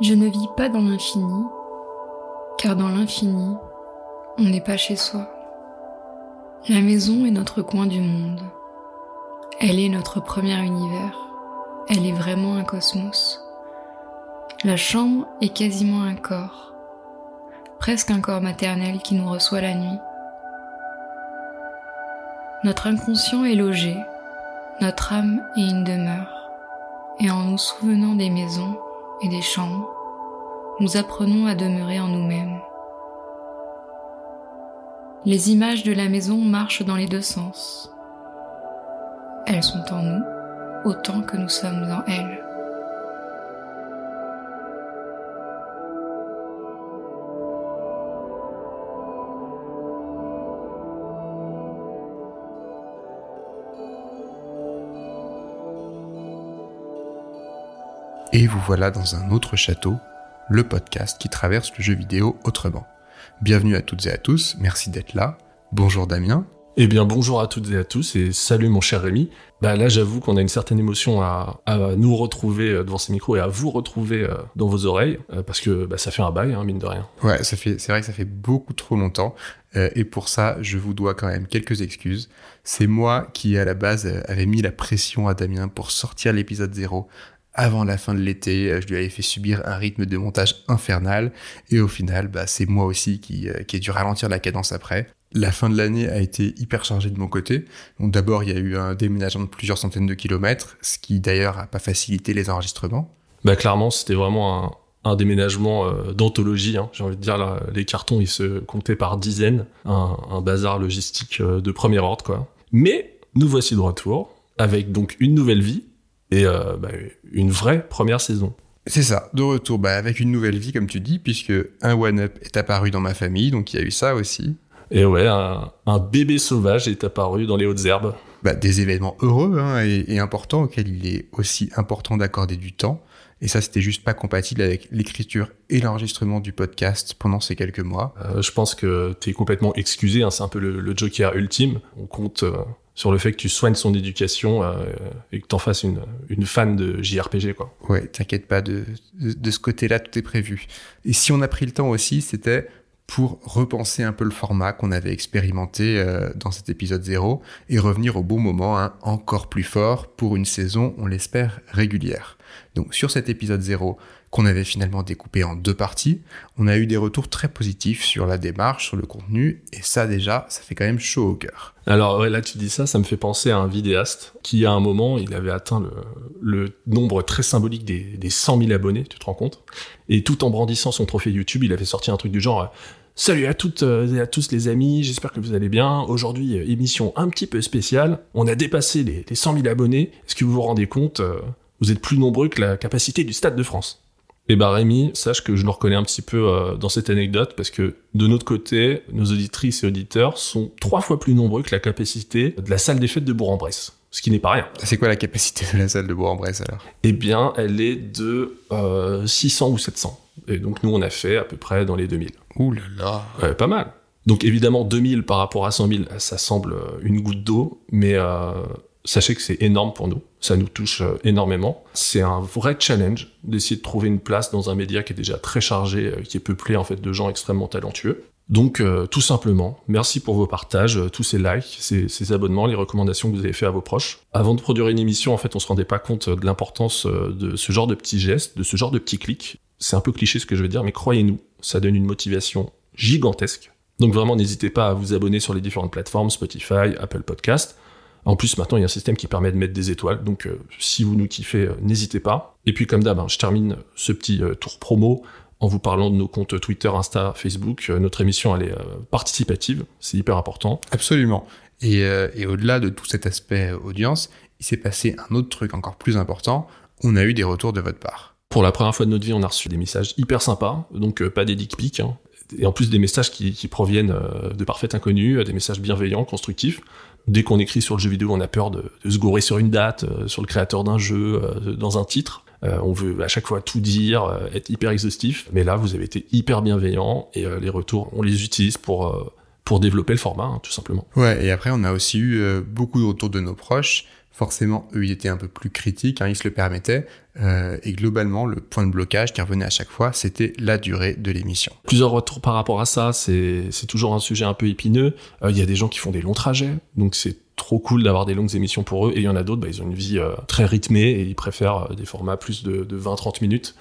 Je ne vis pas dans l'infini, car dans l'infini, on n'est pas chez soi. La maison est notre coin du monde. Elle est notre premier univers. Elle est vraiment un cosmos. La chambre est quasiment un corps, presque un corps maternel qui nous reçoit la nuit. Notre inconscient est logé, notre âme est une demeure, et en nous souvenant des maisons et des chambres, nous apprenons à demeurer en nous-mêmes. Les images de la maison marchent dans les deux sens. Elles sont en nous autant que nous sommes en elles. Et vous voilà dans un autre château, le podcast qui traverse le jeu vidéo autrement. Bienvenue à toutes et à tous, merci d'être là. Bonjour Damien. Eh bien bonjour à toutes et à tous et salut mon cher Rémi. Bah là j'avoue qu'on a une certaine émotion à, nous retrouver euh, devant ces micros et à vous retrouver euh, dans vos oreilles euh, parce que bah, ça fait un bail hein, mine de rien. Ouais, ça fait c'est vrai que ça fait beaucoup trop longtemps et pour ça je vous dois quand même quelques excuses. C'est moi qui à la base avait mis la pression à Damien pour sortir l'épisode 0 avant la fin de l'été. Je lui avais fait subir un rythme de montage infernal. Et au final, bah, c'est moi aussi qui, euh, qui ai dû ralentir la cadence après. La fin de l'année a été hyper chargée de mon côté. Donc d'abord, il y a eu un déménagement de plusieurs centaines de kilomètres, ce qui d'ailleurs a pas facilité les enregistrements. Bah clairement, c'était vraiment un, déménagement euh, d'anthologie. Hein. J'ai envie de dire, les cartons, ils se comptaient par dizaines. Un, un bazar logistique euh, de premier ordre, quoi. Mais nous voici de retour, avec donc une nouvelle vie, et euh, bah, une vraie première saison. C'est ça, de retour bah, avec une nouvelle vie, comme tu dis, puisque un one-up est apparu dans ma famille, donc il y a eu ça aussi. Et ouais, un, bébé sauvage est apparu dans les hautes herbes. Bah, des événements heureux hein, et, importants auxquels il est aussi important d'accorder du temps. Et ça, c'était juste pas compatible avec l'écriture et l'enregistrement du podcast pendant ces quelques mois. Euh, je pense que tu es complètement excusé, hein, c'est un peu le, joker ultime. On compte euh, sur le fait que tu soignes son éducation euh, et que t'en fasses une, une fan de JRPG, quoi. Ouais, t'inquiète pas, de, de, ce côté-là, tout est prévu. Et si on a pris le temps aussi, c'était pour repenser un peu le format qu'on avait expérimenté euh, dans cet épisode 0 et revenir au bon moment, hein, encore plus fort, pour une saison, on l'espère, régulière. Donc sur cet épisode 0, qu'on avait finalement découpé en deux parties, on a eu des retours très positifs sur la démarche, sur le contenu, et ça déjà, ça fait quand même chaud au cœur. Alors là tu dis ça, ça me fait penser à un vidéaste qui à un moment, il avait atteint le, nombre très symbolique des, des 100 000 abonnés, tu te rends compte? Et tout en brandissant son trophée YouTube, il avait sorti un truc du genre... Salut à toutes et à tous les amis, j'espère que vous allez bien. Aujourd'hui, euh, émission un petit peu spéciale. On a dépassé les, les 100 000 abonnés. Est-ce que vous vous rendez compte euh, Vous êtes plus nombreux que la capacité du Stade de France. Et bah Rémi, sache que je le reconnais un petit peu euh, dans cette anecdote parce que de notre côté, nos auditrices et auditeurs sont trois fois plus nombreux que la capacité de la salle des fêtes de Bourg-en-Bresse. Ce qui n'est pas rien. C'est quoi la capacité de la salle de Bourg-en-Bresse alors? Eh bien, elle est de 600 euh, ou 700. Et donc nous, on a fait à peu près dans les 2000. Ouh là là ouais, Pas mal. Donc évidemment, 2000 par rapport à 100 000, ça semble une goutte d'eau, mais euh, sachez que c'est énorme pour nous. Ça nous touche euh, énormément. C'est un vrai challenge d'essayer de trouver une place dans un média qui est déjà très chargé, euh, qui est peuplé en fait de gens extrêmement talentueux. Donc euh, tout simplement, merci pour vos partages, tous ces likes, ces, abonnements, les recommandations que vous avez fait à vos proches. Avant de produire une émission, en fait, on se rendait pas compte de l'importance de ce genre de petits gestes, de ce genre de petits clics. C'est un peu cliché ce que je veux dire, mais croyez-nous, ça donne une motivation gigantesque. Donc vraiment, n'hésitez pas à vous abonner sur les différentes plateformes, Spotify, Apple Podcast. En plus, maintenant, il y a un système qui permet de mettre des étoiles. Donc, euh, si vous nous kiffez, euh, n'hésitez pas. Et puis, comme d'hab, hein, je termine ce petit euh, tour promo en vous parlant de nos comptes Twitter, Insta, Facebook. notre émission, elle est participative. C'est hyper important. Absolument. Et, et au-delà de tout cet aspect audience, il s'est passé un autre truc encore plus important. On a eu des retours de votre part. Pour la première fois de notre vie, on a reçu des messages hyper sympas. Donc, pas des dick pics. Hein. Et en plus, des messages qui, qui proviennent de parfaits inconnus, des messages bienveillants, constructifs dès qu'on écrit sur le jeu vidéo, on a peur de, se gourer sur une date, euh, sur le créateur d'un jeu, euh, dans un titre. Euh, on veut à chaque fois tout dire, être hyper exhaustif. Mais là, vous avez été hyper bienveillant et les retours, on les utilise pour pour développer le format, hein, tout simplement. Ouais. Et après, on a aussi eu beaucoup de retours de nos proches Forcément, eux, ils étaient un peu plus critiques, hein, ils se le permettaient. Euh, et globalement, le point de blocage qui revenait à chaque fois, c'était la durée de l'émission. Plusieurs retours par rapport à ça, c'est toujours un sujet un peu épineux. Euh, Il y a des gens qui font des longs trajets, donc c'est trop cool d'avoir des longues émissions pour eux. Et il y en a d'autres, bah, ils ont une vie euh, très rythmée et ils préfèrent euh, des formats plus de, de 20-30 minutes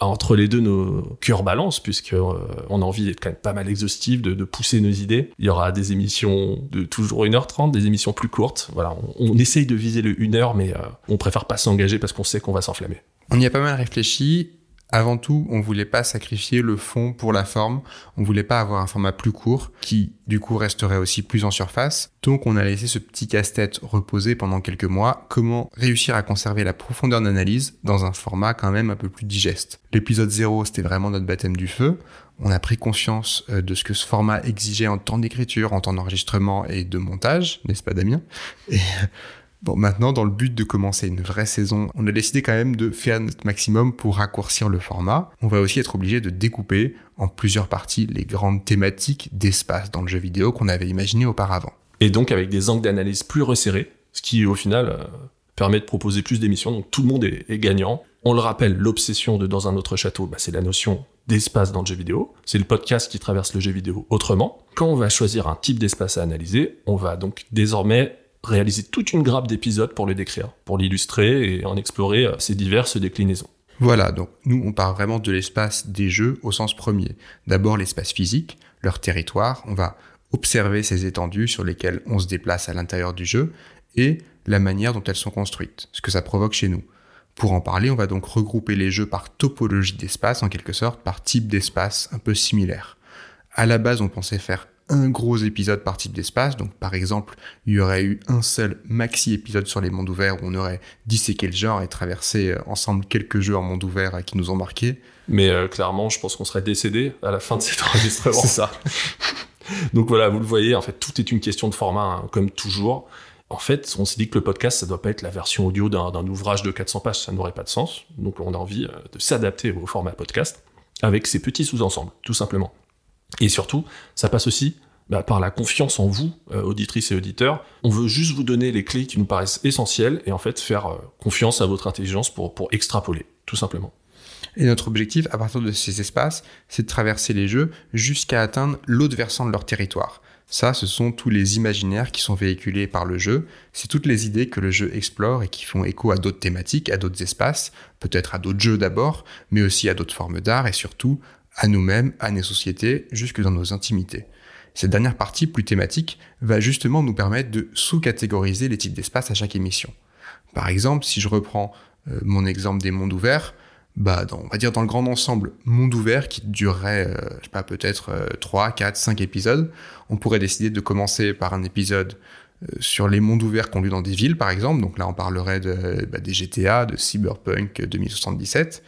entre les deux, nos cœurs balancent, puisque euh, on a envie d'être quand même pas mal exhaustif, de, pousser nos idées. Il y aura des émissions de toujours 1h30, des émissions plus courtes. Voilà, on, on essaye de viser le 1h, mais euh, on préfère pas s'engager parce qu'on sait qu'on va s'enflammer. On y a pas mal réfléchi. Avant tout, on voulait pas sacrifier le fond pour la forme. On voulait pas avoir un format plus court qui, du coup, resterait aussi plus en surface. Donc, on a laissé ce petit casse-tête reposer pendant quelques mois. Comment réussir à conserver la profondeur d'analyse dans un format quand même un peu plus digeste? L'épisode 0, c'était vraiment notre baptême du feu. On a pris conscience euh, de ce que ce format exigeait en temps d'écriture, en temps d'enregistrement et de montage, n'est-ce pas Damien? Bon, maintenant, dans le but de commencer une vraie saison, on a décidé quand même de faire notre maximum pour raccourcir le format. On va aussi être obligé de découper en plusieurs parties les grandes thématiques d'espace dans le jeu vidéo qu'on avait imaginé auparavant. Et donc avec des angles d'analyse plus resserrés, ce qui au final euh, permet de proposer plus d'émissions, donc tout le monde est, est gagnant. On le rappelle, l'obsession de Dans un autre château, bah, c'est la notion d'espace dans le jeu vidéo. C'est le podcast qui traverse le jeu vidéo autrement. Quand on va choisir un type d'espace à analyser, on va donc désormais réaliser toute une grappe d'épisodes pour le décrire, pour l'illustrer et en explorer ses diverses déclinaisons. Voilà, donc nous on part vraiment de l'espace des jeux au sens premier. D'abord l'espace physique, leur territoire, on va observer ces étendues sur lesquelles on se déplace à l'intérieur du jeu et la manière dont elles sont construites, ce que ça provoque chez nous. Pour en parler, on va donc regrouper les jeux par topologie d'espace, en quelque sorte, par type d'espace un peu similaire. À la base, on pensait faire un gros épisode par type d'espace. Donc, par exemple, il y aurait eu un seul maxi épisode sur les mondes ouverts où on aurait disséqué le genre et traversé ensemble quelques jeux en monde ouvert qui nous ont marqué. Mais euh, clairement, je pense qu'on serait décédé à la fin de cet enregistrement. C'est ça. Donc voilà, vous le voyez, en fait, tout est une question de format, hein, comme toujours. En fait, on s'est dit que le podcast, ça doit pas être la version audio d'un ouvrage de 400 pages, ça n'aurait pas de sens. Donc on a envie euh, de s'adapter au format podcast avec ces petits sous-ensembles, tout simplement. Et surtout, ça passe aussi bah, par la confiance en vous, euh, auditrices et auditeurs. On veut juste vous donner les clés qui nous paraissent essentielles et en fait faire euh, confiance à votre intelligence pour, pour extrapoler, tout simplement. Et notre objectif, à partir de ces espaces, c'est de traverser les jeux jusqu'à atteindre l'autre versant de leur territoire. Ça, ce sont tous les imaginaires qui sont véhiculés par le jeu. C'est toutes les idées que le jeu explore et qui font écho à d'autres thématiques, à d'autres espaces, peut-être à d'autres jeux d'abord, mais aussi à d'autres formes d'art et surtout à nous-mêmes, à nos sociétés, jusque dans nos intimités. Cette dernière partie, plus thématique, va justement nous permettre de sous-catégoriser les types d'espaces à chaque émission. Par exemple, si je reprends euh, mon exemple des mondes ouverts, bah, on va dire dans le grand ensemble monde ouvert qui durerait, euh, je sais pas, peut-être euh, 3, 4, 5 épisodes, on pourrait décider de commencer par un épisode euh, sur les mondes ouverts conduits dans des villes, par exemple. Donc là, on parlerait de, bah, des GTA, de Cyberpunk 2077.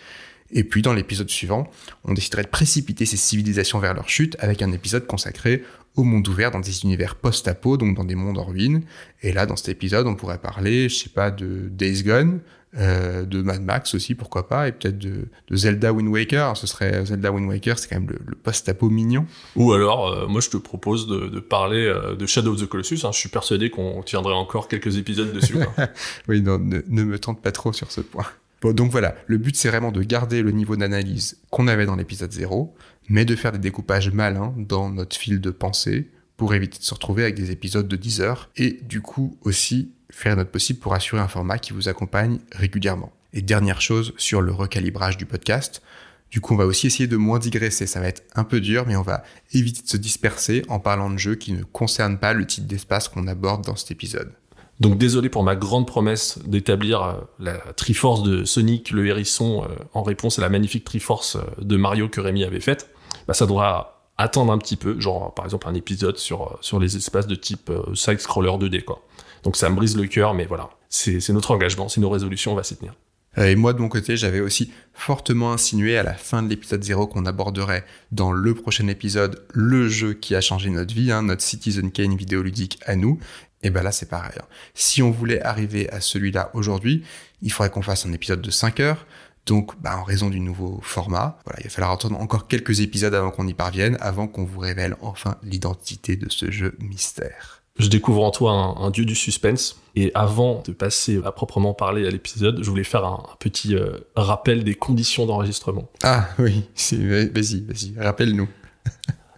Et puis dans l'épisode suivant, on déciderait de précipiter ces civilisations vers leur chute avec un épisode consacré au monde ouvert dans des univers post-apo, donc dans des mondes en ruine. Et là, dans cet épisode, on pourrait parler, je sais pas, de Days Gone, euh, de Mad Max aussi, pourquoi pas, et peut-être de, de, Zelda Wind Waker. Ce serait Zelda Wind Waker, c'est quand même le, le post-apo mignon. Ou alors, euh, moi, je te propose de, de parler euh, de Shadow of the Colossus. Hein. Je suis persuadé qu'on tiendrait encore quelques épisodes dessus. oui, non, ne, ne me tente pas trop sur ce point. Bon, donc voilà, le but c'est vraiment de garder le niveau d'analyse qu'on avait dans l'épisode 0, mais de faire des découpages malins dans notre fil de pensée pour éviter de se retrouver avec des épisodes de 10 heures et du coup aussi faire notre possible pour assurer un format qui vous accompagne régulièrement. Et dernière chose sur le recalibrage du podcast, du coup on va aussi essayer de moins digresser, ça va être un peu dur mais on va éviter de se disperser en parlant de jeux qui ne concernent pas le type d'espace qu'on aborde dans cet épisode. Donc désolé pour ma grande promesse d'établir euh, la Triforce de Sonic le hérisson euh, en réponse à la magnifique Triforce euh, de Mario que Rémi avait faite. Bah, ça devra attendre un petit peu, genre par exemple un épisode sur, sur les espaces de type side-scroller 2D quoi. Donc ça me brise le cœur, mais voilà, c'est notre engagement, c'est nos résolutions, on va s'y tenir. Et moi, de mon côté, j'avais aussi fortement insinué à la fin de l'épisode 0 qu'on aborderait dans le prochain épisode le jeu qui a changé notre vie, hein, notre Citizen Kane vidéoludique à nous. Et ben là, c'est pareil. hein. Si on voulait arriver à celui-là aujourd'hui, il faudrait qu'on fasse un épisode de 5 heures. Donc, bah, en raison du nouveau format, voilà, il va falloir attendre encore quelques épisodes avant qu'on y parvienne, avant qu'on vous révèle enfin l'identité de ce jeu mystère. Je découvre en toi un, dieu du suspense. Et avant de passer à proprement parler à l'épisode, je voulais faire un, petit euh, rappel des conditions d'enregistrement. Ah oui, vas-y, vas-y, rappelle-nous.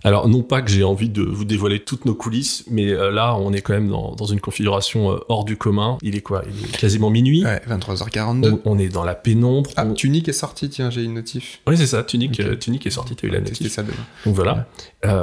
Alors, non pas que j'ai envie de vous dévoiler toutes nos coulisses, mais euh, là, on est quand même dans, une configuration euh, hors du commun. Il est quoi? Il est quasiment minuit. Ouais, 23h42. On, est dans la pénombre. Ah, Tunic est sorti, tiens, j'ai une notif. Oui, c'est ça, Tunic, euh, Tunic est sorti, t'as eu la notif. ça demain. Donc voilà,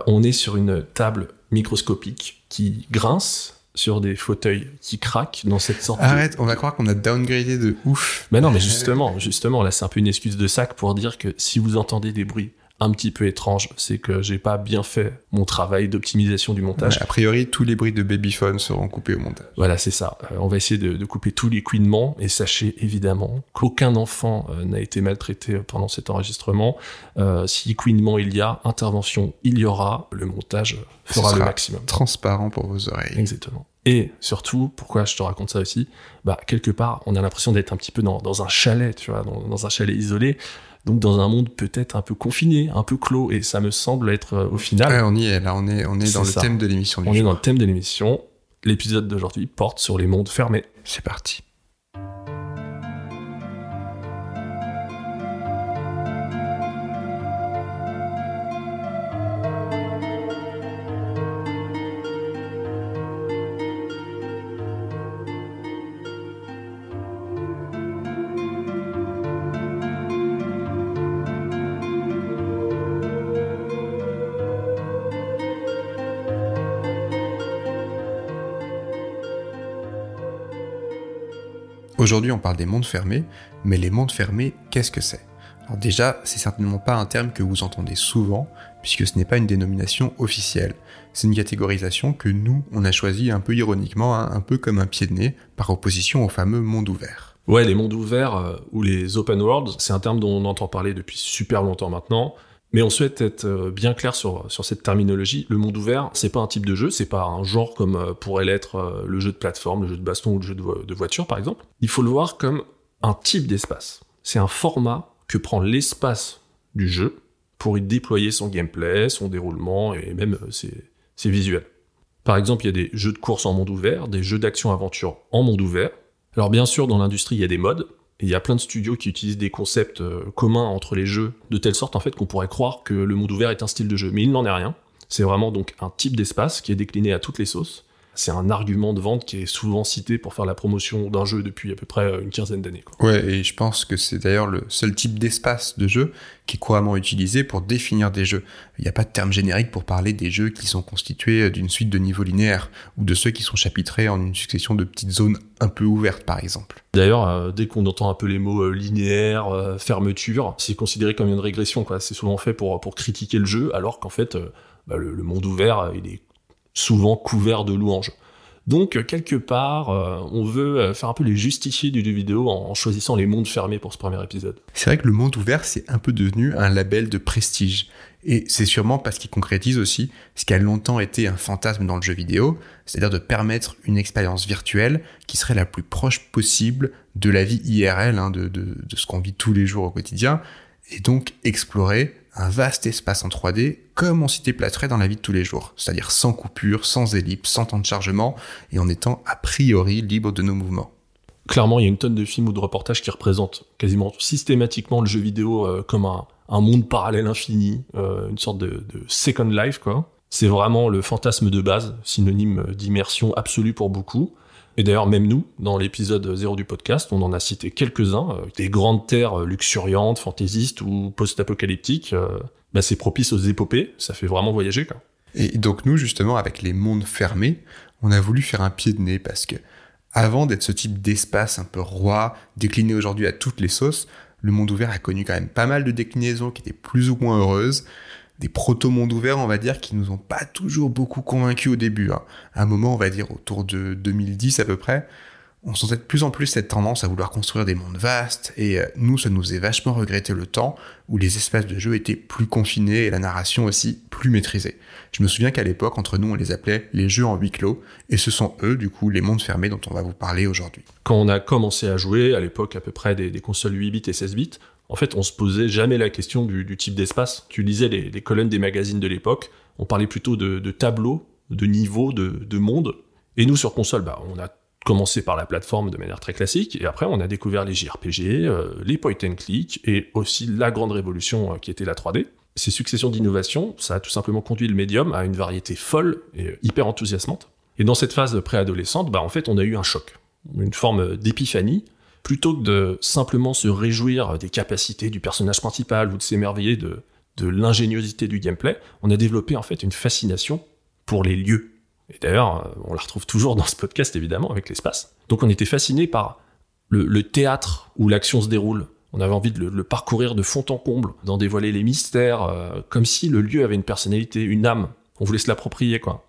on est sur une table microscopique qui grince sur des fauteuils qui craquent dans cette sorte Arrête, on va croire qu'on a downgradé de ouf. Mais non, mais justement, justement, là, c'est un peu une excuse de sac pour dire que si vous entendez des bruits un petit peu étrange, c'est que j'ai pas bien fait mon travail d'optimisation du montage. a priori, tous les bruits de babyphone seront coupés au montage. Voilà, c'est ça. Euh, on va essayer de, couper tous les couinements et sachez évidemment qu'aucun enfant euh, n'a été maltraité pendant cet enregistrement. Euh, si couinement il y a, intervention il y aura, le montage fera le maximum. Transparent pour vos oreilles. Exactement. Et surtout, pourquoi je te raconte ça aussi? Bah quelque part, on a l'impression d'être un petit peu dans, un chalet, tu vois, dans un chalet isolé donc dans un monde peut-être un peu confiné, un peu clos, et ça me semble être euh, au final. Ouais, on y est, là, on est, on est, dans le thème de l'émission. On est dans le thème de l'émission. L'épisode d'aujourd'hui porte sur les mondes fermés. C'est parti. Aujourd'hui, on parle des mondes fermés, mais les mondes fermés, qu'est-ce que c'est? Alors déjà, c'est certainement pas un terme que vous entendez souvent, puisque ce n'est pas une dénomination officielle. C'est une catégorisation que nous, on a choisi un peu ironiquement, hein, un peu comme un pied de nez, par opposition au fameux monde ouvert. Ouais, les mondes ouverts euh, ou les open worlds, c'est un terme dont on entend parler depuis super longtemps maintenant. Mais on souhaite être euh, bien clair sur, sur cette terminologie. Le monde ouvert, c'est pas un type de jeu, c'est pas un genre comme euh, pourrait l'être euh, le jeu de plateforme, le jeu de baston ou le jeu de, voiture par exemple. Il faut le voir comme un type d'espace. C'est un format que prend l'espace du jeu pour y déployer son gameplay, son déroulement et même ses, ses visuels. Par exemple, il y a des jeux de course en monde ouvert, des jeux d'action-aventure en monde ouvert. Alors bien sûr, dans l'industrie, il y a des modes, il y a plein de studios qui utilisent des concepts euh, communs entre les jeux, de telle sorte en fait qu'on pourrait croire que le monde ouvert est un style de jeu. Mais il n'en est rien. C'est vraiment donc un type d'espace qui est décliné à toutes les sauces c'est un argument de vente qui est souvent cité pour faire la promotion d'un jeu depuis à peu près euh, une quinzaine d'années. Ouais, et je pense que c'est d'ailleurs le seul type d'espace de jeu qui est couramment utilisé pour définir des jeux. Il n'y a pas de terme générique pour parler des jeux qui sont constitués euh, d'une suite de niveaux linéaires ou de ceux qui sont chapitrés en une succession de petites zones un peu ouvertes, par exemple. D'ailleurs, euh, dès qu'on entend un peu les mots linéaire, fermeture, c'est considéré comme une régression. C'est souvent fait pour, pour critiquer le jeu, alors qu'en fait, bah, le, le, monde ouvert, il est souvent couvert de louanges. Donc, quelque part, euh, on veut euh, faire un peu les justiciers du jeu vidéo en choisissant les mondes fermés pour ce premier épisode. C'est vrai que le monde ouvert, c'est un peu devenu un label de prestige. Et c'est sûrement parce qu'il concrétise aussi ce qui a longtemps été un fantasme dans le jeu vidéo, c'est-à-dire de permettre une expérience virtuelle qui serait la plus proche possible de la vie IRL, hein, de, de ce qu'on vit tous les jours au quotidien, et donc explorer un vaste espace en 3D comme on s'y déplacerait dans la vie de tous les jours, c'est-à-dire sans coupure, sans ellipse, sans temps de chargement et en étant a priori libre de nos mouvements. Clairement, il y a une tonne de films ou de reportages qui représentent quasiment systématiquement le jeu vidéo euh, comme un, monde parallèle infini, euh, une sorte de, de, second life, quoi. C'est vraiment le fantasme de base, synonyme d'immersion absolue pour beaucoup. Et d'ailleurs, même nous, dans l'épisode 0 du podcast, on en a cité quelques-uns, euh, des grandes terres luxuriantes, fantaisistes ou post-apocalyptiques. Euh, bah, c'est propice aux épopées, ça fait vraiment voyager. Quoi. Et donc nous, justement, avec les mondes fermés, on a voulu faire un pied de nez parce que, avant d'être ce type d'espace un peu roi, décliné aujourd'hui à toutes les sauces, le monde ouvert a connu quand même pas mal de déclinaisons qui étaient plus ou moins heureuses des proto-mondes ouverts, on va dire, qui nous ont pas toujours beaucoup convaincus au début. Hein. À un moment, on va dire autour de 2010 à peu près, on sentait de plus en plus cette tendance à vouloir construire des mondes vastes, et euh, nous, ça nous faisait vachement regretter le temps où les espaces de jeu étaient plus confinés et la narration aussi plus maîtrisée. Je me souviens qu'à l'époque, entre nous, on les appelait les jeux en huis clos, et ce sont eux, du coup, les mondes fermés dont on va vous parler aujourd'hui. Quand on a commencé à jouer, à l'époque à peu près des consoles 8 bits et 16 bits, en fait, on se posait jamais la question du, type d'espace. Tu lisais les, colonnes des magazines de l'époque, on parlait plutôt de, tableaux, de niveaux, de, de mondes. Et nous, sur console, bah, on a commencé par la plateforme de manière très classique, et après on a découvert les JRPG, euh, les point and click, et aussi la grande révolution euh, qui était la 3D. Ces successions d'innovations, ça a tout simplement conduit le médium à une variété folle et hyper enthousiasmante. Et dans cette phase préadolescente, bah, en fait, on a eu un choc, une forme d'épiphanie. Plutôt que de simplement se réjouir des capacités du personnage principal ou de s'émerveiller de, de l'ingéniosité du gameplay, on a développé en fait une fascination pour les lieux. Et d'ailleurs, on la retrouve toujours dans ce podcast évidemment avec l'espace. Donc on était fasciné par le, théâtre où l'action se déroule. On avait envie de le, parcourir de fond en comble, d'en dévoiler les mystères, euh, comme si le lieu avait une personnalité, une âme. On voulait se l'approprier, quoi.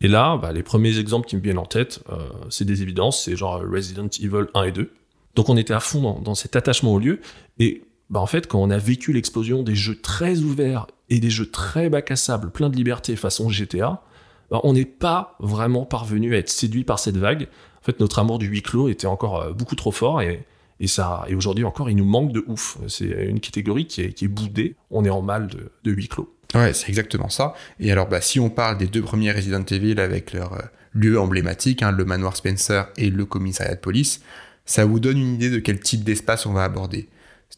Et là, bah, les premiers exemples qui me viennent en tête, euh, c'est des évidences, c'est genre Resident Evil 1 et 2. Donc on était à fond dans, cet attachement au lieu, et bah en fait, quand on a vécu l'explosion des jeux très ouverts et des jeux très bac à sable, plein de liberté façon GTA, bah on n'est pas vraiment parvenu à être séduit par cette vague. En fait, notre amour du huis clos était encore euh, beaucoup trop fort et, et ça, et aujourd'hui encore, il nous manque de ouf. C'est une catégorie qui est, qui est boudée. On est en mal de, de huis clos. Ouais, c'est exactement ça. Et alors, bah, si on parle des deux premiers Resident Evil avec leur euh, lieu emblématique, hein, le manoir Spencer et le commissariat de police, ça vous donne une idée de quel type d'espace on va aborder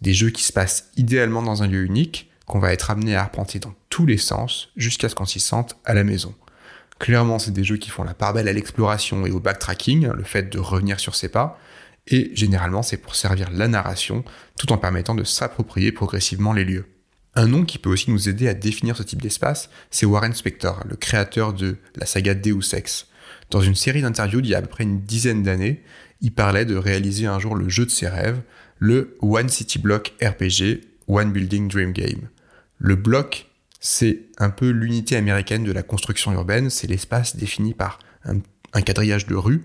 des jeux qui se passent idéalement dans un lieu unique, qu'on va être amené à arpenter dans tous les sens, jusqu'à ce qu'on s'y sente à la maison. Clairement, c'est des jeux qui font la part belle à l'exploration et au backtracking, le fait de revenir sur ses pas, et généralement c'est pour servir la narration, tout en permettant de s'approprier progressivement les lieux. Un nom qui peut aussi nous aider à définir ce type d'espace, c'est Warren Spector, le créateur de la saga Deus Ex. Dans une série d'interviews d'il y a à peu près une dizaine d'années, il parlait de réaliser un jour le jeu de ses rêves, le One City Block RPG, One Building Dream Game. Le bloc, c'est un peu l'unité américaine de la construction urbaine, c'est l'espace défini par un, quadrillage de rues,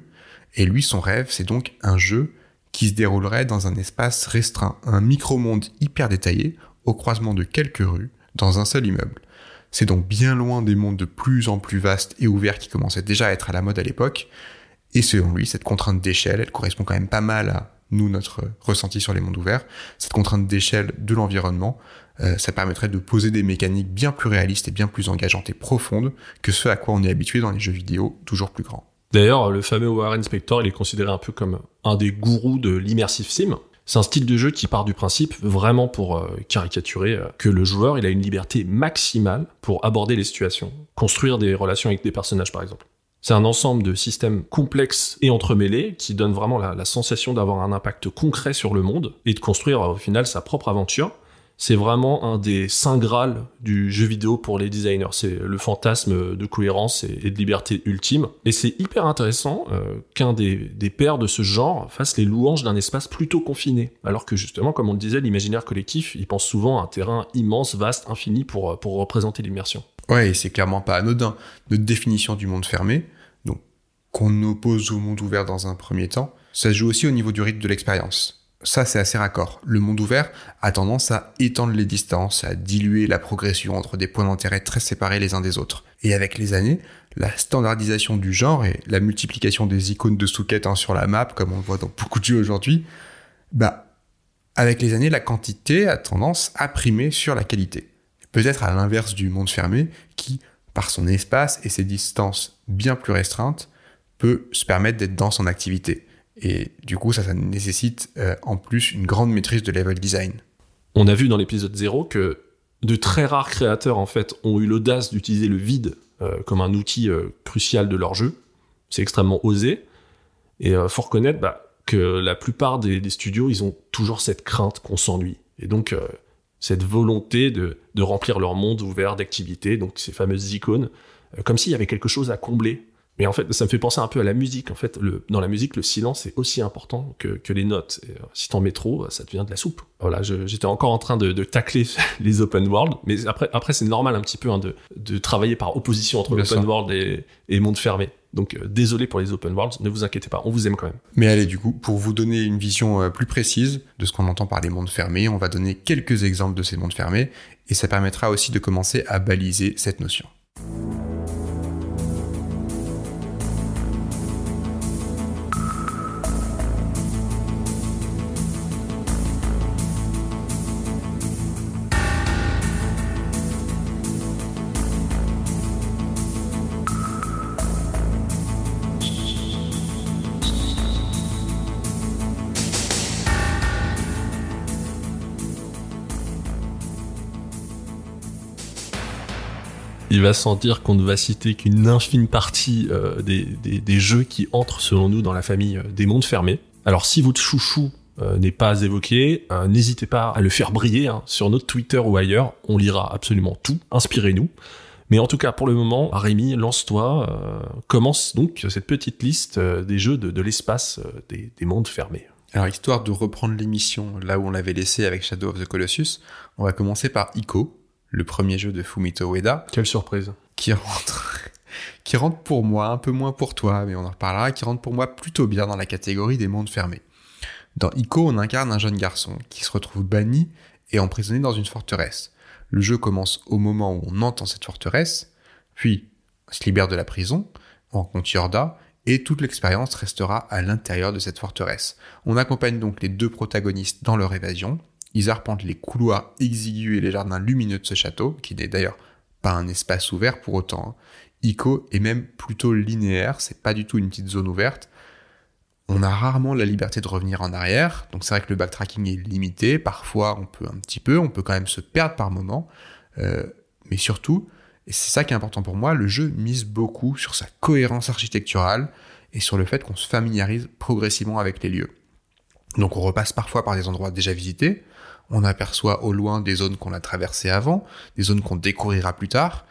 et lui, son rêve, c'est donc un jeu qui se déroulerait dans un espace restreint, un micro-monde hyper détaillé, au croisement de quelques rues, dans un seul immeuble. C'est donc bien loin des mondes de plus en plus vastes et ouverts qui commençaient déjà à être à la mode à l'époque, et selon lui, cette contrainte d'échelle, elle correspond quand même pas mal à nous, notre ressenti sur les mondes ouverts, cette contrainte d'échelle de l'environnement, euh, ça permettrait de poser des mécaniques bien plus réalistes et bien plus engageantes et profondes que ce à quoi on est habitué dans les jeux vidéo toujours plus grands. D'ailleurs, le fameux Warren Spector, il est considéré un peu comme un des gourous de l'immersive sim. C'est un style de jeu qui part du principe, vraiment pour euh, caricaturer, euh, que le joueur il a une liberté maximale pour aborder les situations, construire des relations avec des personnages par exemple. C'est un ensemble de systèmes complexes et entremêlés qui donne vraiment la, sensation d'avoir un impact concret sur le monde et de construire au final sa propre aventure. C'est vraiment un des saints grâles du jeu vidéo pour les designers. C'est le fantasme de cohérence et, de liberté ultime. Et c'est hyper intéressant euh, qu'un des, pairs de ce genre fasse les louanges d'un espace plutôt confiné. Alors que justement, comme on le disait, l'imaginaire collectif, il pense souvent à un terrain immense, vaste, infini pour, pour représenter l'immersion. Ouais, et c'est clairement pas anodin. Notre définition du monde fermé, qu'on oppose au monde ouvert dans un premier temps, ça joue aussi au niveau du rythme de l'expérience. Ça, c'est assez raccord. Le monde ouvert a tendance à étendre les distances, à diluer la progression entre des points d'intérêt très séparés les uns des autres. Et avec les années, la standardisation du genre et la multiplication des icônes de souquettes hein, sur la map, comme on le voit dans beaucoup de jeux aujourd'hui, bah, avec les années, la quantité a tendance à primer sur la qualité. Peut-être à l'inverse du monde fermé, qui, par son espace et ses distances bien plus restreintes, peut se permettre d'être dans son activité. Et du coup, ça, nécessite euh, en plus une grande maîtrise de level design. On a vu dans l'épisode 0 que de très rares créateurs en fait ont eu l'audace d'utiliser le vide euh, comme un outil euh, crucial de leur jeu. C'est extrêmement osé. Et faut reconnaître bah, que la plupart des, des, studios, ils ont toujours cette crainte qu'on s'ennuie. Et donc, cette volonté de, de, remplir leur monde ouvert d'activités, donc ces fameuses icônes, comme s'il y avait quelque chose à combler. Mais en fait, ça me fait penser un peu à la musique. En fait, le, dans la musique, le silence est aussi important que, que les notes. Et, euh, si t'en mets trop, ça devient de la soupe. Voilà, j'étais encore en train de, de, tacler les open world, mais après, après c'est normal un petit peu hein, de, de, travailler par opposition entre open world et, et, monde fermé. Donc euh, désolé pour les open worlds, ne vous inquiétez pas, on vous aime quand même. Mais allez, du coup, pour vous donner une vision euh, plus précise de ce qu'on entend par les mondes fermés, on va donner quelques exemples de ces mondes fermés, et ça permettra aussi de commencer à baliser cette notion. Il va sans dire qu'on ne va citer qu'une infime partie euh, des, jeux qui entrent selon nous dans la famille euh, des mondes fermés. Alors si votre chouchou euh, n'est pas évoqué, n'hésitez pas à le faire briller hein, sur notre Twitter ou ailleurs, on lira absolument tout, inspirez-nous. Mais en tout cas, pour le moment, Rémi, lance-toi, commence donc cette petite liste des jeux de, l'espace des, des mondes fermés. Alors, histoire de reprendre l'émission là où on l'avait laissé avec Shadow of the Colossus, on va commencer par Ico, le premier jeu de Fumito Ueda. Quelle surprise. Qui rentre, qui rentre pour moi, un peu moins pour toi, mais on en reparlera, qui rentre pour moi plutôt bien dans la catégorie des mondes fermés. Dans Ico, on incarne un jeune garçon qui se retrouve banni et emprisonné dans une forteresse. Le jeu commence au moment où on entre dans cette forteresse, puis on se libère de la prison, on rencontre Yorda, et toute l'expérience restera à l'intérieur de cette forteresse. On accompagne donc les deux protagonistes dans leur évasion, ils arpentent les couloirs exigus et les jardins lumineux de ce château, qui n'est d'ailleurs pas un espace ouvert pour autant. Hein. Ico est même plutôt linéaire, c'est pas du tout une petite zone ouverte. On a rarement la liberté de revenir en arrière, donc c'est vrai que le backtracking est limité, parfois on peut un petit peu, on peut quand même se perdre par moment, euh, mais surtout, et c'est ça qui est important pour moi, le jeu mise beaucoup sur sa cohérence architecturale et sur le fait qu'on se familiarise progressivement avec les lieux. Donc on repasse parfois par des endroits déjà visités, on aperçoit au loin des zones qu'on a traversées avant, des zones qu'on découvrira plus tard,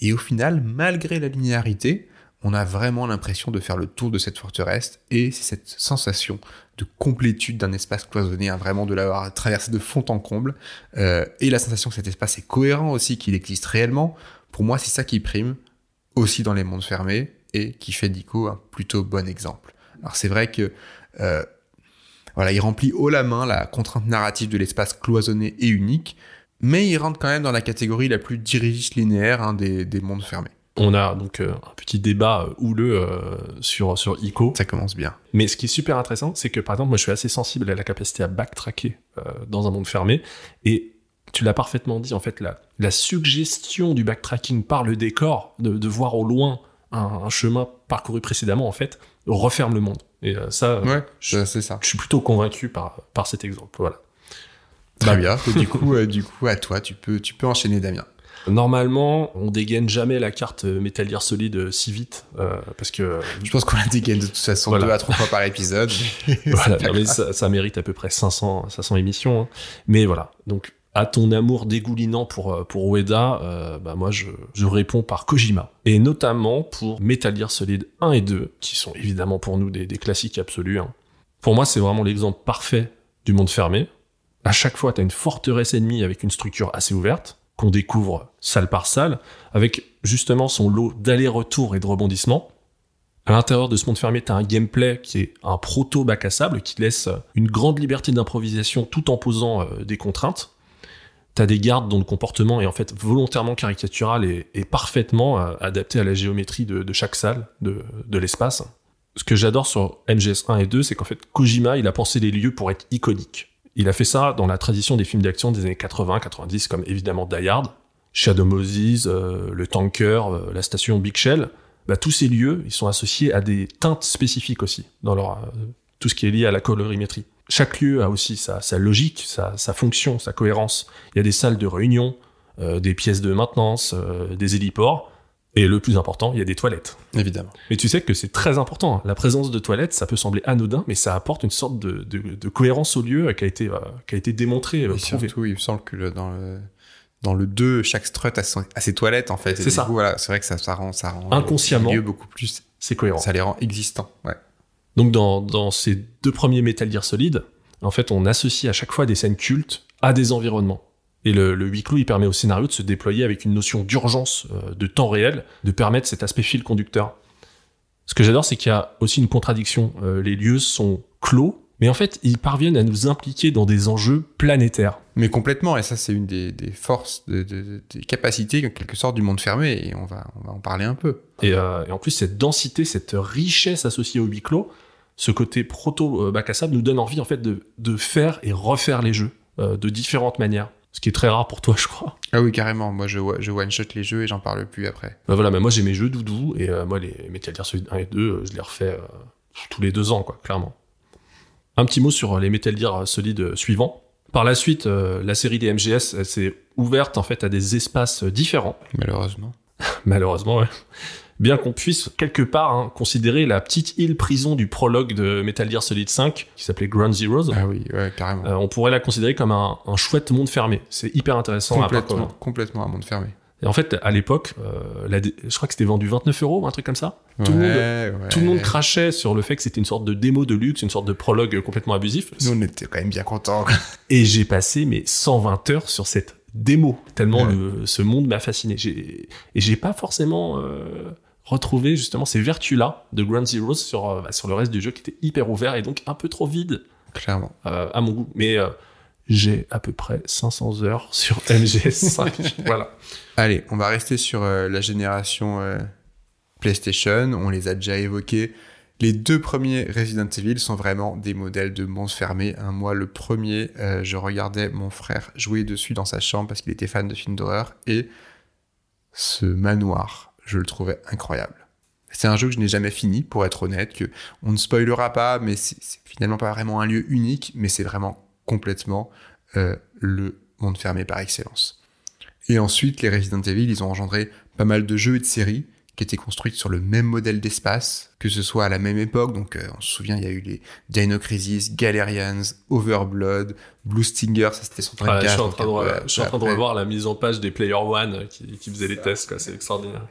et au final, malgré la linéarité, on a vraiment l'impression de faire le tour de cette forteresse, et c'est cette sensation de complétude d'un espace cloisonné, hein, vraiment de l'avoir traversé de fond en comble, euh, et la sensation que cet espace est cohérent aussi, qu'il existe réellement, pour moi c'est ça qui prime, aussi dans les mondes fermés, et qui fait d'Ico un plutôt bon exemple. Alors c'est vrai que euh, voilà, il remplit haut la main la contrainte narrative de l'espace cloisonné et unique, mais il rentre quand même dans la catégorie la plus dirigiste linéaire hein, des, mondes fermés. On a donc euh, un petit débat euh, houleux euh, sur, sur ICO. Ça commence bien. Mais ce qui est super intéressant, c'est que par exemple, moi je suis assez sensible à la capacité à backtracker dans un monde fermé. Et tu l'as parfaitement dit, en fait, la, la suggestion du backtracking par le décor, de, voir au loin un, chemin parcouru précédemment, en fait, referme le monde. Et euh, ça, ouais, c'est ça. Je suis plutôt convaincu par, par cet exemple. Voilà. Très bah, bien. du coup, euh, du coup, à toi, tu peux, tu peux enchaîner, Damien. Normalement, on dégaine jamais la carte Metal Gear Solid si vite, euh, parce que... Je pense qu'on la dégaine de toute façon deux à trois fois par épisode. voilà, mais ça, ça, mérite à peu près 500, 500 émissions. Hein. Mais voilà, donc à ton amour dégoulinant pour, euh, pour Ueda, euh, bah moi je, je, réponds par Kojima. Et notamment pour Metal Gear Solid 1 et 2, qui sont évidemment pour nous des, classiques absolus. Hein. Pour moi, c'est vraiment l'exemple parfait du monde fermé. À chaque fois, tu as une forteresse ennemie avec une structure assez ouverte, qu'on découvre salle par salle, avec justement son lot d'allers-retours et de rebondissements. À l'intérieur de ce monde fermé, tu as un gameplay qui est un proto bac à sable, qui laisse une grande liberté d'improvisation tout en posant euh, des contraintes t'as des gardes dont le comportement est en fait volontairement caricatural et, parfaitement euh, adapté à la géométrie de, chaque salle de, l'espace. Ce que j'adore sur MGS 1 et 2, c'est qu'en fait Kojima, il a pensé les lieux pour être iconiques. Il a fait ça dans la tradition des films d'action des années 80-90, comme évidemment Die Hard, Shadow Moses, euh, le Tanker, euh, la station Big Shell. Bah, tous ces lieux, ils sont associés à des teintes spécifiques aussi, dans leur, tout ce qui est lié à la colorimétrie chaque lieu a aussi sa, logique, sa, fonction, sa cohérence. Il y a des salles de réunion, euh, des pièces de maintenance, euh, des héliports. Et le plus important, il y a des toilettes. Évidemment. Mais tu sais que c'est très important. La présence de toilettes, ça peut sembler anodin, mais ça apporte une sorte de, cohérence au lieu qui a été, euh, qui a été démontré, et Surtout, il me semble que dans le, dans le 2, chaque strut a, ses toilettes, en fait. C'est ça. voilà, c'est vrai que ça, ça rend, ça rend Inconsciemment, lieu beaucoup plus... C'est cohérent. Ça les rend existants, ouais. Donc dans, ces deux premiers Metal Gear Solid, en fait, on associe à chaque fois des scènes cultes à des environnements. Et le, le huis clos, il permet au scénario de se déployer avec une notion d'urgence, euh, de temps réel, de permettre cet aspect fil conducteur. Ce que j'adore, c'est qu'il y a aussi une contradiction. Euh, les lieux sont clos, mais en fait, ils parviennent à nous impliquer dans des enjeux planétaires. Mais complètement, et ça, c'est une des, forces, des capacités, en quelque sorte, du monde fermé, et on va, on va en parler un peu. Et, euh, et en plus, cette densité, cette richesse associée au huis clos, ce côté proto bac à sable nous donne envie en fait de, de faire et refaire les jeux euh, de différentes manières. Ce qui est très rare pour toi, je crois. Ah oui, carrément. Moi, je, je one-shot les jeux et j'en parle plus après. Bah voilà, mais moi j'ai mes jeux doudou et euh, moi les Metal Gear Solid 1 et 2, euh, je les refais tous les deux ans, quoi, clairement. Un petit mot sur les Metal Gear Solid suivants. Par la suite, la série des MGS s'est ouverte en fait à des espaces différents. Malheureusement. Malheureusement, ouais. Bien qu'on puisse quelque part hein, considérer la petite île prison du prologue de Metal Gear Solid 5, qui s'appelait Ground Zeroes, Ah oui, ouais, carrément. euh, on pourrait la considérer comme un, un chouette monde fermé. C'est hyper intéressant. à complètement, parcourir. complètement un monde fermé. Et en fait, à l'époque, euh, la je crois que c'était vendu 29 euros, un truc comme ça. Tout, le monde, Ouais, tout le monde crachait sur le fait que c'était une sorte de démo de luxe, une sorte de prologue complètement abusif. Nous, on était quand même bien contents. Et j'ai passé mes 120 heures sur cette démo, tellement Ouais. le- ce monde m'a fasciné. Et j'ai pas forcément euh, retrouvé justement ces vertus-là de Ground Zeroes sur, euh, bah, sur le reste du jeu qui était hyper ouvert et donc un peu trop vide Clairement. euh, à mon goût. Mais euh, j'ai à peu près 500 heures sur MGS5. voilà. Allez, on va rester sur la génération PlayStation. On les a déjà évoqués. Les deux premiers Resident Evil sont vraiment des modèles de monde fermé. hein. Moi, le premier, je regardais mon frère jouer dessus dans sa chambre parce qu'il était fan de films d'horreur. Et ce manoir, je le trouvais incroyable. C'est un jeu que je n'ai jamais fini, pour être honnête, que on ne spoilera pas, mais c'est finalement pas vraiment un lieu unique, mais c'est vraiment complètement euh, le monde fermé par excellence. Et ensuite, les Resident Evil, ils ont engendré pas mal de jeux et de séries qui étaient construites sur le même modèle d'espace, que ce soit à la même époque. Donc, euh, on se souvient, il y a eu les Dino Crisis, Galerians, Overblood, Blue Stinger, ça c'était son Ouais, je suis en train de, re- je suis en train de après- revoir la mise en page des Player One euh, qui, qui faisaient les tests. C'est extraordinaire.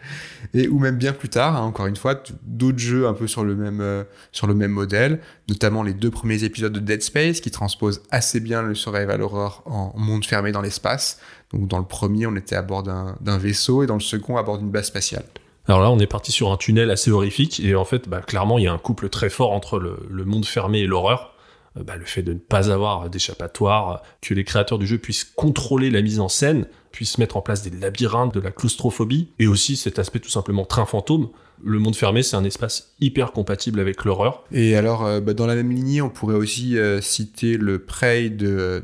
Et ou même bien plus tard, hein, encore une fois, d'autres jeux un peu sur le même euh, sur le même modèle, notamment les deux premiers épisodes de Dead Space qui transposent assez bien le survival horror en monde fermé dans l'espace. Donc dans le premier, on était à bord d'un vaisseau et dans le second à bord d'une base spatiale. Alors là, on est parti sur un tunnel assez horrifique et en fait, bah, clairement, il y a un couple très fort entre le, monde fermé et l'horreur. Euh, bah, le fait de ne pas avoir d'échappatoire, que les créateurs du jeu puissent contrôler la mise en scène, puissent mettre en place des labyrinthes, de la claustrophobie, et aussi cet aspect tout simplement train fantôme. Le monde fermé, c'est un espace hyper compatible avec l'horreur. Et alors, euh, bah, dans la même lignée, on pourrait aussi euh, citer le Prey de,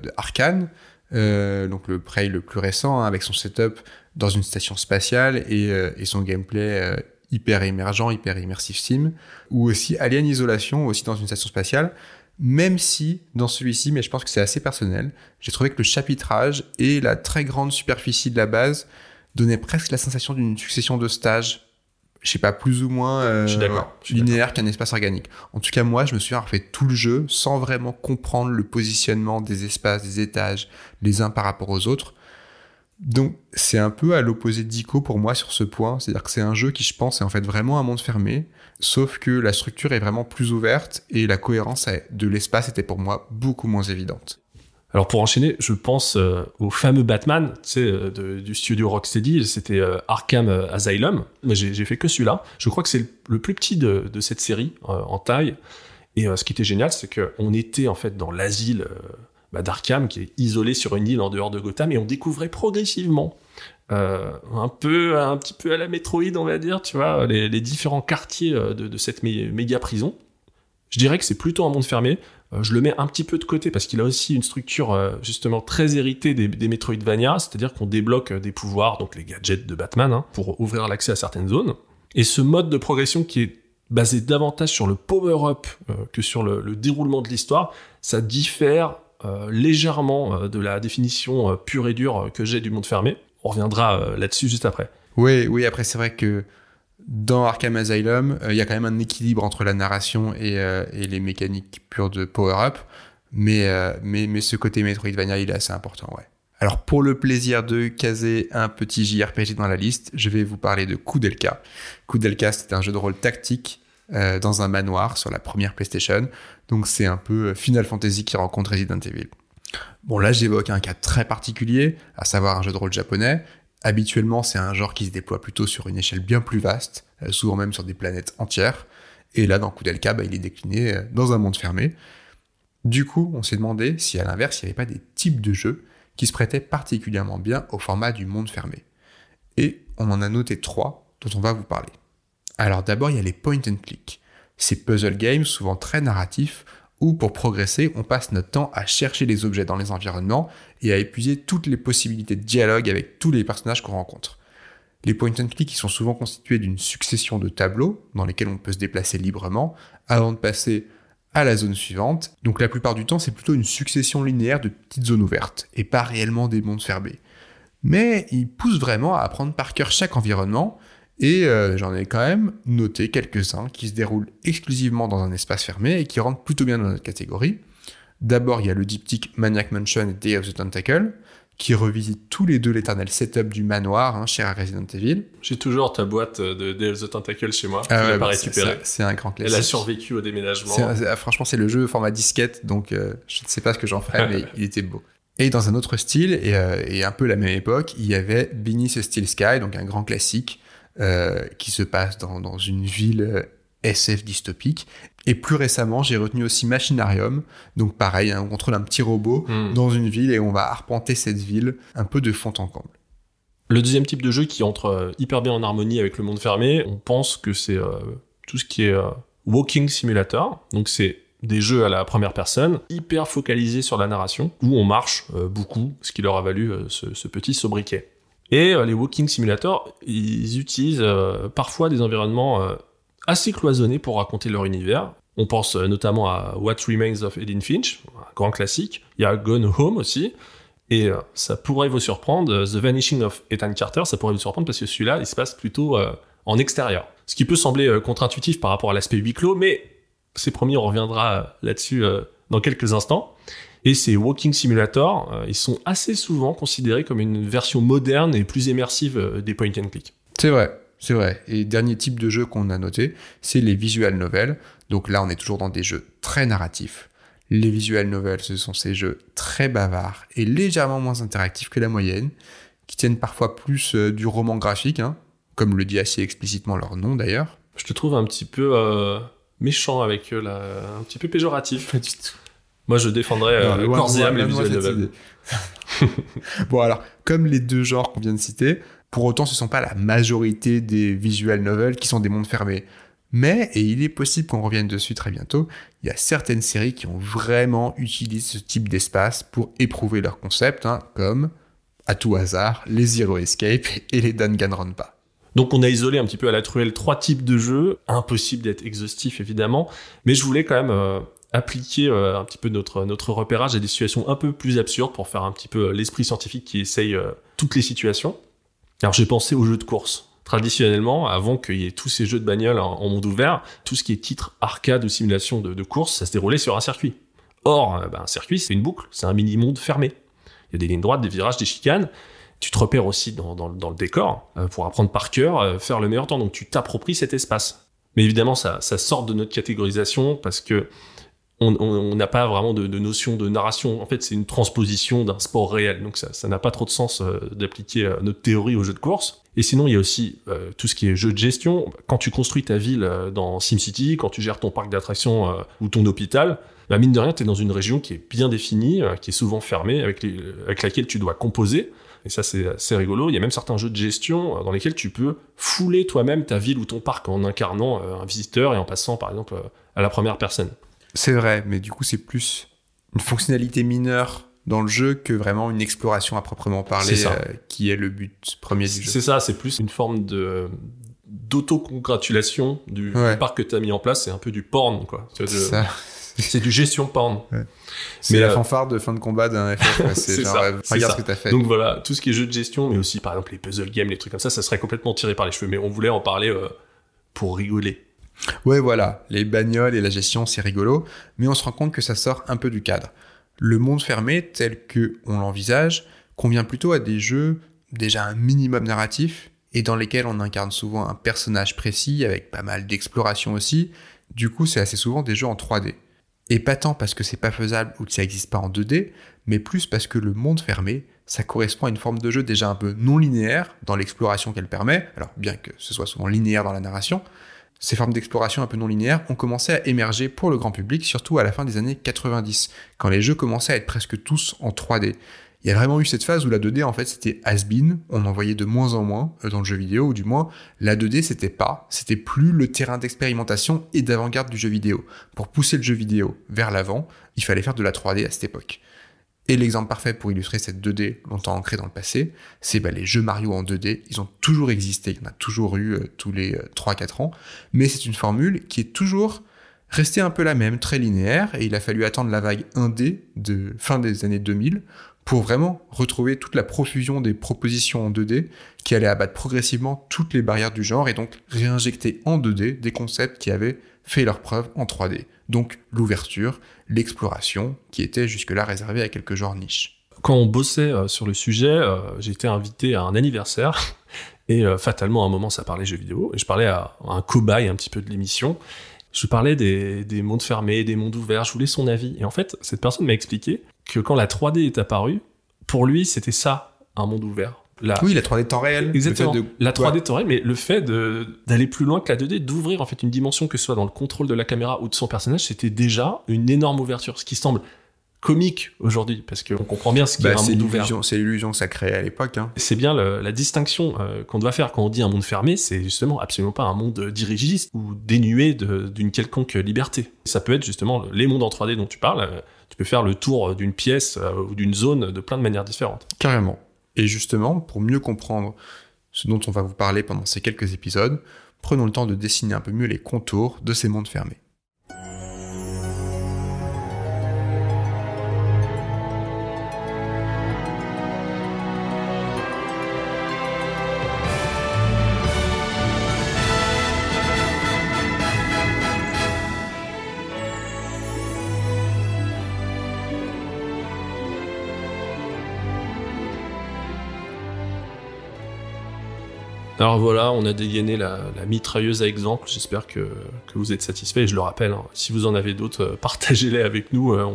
donc le Prey le plus récent, hein, avec son setup dans une station spatiale et, euh, et son gameplay euh, hyper émergent, hyper immersif sim, ou aussi Alien Isolation, aussi dans une station spatiale, même si, dans celui-ci, mais je pense que c'est assez personnel, j'ai trouvé que le chapitrage et la très grande superficie de la base donnaient presque la sensation d'une succession de stages, je sais pas, plus ou moins euh, linéaire qu'un espace organique. En tout cas, moi, je me suis refait tout le jeu sans vraiment comprendre le positionnement des espaces, des étages, les uns par rapport aux autres. Donc, c'est un peu à l'opposé d'Ico pour moi sur ce point. C'est-à-dire que c'est un jeu qui, je pense, est en fait vraiment un monde fermé, sauf que la structure est vraiment plus ouverte et la cohérence de l'espace était pour moi beaucoup moins évidente. Alors pour enchaîner, je pense euh, au fameux Batman, tu euh, du studio Rocksteady, c'était euh, Arkham Asylum. J'ai fait que celui-là. Je crois que c'est le, plus petit de, cette série en taille. Et ce qui était génial, c'est qu'on était en fait dans l'asile bah, d'Arkham, qui est isolé sur une île en dehors de Gotham, et on découvrait progressivement, euh, un peu, un petit peu à la Metroid, on va dire, tu vois, les, différents quartiers euh, de, cette mé- méga prison. Je dirais que c'est plutôt un monde fermé. Euh, je le mets un petit peu de côté parce qu'il a aussi une structure justement très héritée des, des Metroidvania, c'est-à-dire qu'on débloque des pouvoirs, donc les gadgets de Batman, hein, pour ouvrir l'accès à certaines zones. Et ce mode de progression qui est basé davantage sur le power-up que sur le, le déroulement de l'histoire, ça diffère légèrement euh, de la définition euh, pure et dure euh, que j'ai du monde fermé. On reviendra euh, là-dessus juste après. Oui, oui, après, c'est vrai que dans Arkham Asylum, euh, il y a quand même un équilibre entre la narration et, euh, les mécaniques pures de power-up, mais, euh, mais, mais ce côté Metroidvania, il est assez important, ouais. Alors, pour le plaisir de caser un petit JRPG dans la liste, je vais vous parler de Kudelka. Kudelka, c'est un jeu de rôle tactique euh, dans un manoir sur la première PlayStation. Donc, c'est un peu euh, Final Fantasy qui rencontre Resident Evil. Bon, là, j'évoque un cas très particulier, à savoir un jeu de rôle japonais. Habituellement, c'est un genre qui se déploie plutôt sur une échelle bien plus vaste, euh, souvent même sur des planètes entières. Et là, dans Kudelka, bah, il est décliné dans un monde fermé. Du coup, on s'est demandé si à l'inverse, il n'y avait pas des types de jeux qui se prêtaient particulièrement bien au format du monde fermé. Et on en a noté trois dont on va vous parler. Alors d'abord, il y a les point and click. Ces puzzle games, souvent très narratifs, où pour progresser, on passe notre temps à chercher les objets dans les environnements et à épuiser toutes les possibilités de dialogue avec tous les personnages qu'on rencontre. Les point and click sont souvent constitués d'une succession de tableaux dans lesquels on peut se déplacer librement avant de passer à la zone suivante. Donc la plupart du temps, c'est plutôt une succession linéaire de petites zones ouvertes et pas réellement des mondes fermés. mais il pousse vraiment à apprendre par cœur chaque environnement, et euh, j'en ai quand même noté quelques-uns qui se déroulent exclusivement dans un espace fermé et qui rentrent plutôt bien dans notre catégorie. D'abord, il y a le diptyque Maniac Mansion et Day of the Tentacle, qui revisitent tous les deux l'éternel setup du manoir, hein, cher à Resident Evil. J'ai toujours ta boîte de Day of the Tentacle chez moi, ah ouais, pas bah, C'est un grand classique. Elle a survécu au déménagement. franchement, c'est le jeu format disquette, donc euh, je ne sais pas ce que j'en ferai, mais il était beau. Et dans un autre style, et, euh, et, un peu la même époque, il y avait Beneath a Steel Sky, donc un grand classique, euh, qui se passe dans, dans une ville SF dystopique. Et plus récemment, j'ai retenu aussi Machinarium. Donc pareil, hein, on contrôle un petit robot hmm. dans une ville et on va arpenter cette ville un peu de fond en comble. Le deuxième type de jeu qui entre euh, hyper bien en harmonie avec le monde fermé, on pense que c'est euh, tout ce qui est euh, walking simulator. Donc c'est des jeux à la première personne, hyper focalisés sur la narration, où on marche beaucoup, ce qui leur a valu ce, ce, petit sobriquet. Et les walking simulators, ils utilisent parfois des environnements assez cloisonnés pour raconter leur univers. On pense euh, notamment à What Remains of Edith Finch, un grand classique. Il y a Gone Home aussi. Et euh, ça pourrait vous surprendre, euh, The Vanishing of Ethan Carter, ça pourrait vous surprendre parce que celui-là, il se passe plutôt en extérieur. Ce qui peut sembler contre-intuitif par rapport à l'aspect huis clos, mais c'est promis, on reviendra là-dessus dans quelques instants. Et ces walking simulators, ils sont assez souvent considérés comme une version moderne et plus immersive des point and click. C'est vrai. C'est vrai. Et dernier type de jeu qu'on a noté, c'est les visual novels. Donc là, on est toujours dans des jeux très narratifs. Les visual novels, ce sont ces jeux très bavards et légèrement moins interactifs que la moyenne, qui tiennent parfois plus euh, du roman graphique, hein, comme le dit assez explicitement leur nom d'ailleurs. Je te trouve un petit peu euh, méchant avec eux, là, un petit peu péjoratif. Moi, je défendrais euh, les visual novels. bon, alors, comme les deux genres qu'on vient de citer, pour autant, ce ne sont pas la majorité des visual novels qui sont des mondes fermés. Mais, et il est possible qu'on revienne dessus très bientôt, il y a certaines séries qui ont vraiment utilisé ce type d'espace pour éprouver leur concept, hein, comme, à tout hasard, les Zero Escape et les Danganronpa. Donc on a isolé un petit peu à la truelle trois types de jeux, impossible d'être exhaustif évidemment, mais je voulais quand même euh, appliquer euh, un petit peu notre, notre repérage à des situations un peu plus absurdes pour faire un petit peu l'esprit scientifique qui essaye euh, toutes les situations. Alors j'ai pensé aux jeux de course. Traditionnellement, avant qu'il y ait tous ces jeux de bagnole en, monde ouvert, tout ce qui est titre arcade ou simulation de, course, ça se déroulait sur un circuit. Or, euh, ben, un circuit, c'est une boucle, c'est un mini-monde fermé. Il y a des lignes droites, des virages, des chicanes. Tu te repères aussi dans, le décor euh, pour apprendre par cœur, euh, faire le meilleur temps. Donc tu t'appropries cet espace. Mais évidemment, ça sort de notre catégorisation parce que on n'a pas vraiment de, notion de narration. En fait, c'est une transposition d'un sport réel. Donc ça n'a pas trop de sens euh, d'appliquer euh, notre théorie au jeu de course. Et sinon, il y a aussi euh, tout ce qui est jeu de gestion. Quand tu construis ta ville dans SimCity, quand tu gères ton parc d'attractions ou ton hôpital, bah, mine de rien, tu es dans une région qui est bien définie, qui est souvent fermée, avec, avec laquelle tu dois composer. Et ça, c'est assez rigolo. Il y a même certains jeux de gestion dans lesquels tu peux fouler toi-même ta ville ou ton parc en incarnant un visiteur et en passant, par exemple, à la première personne. C'est vrai, mais du coup, c'est plus une fonctionnalité mineure dans le jeu que vraiment une exploration à proprement parler, euh, qui est le but premier du jeu. C'est ça, c'est plus une forme de d'auto-congratulation du, parc que tu as mis en place, c'est un peu du porn, quoi. C'est du gestion porn. C'est la euh, fanfare de fin de combat d'un FF. c'est genre, euh, regarde ce que t'as fait. Donc voilà, tout ce qui est jeu de gestion, mais aussi par exemple les puzzle games, les trucs comme ça, ça serait complètement tiré par les cheveux. Mais on voulait en parler pour rigoler. Ouais, voilà, les bagnoles et la gestion, c'est rigolo, mais on se rend compte que ça sort un peu du cadre. Le monde fermé, tel que on l'envisage, convient plutôt à des jeux déjà un minimum narratif et dans lesquels on incarne souvent un personnage précis avec pas mal d'exploration aussi. Du coup, c'est assez souvent des jeux en 3D. Et pas tant parce que c'est pas faisable ou que ça n'existe pas en 2D, mais plus parce que le monde fermé, ça correspond à une forme de jeu déjà un peu non linéaire dans l'exploration qu'elle permet, alors bien que ce soit souvent linéaire dans la narration, ces formes d'exploration un peu non linéaires ont commencé à émerger pour le grand public, surtout à la fin des années 90, quand les jeux commençaient à être presque tous en 3D. Il y a vraiment eu cette phase où la 2D, en fait, c'était has-been, on en voyait de moins en moins euh, dans le jeu vidéo, ou du moins, la 2D, c'était pas, c'était plus le terrain d'expérimentation et d'avant-garde du jeu vidéo. Pour pousser le jeu vidéo vers l'avant, il fallait faire de la 3D à cette époque. Et l'exemple parfait pour illustrer cette 2D longtemps ancrée dans le passé, c'est bah, les jeux Mario en 2D. Ils ont toujours existé, il y en a toujours eu euh, tous les 3-4 euh, ans, mais c'est une formule qui est toujours restée un peu la même, très linéaire, et il a fallu attendre la vague 1D de fin des années 2000 pour vraiment retrouver toute la profusion des propositions en 2D qui allaient abattre progressivement toutes les barrières du genre et donc réinjecter en 2D des concepts qui avaient fait leur preuve en 3D. Donc l'ouverture, l'exploration, qui était jusque-là réservée à quelques genres niches. Quand on bossait euh, sur le sujet, euh, été invité à un anniversaire et euh, fatalement à un moment ça parlait jeux vidéo et je parlais à, un cobaye un petit peu de l'émission. Je parlais des, des mondes fermés, des mondes ouverts, je voulais son avis. Et en fait, cette personne m'a expliqué que quand la 3D est apparue, pour lui, c'était ça, un monde ouvert. Oui, la 3D temps réel. Exactement. La 3D temps réel, mais le fait d'aller plus loin que la 2D, d'ouvrir en fait une dimension que ce soit dans le contrôle de la caméra ou de son personnage, c'était déjà une énorme ouverture. Ce qui semble comique aujourd'hui parce qu'on comprend bien ce qu'est bah, un monde ouvert. C'est l'illusion que ça créait à l'époque. Hein. C'est bien la distinction euh, qu'on doit faire quand on dit un monde fermé, c'est justement absolument pas un monde dirigiste ou dénué d'une quelconque liberté. Ça peut être justement les mondes en 3D dont tu parles. Euh, tu peux faire le tour d'une pièce euh, ou d'une zone de plein de manières différentes. Carrément. Et justement, pour mieux comprendre ce dont on va vous parler pendant ces quelques épisodes, prenons le temps de dessiner un peu mieux les contours de ces mondes fermés. Alors voilà, on a dégainé la, mitrailleuse à exemple. J'espère que, vous êtes satisfait. Et je le rappelle, hein, si vous en avez d'autres, euh, partagez-les avec nous. Euh,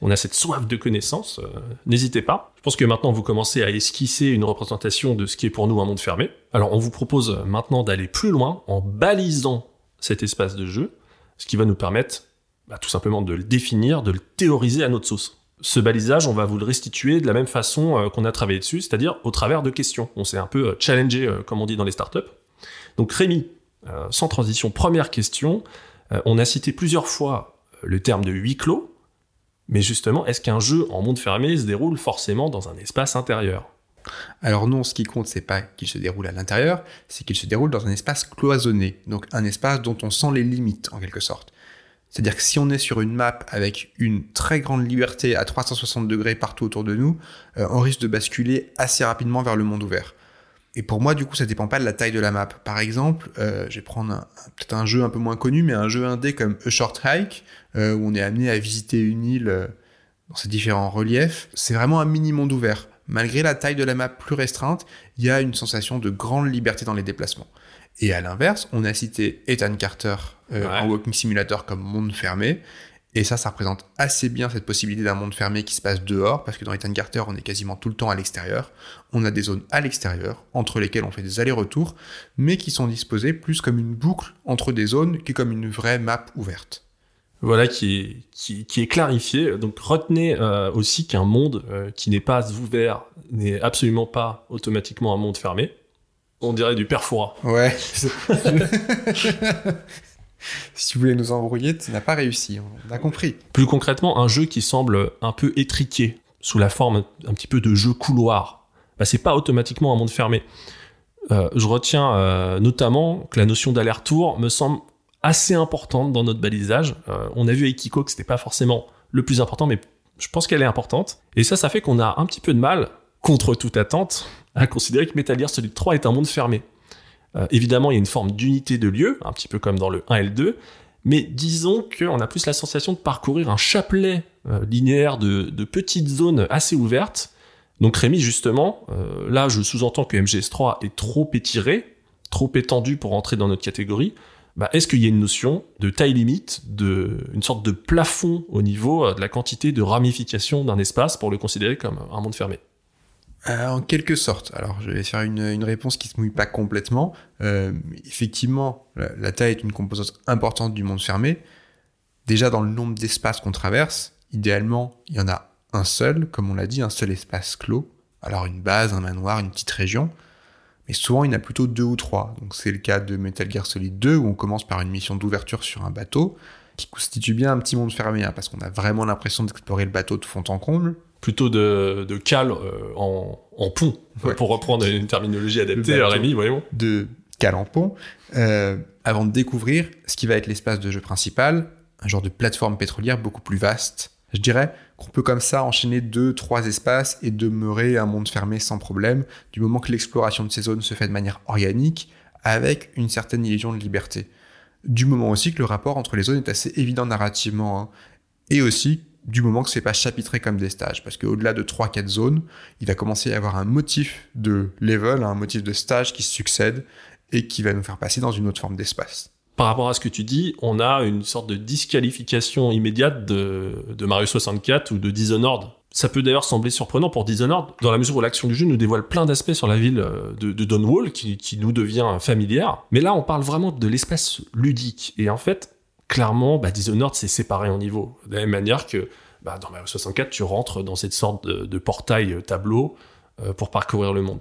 on, a, cette soif de connaissances. Euh, n'hésitez pas. Je pense que maintenant vous commencez à esquisser une représentation de ce qui est pour nous un monde fermé. Alors on vous propose maintenant d'aller plus loin en balisant cet espace de jeu, ce qui va nous permettre bah, tout simplement de le définir, de le théoriser à notre sauce. Ce balisage, on va vous le restituer de la même façon euh, qu'on a travaillé dessus, c'est-à-dire au travers de questions. On s'est un peu euh, challengé, euh, comme on dit dans les startups. Donc Rémi, sans transition, première question. on a cité plusieurs fois le terme de huis clos, mais justement, est-ce qu'un jeu en monde fermé se déroule forcément dans un espace intérieur? Alors non, ce qui compte, c'est pas qu'il se déroule à l'intérieur, c'est qu'il se déroule dans un espace cloisonné, donc un espace dont on sent les limites en quelque sorte. C'est-à-dire que si on est sur une map avec une très grande liberté à 360 degrés partout autour de nous, euh, on risque de basculer assez rapidement vers le monde ouvert. Et pour moi, du coup, ça dépend pas de la taille de la map. Par exemple, euh, je vais prendre peut-être un jeu un peu moins connu, mais un jeu indé comme A Short Hike, euh, où on est amené à visiter une île dans ses différents reliefs. C'est vraiment un mini monde ouvert. Malgré la taille de la map plus restreinte, il y a une sensation de grande liberté dans les déplacements. Et à l'inverse, on a cité Ethan Carter euh, en Walking Simulator comme monde fermé. Et ça, ça représente assez bien cette possibilité d'un monde fermé qui se passe dehors, parce que dans Ethan Carter, on est quasiment tout le temps à l'extérieur. On a des zones à l'extérieur, entre lesquelles on fait des allers-retours, mais qui sont disposées plus comme une boucle entre des zones que comme une vraie map ouverte. Voilà, qui est, qui, est clarifié. Donc retenez euh, aussi qu'un monde euh, qui n'est pas ouvert n'est absolument pas automatiquement un monde fermé. On dirait du perfora. Ouais. si tu voulais nous embrouiller, tu n'as pas réussi. On a compris. Plus concrètement, un jeu qui semble un peu étriqué, sous la forme un petit peu de jeu couloir, bah, c'est pas automatiquement un monde fermé. Euh, je retiens euh, notamment que la notion d'aller-retour me semble assez importante dans notre balisage. Euh, on a vu à Ikiko que c'était pas forcément le plus important, mais je pense qu'elle est importante. Et ça, ça fait qu'on a un petit peu de mal, contre toute attente, à considérer que Metal Gear Solid 3 est un monde fermé. Euh, évidemment, il y a une forme d'unité de lieu, un petit peu comme dans le 1 et le 2, mais disons qu'on a plus la sensation de parcourir un chapelet euh, linéaire de, petites zones assez ouvertes. Donc Rémi, justement, euh, là je sous-entends que MGS3 est trop étiré, trop étendu pour entrer dans notre catégorie. Bah, Est-ce qu'il y a une notion de taille limite, de, une sorte de plafond au niveau de la quantité de ramification d'un espace pour le considérer comme un monde fermé? Euh, en quelque sorte. Alors, je vais faire une, réponse qui se mouille pas complètement. Euh, effectivement, la, taille est une composante importante du monde fermé. Déjà, dans le nombre d'espaces qu'on traverse, idéalement, il y en a un seul, comme on l'a dit, un seul espace clos. Alors, une base, un manoir, une petite région. Mais souvent, il y en a plutôt deux ou trois. Donc, c'est le cas de Metal Gear Solid 2, où on commence par une mission d'ouverture sur un bateau, qui constitue bien un petit monde fermé, hein, parce qu'on a vraiment l'impression d'explorer le bateau de fond en comble plutôt de, de cale euh, en, en, pont, pour reprendre une terminologie adaptée à Rémi, voyons. De cale en pont, euh, avant de découvrir ce qui va être l'espace de jeu principal, un genre de plateforme pétrolière beaucoup plus vaste, Je dirais qu'on peut comme ça enchaîner deux, trois espaces et demeurer un monde fermé sans problème, du moment que l'exploration de ces zones se fait de manière organique, avec une certaine illusion de liberté. Du moment aussi que le rapport entre les zones est assez évident narrativement, hein. et aussi du moment que c'est pas chapitré comme des stages, parce qu'au-delà de 3-4 zones, il va commencer à y avoir un motif de level, un motif de stage qui succède et qui va nous faire passer dans une autre forme d'espace. Par rapport à ce que tu dis, on a une sorte de disqualification immédiate de, de Mario 64 ou de Dishonored. Ça peut d'ailleurs sembler surprenant pour Dishonored, dans la mesure où l'action du jeu nous dévoile plein d'aspects sur la ville euh, de, de Dawnwall, qui, qui nous devient familière. Mais là, on parle vraiment de l'espace ludique. Et en fait, clairement, bah, Dishonored, c'est séparé en niveaux. De la même manière que bah, dans Mario 64, tu rentres dans cette sorte de, portail euh, tableau euh, pour parcourir le monde.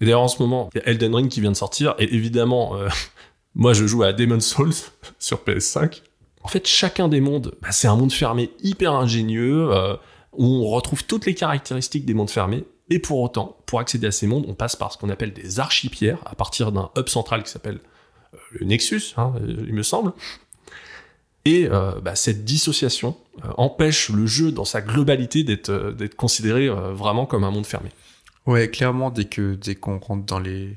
Et d'ailleurs, en ce moment, il y a Elden Ring qui vient de sortir, et évidemment, euh, moi, je joue à Demon's Souls sur PS5. En fait, chacun des mondes, bah, c'est un monde fermé hyper ingénieux, où on retrouve toutes les caractéristiques des mondes fermés, et pour autant, pour accéder à ces mondes, on passe par ce qu'on appelle des archipierres, à partir d'un hub central qui s'appelle le Nexus, hein, il me semble. Et euh, bah, cette dissociation euh, empêche le jeu dans sa globalité d'être euh, considéré vraiment comme un monde fermé. Ouais, clairement, dès qu'on rentre dans les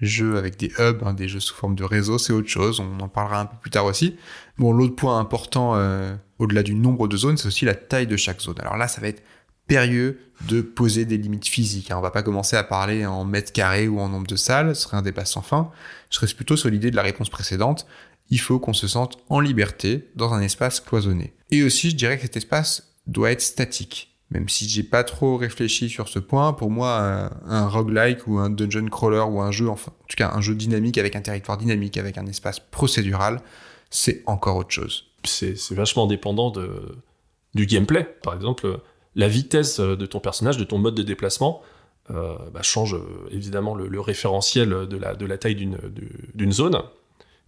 jeux avec des hubs, hein, des jeux sous forme de réseau, c'est autre chose. On en parlera un peu plus tard aussi. Bon, l'autre point important, au-delà du nombre de zones, c'est aussi la taille de chaque zone. Alors là, ça va être périlleux de poser des limites physiques. hein. On va pas commencer à parler en mètres carrés ou en nombre de salles, ce serait un débat sans fin. Je reste plutôt sur l'idée de la réponse précédente. Il faut qu'on se sente en liberté dans un espace cloisonné. Et aussi, je dirais que cet espace doit être statique. Même si j'ai pas trop réfléchi sur ce point, pour moi, un, roguelike ou un dungeon crawler ou un jeu, enfin, en tout cas, un jeu dynamique avec un territoire dynamique, avec un espace procédural, c'est encore autre chose. C'est vachement dépendant du gameplay. Par exemple, la vitesse de ton personnage, de ton mode de déplacement, euh, bah, change euh, évidemment le, référentiel de la, taille d'une zone.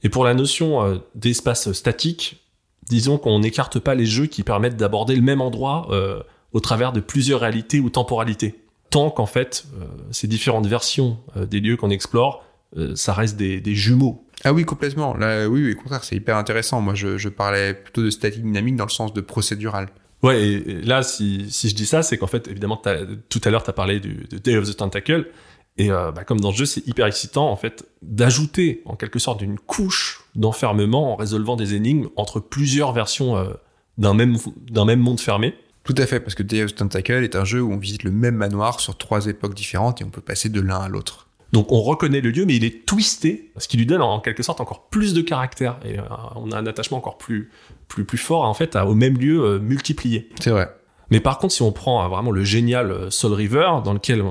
Et pour la notion euh, d'espace statique, disons qu'on n'écarte pas les jeux qui permettent d'aborder le même endroit euh, au travers de plusieurs réalités ou temporalités. Tant qu'en fait, euh, ces différentes versions euh, des lieux qu'on explore, ça reste des, des jumeaux. Ah oui, complètement. Là, oui, oui, au contraire, c'est hyper intéressant. Moi, je, je parlais plutôt de statique dynamique dans le sens de procédural. Ouais, et, et là, si, si je dis ça, c'est qu'en fait, évidemment, tout à l'heure, tu as parlé du, de Day of the Tentacle, et euh, bah, comme dans le jeu, c'est hyper excitant, en fait, d'ajouter, en quelque sorte, une couche d'enfermement en résolvant des énigmes entre plusieurs versions euh, d'un même, d'un même monde fermé. Tout à fait, parce que Day of the Tentacle est un jeu où on visite le même manoir sur trois époques différentes et on peut passer de l'un à l'autre. Donc on reconnaît le lieu, mais il est twisté, ce qui lui donne en quelque sorte encore plus de caractère. Et euh, on a un attachement encore plus, plus, plus fort, en fait, au même lieu euh, multiplié. C'est vrai. Mais par contre, si on prend euh, vraiment le génial Soul River, dans lequel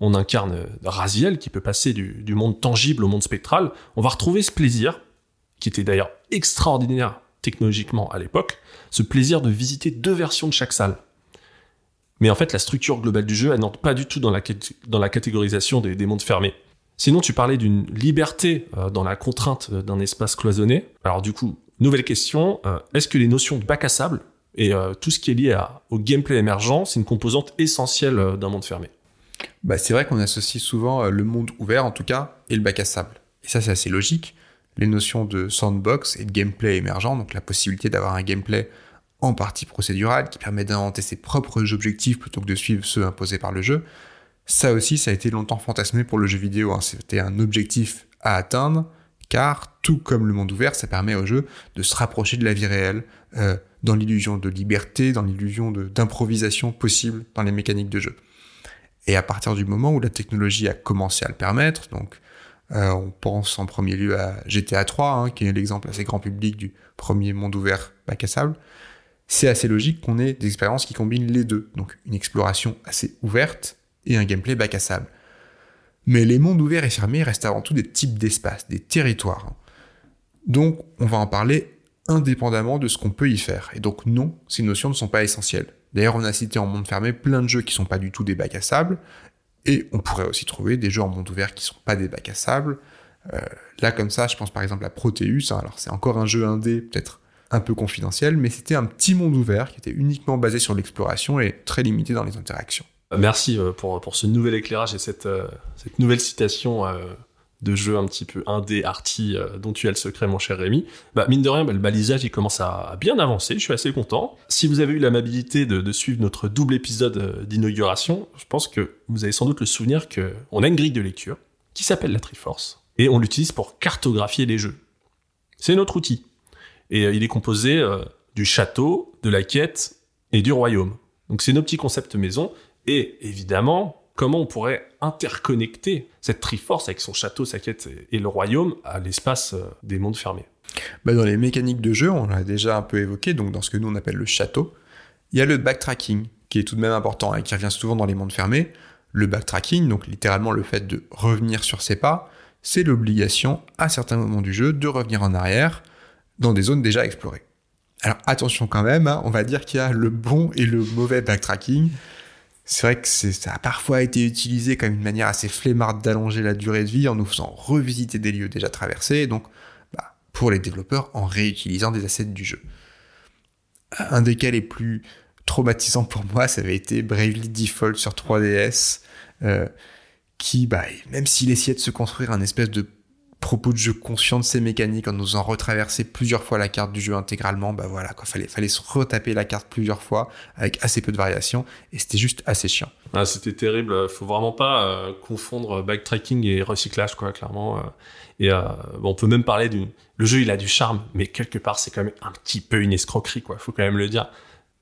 on, incarne Raziel, qui peut passer du, monde tangible au monde spectral, on va retrouver ce plaisir, qui était d'ailleurs extraordinaire technologiquement à l'époque, ce plaisir de visiter deux versions de chaque salle. Mais en fait, la structure globale du jeu, elle n'entre pas du tout dans la, catégorisation des, des mondes fermés. Sinon, tu parlais d'une liberté euh, dans la contrainte euh, d'un espace cloisonné. Alors du coup, nouvelle question, euh, est-ce que les notions de bac à sable et tout ce qui est lié au gameplay émergent, c'est une composante essentielle d'un monde fermé? Bah, c'est vrai qu'on associe souvent euh, le monde ouvert, en tout cas, et le bac à sable. Et ça, c'est assez logique. Les notions de sandbox et de gameplay émergent, donc la possibilité d'avoir un gameplay en partie procédural qui permet d'inventer ses propres objectifs plutôt que de suivre ceux imposés par le jeu. Ça aussi, ça a été longtemps fantasmé pour le jeu vidéo. hein. C'était un objectif à atteindre, car tout comme le monde ouvert, ça permet au jeu de se rapprocher de la vie réelle, euh, dans l'illusion de liberté, dans l'illusion d'improvisation possible dans les mécaniques de jeu. Et à partir du moment où la technologie a commencé à le permettre, donc euh, on pense en premier lieu à GTA 3, hein, qui est l'exemple assez grand public du premier monde ouvert bac à sable, c'est assez logique qu'on ait des expériences qui combinent les deux, donc une exploration assez ouverte et un gameplay bac à sable. Mais les mondes ouverts et fermés restent avant tout des types d'espaces, des territoires. Donc on va en parler indépendamment de ce qu'on peut y faire. Et donc non, ces notions ne sont pas essentielles. D'ailleurs, on a cité en monde fermé plein de jeux qui sont pas du tout des bacs à et on pourrait aussi trouver des jeux en monde ouvert qui sont pas des bacs à. Euh, là, comme ça, je pense par exemple à Proteus. hein. alors c'est encore un jeu indé, peut-être un peu confidentiel, mais c'était un petit monde ouvert qui était uniquement basé sur l'exploration et très limité dans les interactions. Merci euh, pour, ce nouvel éclairage et cette, euh, cette nouvelle citation de jeux un petit peu indé, arty, euh, dont tu as le secret, mon cher Rémi, bah, mine de rien, bah, le balisage, il commence à bien avancer, je suis assez content. Si vous avez eu l'amabilité de, de suivre notre double épisode euh, d'inauguration, je pense que vous avez sans doute le souvenir que on a une grille de lecture qui s'appelle la Triforce, et on l'utilise pour cartographier les jeux. C'est notre outil. Et euh, il est composé du château, de la quête et du royaume. Donc c'est nos petits concepts maison, et évidemment, comment on pourrait interconnecter cette Triforce avec son château, sa quête et le royaume à l'espace euh, des mondes fermés. Bah, dans les mécaniques de jeu, on l'a déjà un peu évoqué, donc dans ce que nous on appelle le château, il y a le backtracking, qui est tout de même important et qui revient souvent dans les mondes fermés. Le backtracking, donc littéralement le fait de revenir sur ses pas, c'est l'obligation à certains moments du jeu de revenir en arrière dans des zones déjà explorées. Alors attention quand même, hein, on va dire qu'il y a le bon et le mauvais backtracking. C'est vrai que ça a parfois été utilisé comme une manière assez flemmarde d'allonger la durée de vie en nous faisant revisiter des lieux déjà traversés, donc bah, pour les développeurs en réutilisant des assets du jeu. Un des cas les plus traumatisants pour moi, ça avait été Bravely Default sur 3DS, euh, qui, bah, même s'il essayait de se construire un espèce de propos de jeu conscient de ses mécaniques en nous faisant retraverser plusieurs fois la carte du jeu intégralement, bah voilà, quoi, fallait, fallait se retaper la carte plusieurs fois avec assez peu de variations et c'était juste assez chiant. Ah, c'était terrible, faut vraiment pas euh, confondre backtracking et recyclage, quoi, clairement. euh. et euh, on peut même parler du. Le jeu, il a du charme, mais quelque part, c'est quand même un petit peu une escroquerie, quoi, faut quand même le dire.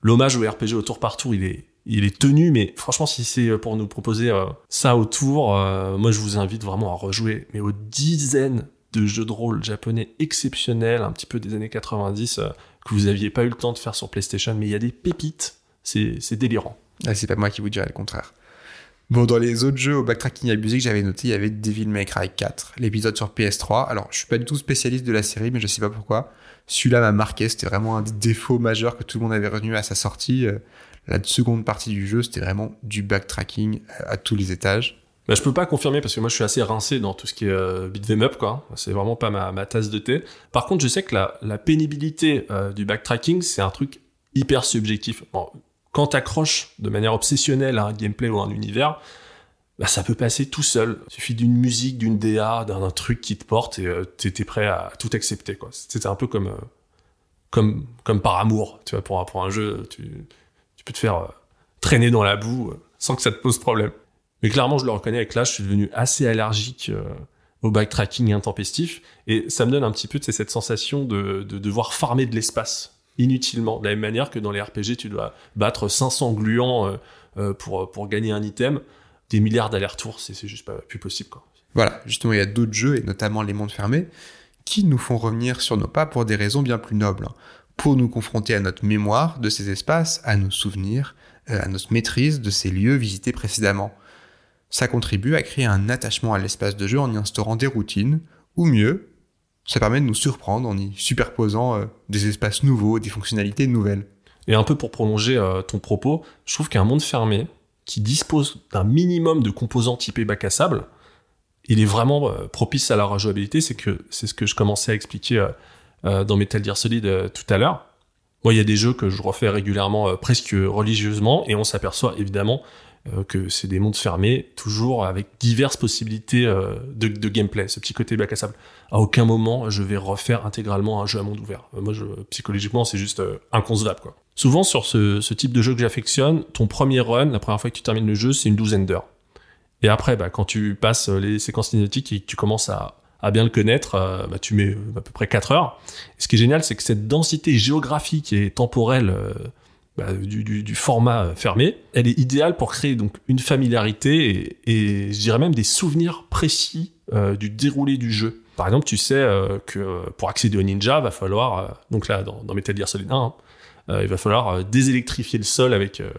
L'hommage au RPG au tour par tour, il est, il est tenu, mais franchement, si c'est pour nous proposer euh, ça au tour, euh, moi je vous invite vraiment à rejouer, mais aux dizaines de jeux de rôle japonais exceptionnels, un petit peu des années 90, euh, que vous aviez pas eu le temps de faire sur PlayStation, mais il y a des pépites, c'est délirant. Ah, c'est pas moi qui vous dirais le contraire. Bon, dans les autres jeux au backtracking abusé que j'avais noté, il y avait Devil May Cry 4, l'épisode sur PS3. Alors, je suis pas du tout spécialiste de la série, mais je sais pas pourquoi. Celui-là m'a marqué, c'était vraiment un des défauts majeurs que tout le monde avait retenu à sa sortie. La seconde partie du jeu, c'était vraiment du backtracking à tous les étages. Bah, je peux pas confirmer parce que moi je suis assez rincé dans tout ce qui est euh, beat'em up quoi. C'est vraiment pas ma, tasse de thé. Par contre, je sais que la, pénibilité euh, du backtracking, c'est un truc hyper subjectif. Bon, quand t'accroches de manière obsessionnelle à un gameplay ou à un univers, bah, ça peut passer tout seul. Il suffit d'une musique, d'une DA, d'un truc qui te porte et euh, t'es prêt à tout accepter quoi. C'était un peu comme euh, comme comme par amour, tu vois, pour pour un jeu, tu tu peux te faire euh, traîner dans la boue euh, sans que ça te pose problème. Mais clairement, je le reconnais avec l'âge, je suis devenu assez allergique euh, au backtracking intempestif. Et ça me donne un petit peu cette sensation de, de devoir farmer de l'espace inutilement. De la même manière que dans les RPG, tu dois battre 500 gluants pour, pour gagner un item. Des milliards d'allers-retours, c'est juste pas plus possible. Voilà, justement, il y a d'autres jeux, et notamment les mondes fermés, qui nous font revenir sur nos pas pour des raisons bien plus nobles. Pour nous confronter à notre mémoire de ces espaces, à nos souvenirs, euh, à notre maîtrise de ces lieux visités précédemment. Ça contribue à créer un attachement à l'espace de jeu en y instaurant des routines, ou mieux, ça permet de nous surprendre en y superposant euh, des espaces nouveaux, des fonctionnalités nouvelles. Et un peu pour prolonger euh, ton propos, je trouve qu'un monde fermé qui dispose d'un minimum de composants typés bac à sable, il est vraiment propice à la rejouabilité. C'est que c'est ce que je commençais à expliquer dans Metal Gear Solid euh, tout à l'heure. Moi, il y a des jeux que je refais régulièrement, euh, presque religieusement, et on s'aperçoit évidemment euh, que c'est des mondes fermés, toujours avec diverses possibilités euh, de, gameplay. Ce petit côté bac à sable. À aucun moment, je vais refaire intégralement un jeu à monde ouvert. Euh, moi, psychologiquement, c'est juste euh, inconcevable. Souvent, sur ce, type de jeu que j'affectionne, ton premier run, la première fois que tu termines le jeu, c'est une douzaine d'heures. Et après, bah, quand tu passes euh, les séquences cinématiques et que tu commences à, à bien le connaître, euh, bah, tu mets euh, à peu près 4 heures. Et ce qui est génial, c'est que cette densité géographique et temporelle euh, bah, du, format fermé, elle est idéale pour créer donc une familiarité et, je dirais même des souvenirs précis du déroulé du jeu. Par exemple, tu sais que pour accéder au ninja, va falloir, donc là dans, dans Metal Gear Solid 1, hein, euh, il va falloir euh, désélectrifier le sol avec euh,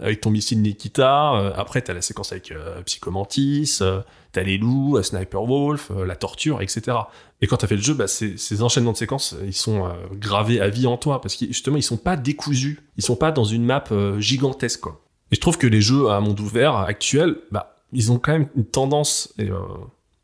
avec ton missile Nikita. Euh, après, t'as la séquence avec euh, Psychomantis, euh, t'as les loups, euh, Sniper Wolf, euh, la torture, etc. Et quand t'as fait le jeu, bah, ces, enchaînements de séquences, euh, ils sont euh, gravés à vie en toi parce que justement, ils sont pas décousus, ils sont pas dans une map euh, gigantesque. Quoi. Et je trouve que les jeux à monde ouvert actuels, bah, ils ont quand même une tendance, et euh,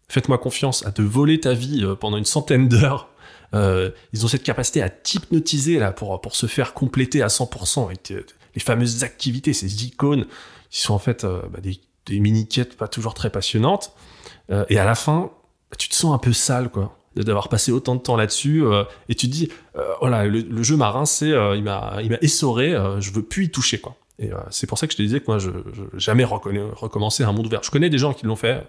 faites-moi confiance, à te voler ta vie euh, pendant une centaine d'heures. Euh, ils ont cette capacité à t'hypnotiser là pour pour se faire compléter à 100% avec les fameuses activités, ces icônes qui sont en fait euh, bah, des, des mini quêtes pas toujours très passionnantes. Euh, et à la fin, tu te sens un peu sale, quoi d'avoir passé autant de temps là-dessus et tu te dis voilà oh le, jeu m'a rincé il m'a il m'a essoré je veux plus y toucher quoi. Et c'est pour ça que je te disais que moi je, je jamais recommencer un monde ouvert. Je connais des gens qui l'ont fait.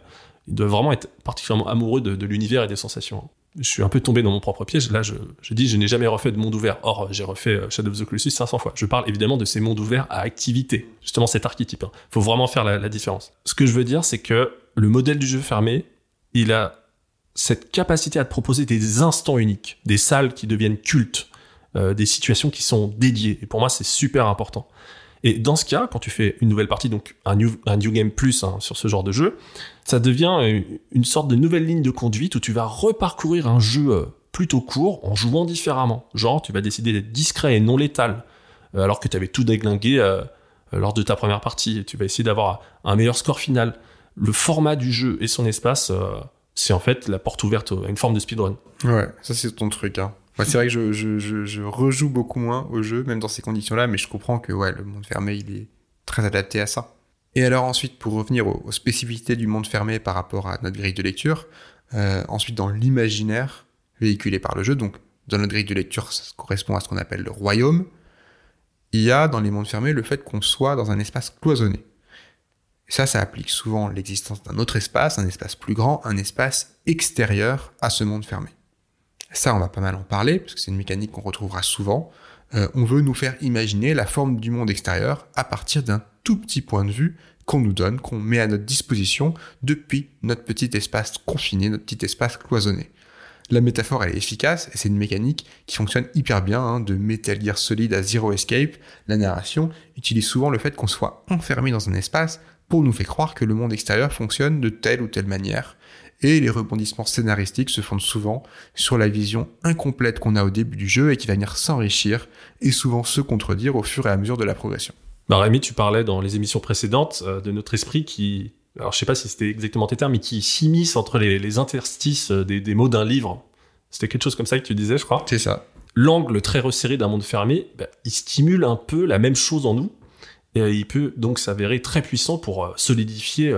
Ils doivent vraiment être particulièrement amoureux de l'univers et des sensations je suis un peu tombé dans mon propre piège. Là, je, dis, je n'ai jamais refait de monde ouvert. Or, j'ai refait euh, Shadow of the Colossus 500 fois. Je parle évidemment de ces mondes ouverts à activité. Justement, cet archétype. Il hein. faut vraiment faire la, la, différence. Ce que je veux dire, c'est que le modèle du jeu fermé, il a cette capacité à te proposer des instants uniques, des salles qui deviennent cultes, euh, des situations qui sont dédiées. Et pour moi, c'est super important. Et dans ce cas, quand tu fais une nouvelle partie, donc un new, game plus hein, sur ce genre de jeu, ça devient euh, une sorte de nouvelle ligne de conduite où tu vas reparcourir un jeu euh, plutôt court en jouant différemment. Genre, tu vas décider d'être discret et non létal, euh, alors que tu avais tout déglingué lors de ta première partie. Tu vas essayer d'avoir un meilleur score final. Le format du jeu et son espace, c'est en fait la porte ouverte à une forme de speedrun. Ouais, ça c'est ton truc. Hein c'est vrai que je, rejoue beaucoup moins au jeu, même dans ces conditions-là, mais je comprends que ouais, le monde fermé, il est très adapté à ça. Et alors ensuite, pour revenir aux, spécificités du monde fermé par rapport à notre grille de lecture, euh, ensuite dans l'imaginaire véhiculé par le jeu, donc dans notre grille de lecture, ça correspond à ce qu'on appelle le royaume, il y a dans les mondes fermés le fait qu'on soit dans un espace cloisonné. Et ça, ça applique souvent l'existence d'un autre espace, un espace plus grand, un espace extérieur à ce monde fermé. Ça, on va pas mal en parler, parce que c'est une mécanique qu'on retrouvera souvent. Euh, on veut nous faire imaginer la forme du monde extérieur à partir d'un tout petit point de vue qu'on nous donne, qu'on met à notre disposition depuis notre petit espace confiné, notre petit espace cloisonné. La métaphore, elle est efficace, et c'est une mécanique qui fonctionne hyper bien, hein, de Metal Gear Solid à Zero Escape. La narration utilise souvent le fait qu'on soit enfermé dans un espace pour nous faire croire que le monde extérieur fonctionne de telle ou telle manière, et les rebondissements scénaristiques se fondent souvent sur la vision incomplète qu'on a au début du jeu et qui va venir s'enrichir et souvent se contredire au fur et à mesure de la progression. Bah Rémi, tu parlais dans les émissions précédentes euh, de notre esprit qui, alors je sais pas si c'était exactement tes termes, mais qui s'immisce entre les, interstices euh, des, mots d'un livre. C'était quelque chose comme ça que tu disais, je crois. C'est ça. L'angle très resserré d'un monde fermé, bah, il stimule un peu la même chose en nous, et euh, il peut donc s'avérer très puissant pour solidifier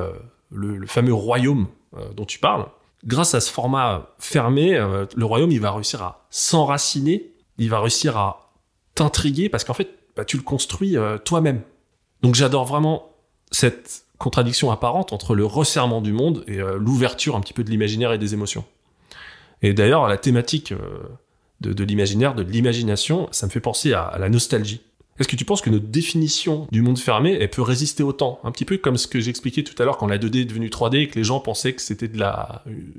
le, le, fameux royaume euh, dont tu parles, grâce à ce format fermé, euh, le royaume, il va réussir à s'enraciner, il va réussir à t'intriguer, parce qu'en fait, bah, tu le construis euh, toi-même. Donc j'adore vraiment cette contradiction apparente entre le resserrement du monde et l'ouverture un petit peu de l'imaginaire et des émotions. Et d'ailleurs, la thématique de, l'imaginaire, de l'imagination, ça me fait penser à la nostalgie. Est-ce que tu penses que notre définition du monde fermé, elle peut résister au temps? Un petit peu comme ce que j'expliquais tout à l'heure quand la 2D est devenue 3D et que les gens pensaient que c'était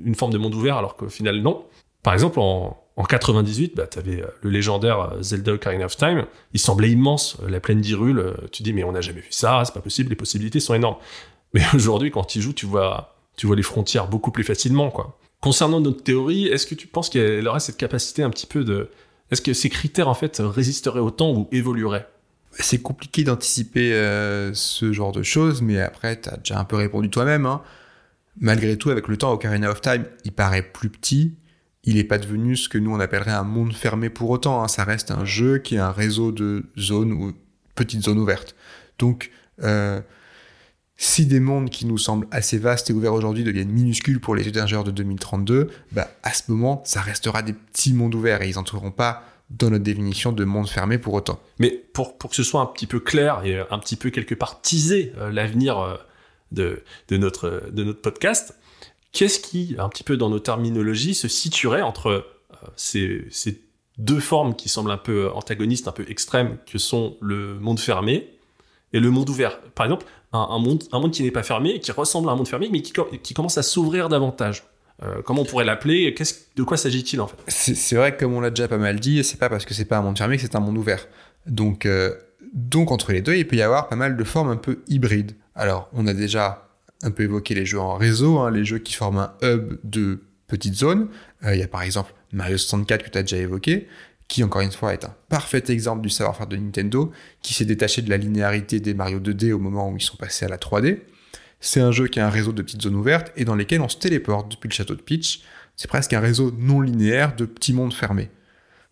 une forme de monde ouvert alors qu'au final non. Par exemple, en, en 98, bah, t'avais euh, le légendaire euh, Zelda Ocarina of Time. Il semblait immense, euh, la plaine d'Hyrule. Tu dis, mais on n'a jamais vu ça, c'est pas possible, les possibilités sont énormes. Mais aujourd'hui, quand tu joues, tu vois, tu vois les frontières beaucoup plus facilement. Concernant notre théorie, est-ce que tu penses qu'elle aurait cette capacité un petit peu de, est-ce que ces critères, en fait, résisteraient au temps ou évolueraient? C'est compliqué d'anticiper euh, ce genre de choses, mais après, tu as déjà un peu répondu toi-même. Hein. Malgré tout, avec le temps, Ocarina of Time, il paraît plus petit. Il n'est pas devenu ce que nous, on appellerait un monde fermé pour autant. Hein. Ça reste un jeu qui est un réseau de zones ou petites zones ouvertes. Donc, euh, si des mondes qui nous semblent assez vastes et ouverts aujourd'hui deviennent minuscules pour les étagères de 2032, bah, à ce moment, ça restera des petits mondes ouverts et ils n'entreront pas dans notre définition de monde fermé pour autant. Mais pour, pour que ce soit un petit peu clair et un petit peu quelque part teaser euh, l'avenir euh, de, de, notre, de notre podcast, qu'est-ce qui, un petit peu dans nos terminologies, se situerait entre euh, ces, ces deux formes qui semblent un peu antagonistes, un peu extrêmes, que sont le monde fermé et le monde ouvert? Par exemple, un, monde, qui n'est pas fermé, qui ressemble à un monde fermé, mais qui, qui commence à s'ouvrir davantage. Euh, comment on pourrait l'appeler? De quoi s'agit-il en fait? C'est vrai que comme on l'a déjà pas mal dit, c'est pas parce que c'est pas un monde fermé que c'est un monde ouvert. Donc, euh, donc entre les deux, il peut y avoir pas mal de formes un peu hybrides. Alors, on a déjà un peu évoqué les jeux en réseau, hein, les jeux qui forment un hub de petites zones. Euh, il y a par exemple Mario 64 que tu as déjà évoqué, qui encore une fois est un parfait exemple du savoir-faire de Nintendo, qui s'est détaché de la linéarité des Mario 2D au moment où ils sont passés à la 3D. C'est un jeu qui a un réseau de petites zones ouvertes et dans lesquelles on se téléporte depuis le château de Peach. C'est presque un réseau non linéaire de petits mondes fermés.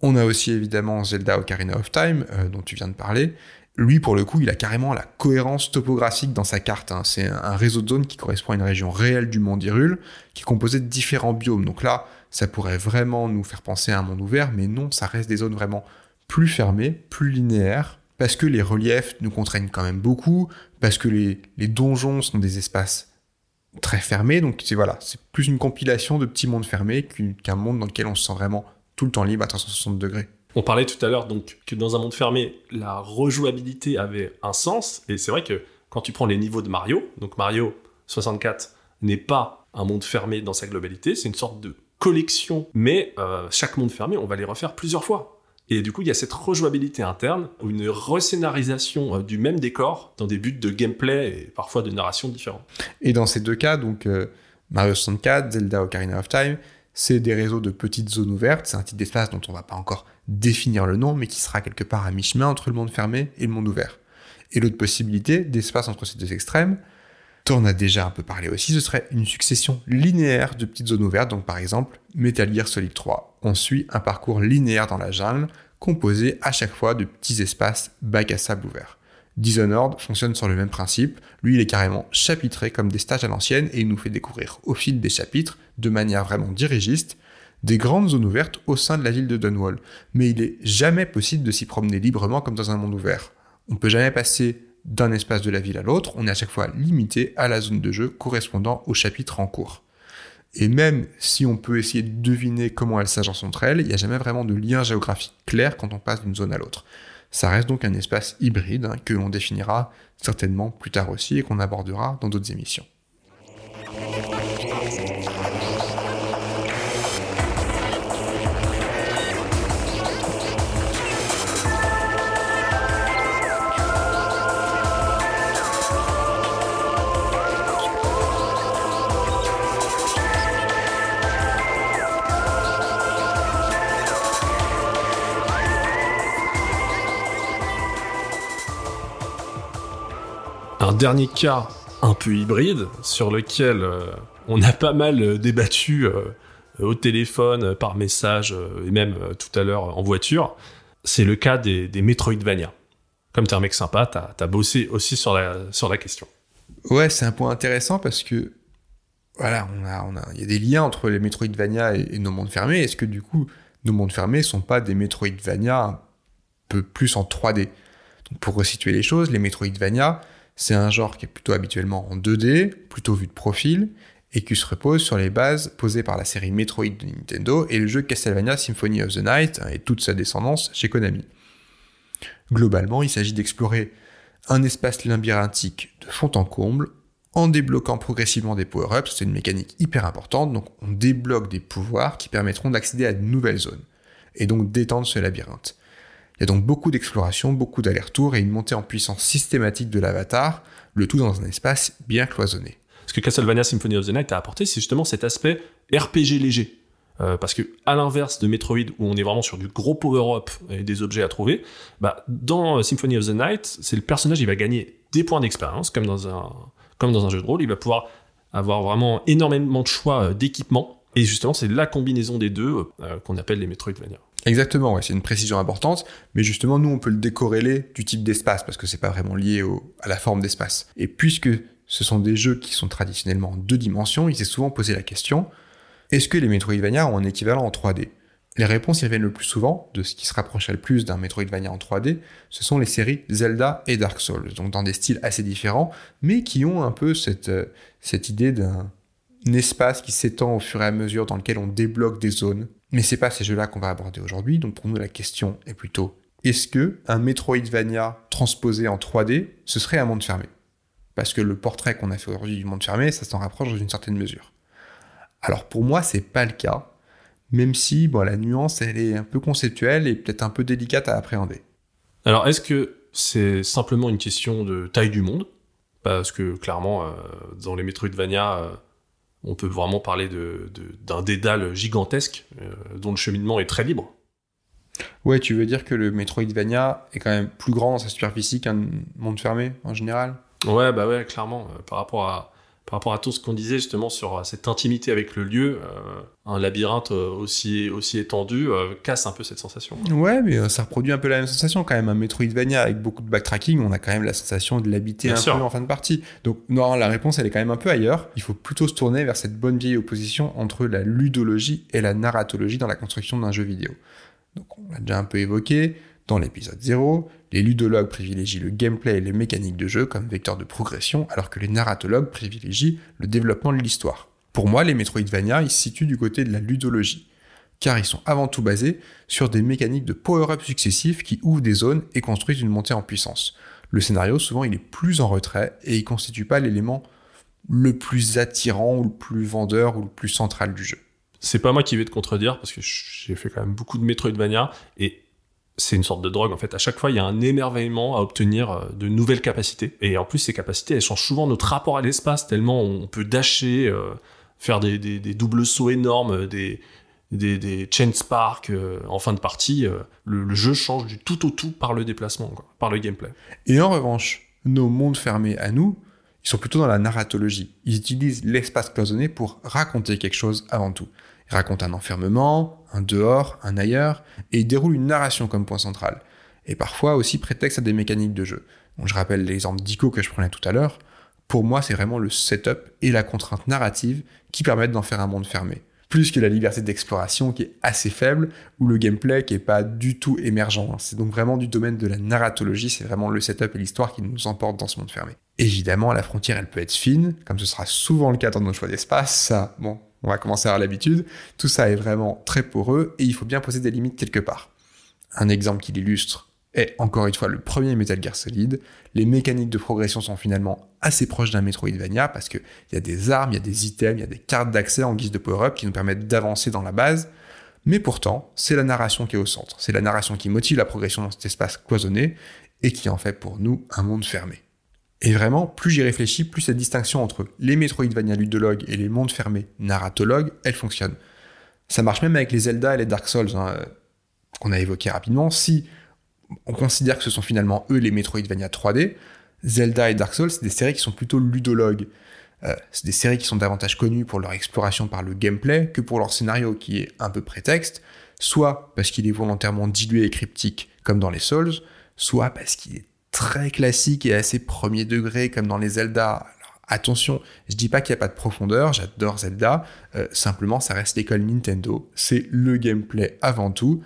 On a aussi évidemment Zelda Ocarina of Time, euh, dont tu viens de parler, Lui, pour le coup, il a carrément la cohérence topographique dans sa carte. hein. C'est un réseau de zones qui correspond à une région réelle du monde Hyrule, qui est composé de différents biomes. Donc là, ça pourrait vraiment nous faire penser à un monde ouvert, mais non, ça reste des zones vraiment plus fermées, plus linéaires, parce que les reliefs nous contraignent quand même beaucoup, parce que les, les donjons sont des espaces très fermés, donc c'est voilà, c'est plus une compilation de petits mondes fermés qu'un monde dans lequel on se sent vraiment tout le temps libre à 360 degrés. On parlait tout à l'heure donc que dans un monde fermé, la rejouabilité avait un sens, et c'est vrai que quand tu prends les niveaux de Mario, donc Mario 64 n'est pas un monde fermé dans sa globalité, c'est une sorte de collection, mais euh, chaque monde fermé, on va les refaire plusieurs fois. Et du coup, il y a cette rejouabilité interne, une rescénarisation euh, du même décor dans des buts de gameplay et parfois de narration différents. Et dans ces deux cas, donc euh, Mario 64, Zelda Ocarina of Time, c'est des réseaux de petites zones ouvertes, c'est un type d'espace dont on va pas encore définir le nom, mais qui sera quelque part à mi-chemin entre le monde fermé et le monde ouvert. Et l'autre possibilité d'espace entre ces deux extrêmes, on a déjà un peu parlé aussi, ce serait une succession linéaire de petites zones ouvertes, donc par exemple Metal Gear Solid 3. On suit un parcours linéaire dans la jungle, composé à chaque fois de petits espaces bacs à sable ouverts. Dishonored fonctionne sur le même principe. Lui, il est carrément chapitré comme des stages à l'ancienne et il nous fait découvrir au fil des chapitres, de manière vraiment dirigiste, des grandes zones ouvertes au sein de la ville de Dunwall. Mais il est jamais possible de s'y promener librement comme dans un monde ouvert. On peut jamais passer d'un espace de la ville à l'autre, on est à chaque fois limité à la zone de jeu correspondant au chapitre en cours. Et même si on peut essayer de deviner comment elles s'agencent entre elles, il n'y a jamais vraiment de lien géographique clair quand on passe d'une zone à l'autre. Ça reste donc un espace hybride hein, que l'on définira certainement plus tard aussi et qu'on abordera dans d'autres émissions. Un dernier cas un peu hybride sur lequel euh, on a pas mal euh, débattu euh, au téléphone, par message et même tout à l'heure en voiture, c'est le cas des, Metroidvania. Comme t'es un mec sympa, t'as as bossé aussi sur la, question. Ouais, c'est un point intéressant parce que voilà, on a, il y a des liens entre les Metroidvania et, et nos mondes fermés. Est-ce que du coup, nos mondes fermés sont pas des Metroidvania un peu plus en 3D Donc pour resituer les choses, les Metroidvania, c'est un genre qui est plutôt habituellement en 2D, plutôt vu de profil, et qui se repose sur les bases posées par la série Metroid de Nintendo et le jeu Castlevania Symphony of the Night hein, et toute sa descendance chez Konami. Globalement, il s'agit d'explorer un espace labyrinthique de fond en comble en débloquant progressivement des power-ups. C'est une mécanique hyper importante, donc on débloque des pouvoirs qui permettront d'accéder à de nouvelles zones et donc d'étendre ce labyrinthe. Il y a donc beaucoup d'exploration, beaucoup d'allers-retours et une montée en puissance systématique de l'avatar, le tout dans un espace bien cloisonné. Ce que Castlevania Symphony of the Night a apporté, c'est justement cet aspect RPG léger. Euh, parce que à l'inverse de Metroid où on est vraiment sur du gros power-up et des objets à trouver, bah, dans Symphony of the Night, c'est le personnage il va gagner des points d'expérience comme dans un jeu de rôle, il va pouvoir avoir vraiment énormément de choix euh, d'équipement et justement c'est la combinaison des deux euh, qu'on appelle les Metroidvania. Exactement, ouais, c'est une précision importante, mais justement nous on peut le décorréler du type d'espace parce que c'est pas vraiment lié au- à la forme d'espace. Et puisque ce sont des jeux qui sont traditionnellement en deux dimensions, il s'est souvent posé la question est-ce que les Metroidvania ont un équivalent en 3D Les réponses qui reviennent le plus souvent, de ce qui se rapproche le plus d'un Metroidvania en 3D, ce sont les séries Zelda et Dark Souls, donc dans des styles assez différents, mais qui ont un peu cette, euh, cette idée d'un espace qui s'étend au fur et à mesure dans lequel on débloque des zones. Mais c'est pas ces jeux-là qu'on va aborder aujourd'hui, donc pour nous la question est plutôt est-ce que un Metroidvania transposé en 3D, ce serait un monde fermé? Parce que le portrait qu'on a fait aujourd'hui du monde fermé, ça s'en rapproche dans une certaine mesure. Alors pour moi, c'est pas le cas, même si bon, la nuance elle est un peu conceptuelle et peut-être un peu délicate à appréhender. Alors, est-ce que c'est simplement une question de taille du monde? Parce que clairement, euh, dans les Metroidvania, euh, on peut vraiment parler d'un dédale gigantesque euh, dont le cheminement est très libre. Ouais, tu veux dire que le Metroidvania est quand même plus grand dans sa superficie qu'un monde fermé en général? Ouais, bah ouais, clairement. euh, par rapport à par rapport à tout ce qu'on disait justement sur euh, cette intimité avec le lieu, euh, un labyrinthe euh, aussi, aussi étendu casse un peu cette sensation. Ouais, mais ça reproduit un peu la même sensation quand même. Un Metroidvania avec beaucoup de backtracking, on a quand même la sensation de l'habiter un peu en fin de partie. Donc non, la réponse elle est quand même un peu ailleurs. Il faut plutôt se tourner vers cette bonne vieille opposition entre la ludologie et la narratologie dans la construction d'un jeu vidéo. Donc on l'a déjà un peu évoqué dans l'épisode 0, les ludologues privilégient le gameplay et les mécaniques de jeu comme vecteur de progression, alors que les narratologues privilégient le développement de l'histoire. Pour moi, les Metroidvania, ils se situent du côté de la ludologie, car ils sont avant tout basés sur des mécaniques de power-up successifs qui ouvrent des zones et construisent une montée en puissance. Le scénario, souvent, il est plus en retrait et il constitue pas l'élément le plus attirant ou le plus vendeur ou le plus central du jeu. C'est pas moi qui vais te contredire parce que j'ai fait quand même beaucoup de Metroidvania et c'est une sorte de drogue en fait. À chaque fois, il y a un émerveillement à obtenir euh, de nouvelles capacités. Et en plus, ces capacités, elles changent souvent notre rapport à l'espace tellement on peut dasher, euh, faire des, des, doubles sauts énormes, des des, des chain spark euh, en fin de partie. le, jeu change du tout au tout par le déplacement, par le gameplay. Et en revanche, nos mondes fermés à nous, ils sont plutôt dans la narratologie. Ils utilisent l'espace cloisonné pour raconter quelque chose avant tout. Ils racontent un enfermement, un dehors, un ailleurs, et ils déroulent une narration comme point central. Et parfois aussi prétexte à des mécaniques de jeu. je rappelle l'exemple d'Ico que je prenais tout à l'heure. Pour moi, c'est vraiment le setup et la contrainte narrative qui permettent d'en faire un monde fermé. Plus que la liberté d'exploration qui est assez faible, ou le gameplay qui est pas du tout émergent. C'est donc vraiment du domaine de la narratologie, c'est vraiment le setup et l'histoire qui nous emportent dans ce monde fermé. Évidemment, la frontière, elle peut être fine, comme ce sera souvent le cas dans nos choix d'espace. Ça, bon, on va commencer à avoir l'habitude. Tout ça est vraiment très poreux et il faut bien poser des limites quelque part. Un exemple qui l'illustre est encore une fois le premier Metal Gear Solid. Les mécaniques de progression sont finalement assez proches d'un Metroidvania parce qu'il y a des armes, il y a des items, il y a des cartes d'accès en guise de power-up qui nous permettent d'avancer dans la base. Mais pourtant, c'est la narration qui est au centre. C'est la narration qui motive la progression dans cet espace cloisonné et qui en fait pour nous un monde fermé. Et vraiment, plus j'y réfléchis, plus cette distinction entre les Metroidvania ludologues et les mondes fermés narratologues, elle fonctionne. Ça marche même avec les Zelda et les Dark Souls, hein, qu'on a évoqué rapidement. Si on considère que ce sont finalement eux les Metroidvania 3D, Zelda et Dark Souls, c'est des séries qui sont plutôt ludologues. Euh, c'est des séries qui sont davantage connues pour leur exploration par le gameplay que pour leur scénario qui est un peu prétexte, soit parce qu'il est volontairement dilué et cryptique comme dans les Souls, soit parce qu'il est très classique et assez premier degré comme dans les Zelda. Attention, je dis pas qu'il n'y a pas de profondeur, j'adore Zelda, euh, simplement ça reste l'école Nintendo, c'est le gameplay avant tout,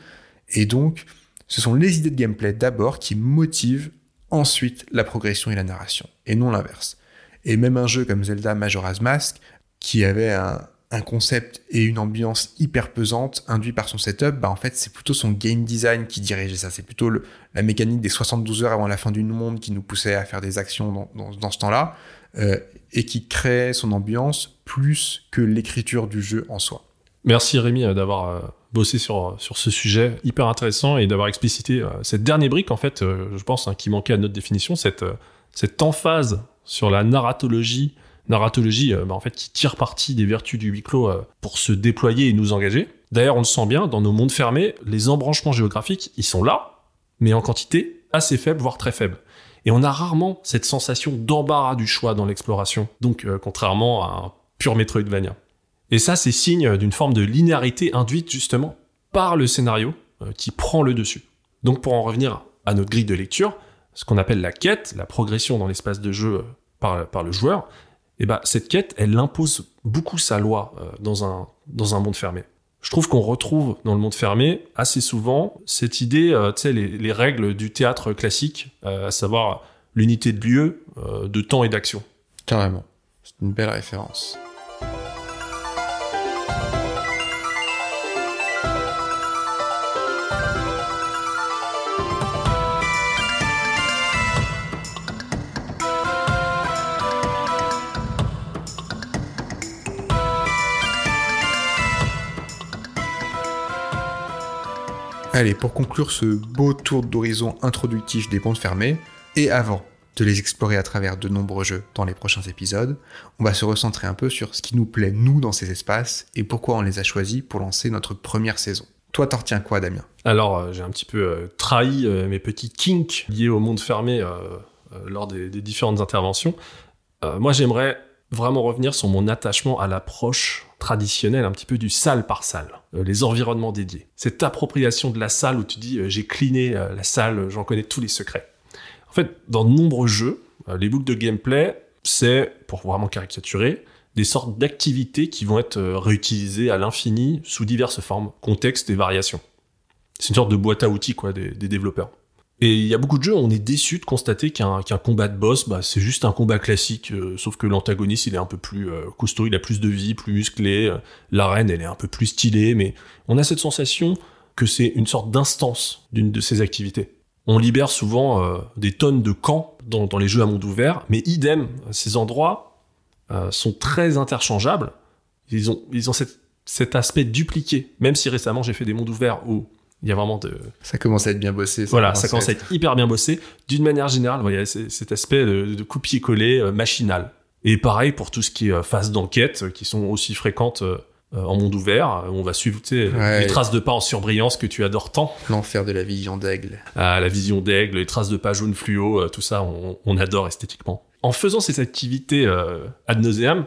et donc ce sont les idées de gameplay d'abord qui motivent ensuite la progression et la narration, et non l'inverse. Et même un jeu comme Zelda Majora's Mask, qui avait un, un concept et une ambiance hyper pesante induit par son setup, bah en fait c'est plutôt son game design qui dirigeait ça. C'est plutôt la mécanique des 72 heures avant la fin du monde qui nous poussait à faire des actions dans, ce temps-là euh, et qui créait son ambiance plus que l'écriture du jeu en soi. Merci Rémi euh, d'avoir euh, bossé sur, ce sujet hyper intéressant et d'avoir explicité cette dernière brique en fait, je pense, hein, qui manquait à notre définition, cette emphase sur la narratologie narratologie euh, bah, en fait qui tire parti des vertus du huis clos euh, pour se déployer et nous engager. D'ailleurs, on le sent bien dans nos mondes fermés, les embranchements géographiques, ils sont là, mais en quantité assez faible, voire très faible. Et on a rarement cette sensation d'embarras du choix dans l'exploration, donc euh, contrairement à un pur Metroidvania. Et ça, c'est signe d'une forme de linéarité induite justement par le scénario qui prend le dessus. Donc pour en revenir à notre grille de lecture, ce qu'on appelle la quête, la progression dans l'espace de jeu par, par le joueur, et eh ben, cette quête, elle impose beaucoup sa loi euh, dans, un, dans un monde fermé. Je trouve qu'on retrouve dans le monde fermé assez souvent cette idée, euh, tu sais, les, les, règles du théâtre classique, euh, à savoir l'unité de lieu, de temps et d'action. Carrément. C'est une belle référence. Allez, pour conclure ce beau tour d'horizon introductif des mondes fermés, et avant de les explorer à travers de nombreux jeux dans les prochains épisodes, on va se recentrer un peu sur ce qui nous plaît nous dans ces espaces et pourquoi on les a choisis pour lancer notre première saison. Toi, t'en retiens quoi, Damien? Alors, euh, j'ai un petit peu euh, trahi euh, mes petits kinks liés au monde fermé lors des, des, différentes interventions. moi, j'aimerais vraiment revenir sur mon attachement à l'approche traditionnelle un petit peu du salle par salle, euh, les environnements dédiés. Cette appropriation de la salle où tu dis euh, j'ai cliné euh, la salle, j'en connais tous les secrets. En fait, dans de nombreux jeux, les boucles de gameplay, c'est, pour vraiment caricaturer, des sortes d'activités qui vont être réutilisées à l'infini sous diverses formes, contextes et variations. C'est une sorte de boîte à outils quoi des développeurs. Et il y a beaucoup de jeux on est déçu de constater qu'un combat de boss, bah, c'est juste un combat classique, euh, sauf que l'antagoniste, il est un peu plus euh, costaud, il a plus de vie, plus musclé, euh, l'arène, elle est un peu plus stylée, mais on a cette sensation que c'est une sorte d'instance d'une de ces activités. On libère souvent des tonnes de camps dans, les jeux à monde ouvert, mais idem, ces endroits sont très interchangeables. Ils ont, ils ont cet, cet aspect dupliqué, même si récemment j'ai fait des mondes ouverts où il y a vraiment de. Ça commence à être bien bossé. Ça voilà, ça commence à être... hyper bien bossé. D'une manière générale, il y a cet aspect de, de copier-coller euh, machinal. Et pareil pour tout ce qui est euh, phases d'enquête, euh, qui sont aussi fréquentes en monde ouvert. On va suivre les traces de pas en surbrillance que tu adores tant. L'enfer de la vision d'aigle. Ah, la vision d'aigle, les traces de pas jaune fluo, tout ça, on, adore esthétiquement. En faisant ces activités ad nauseam,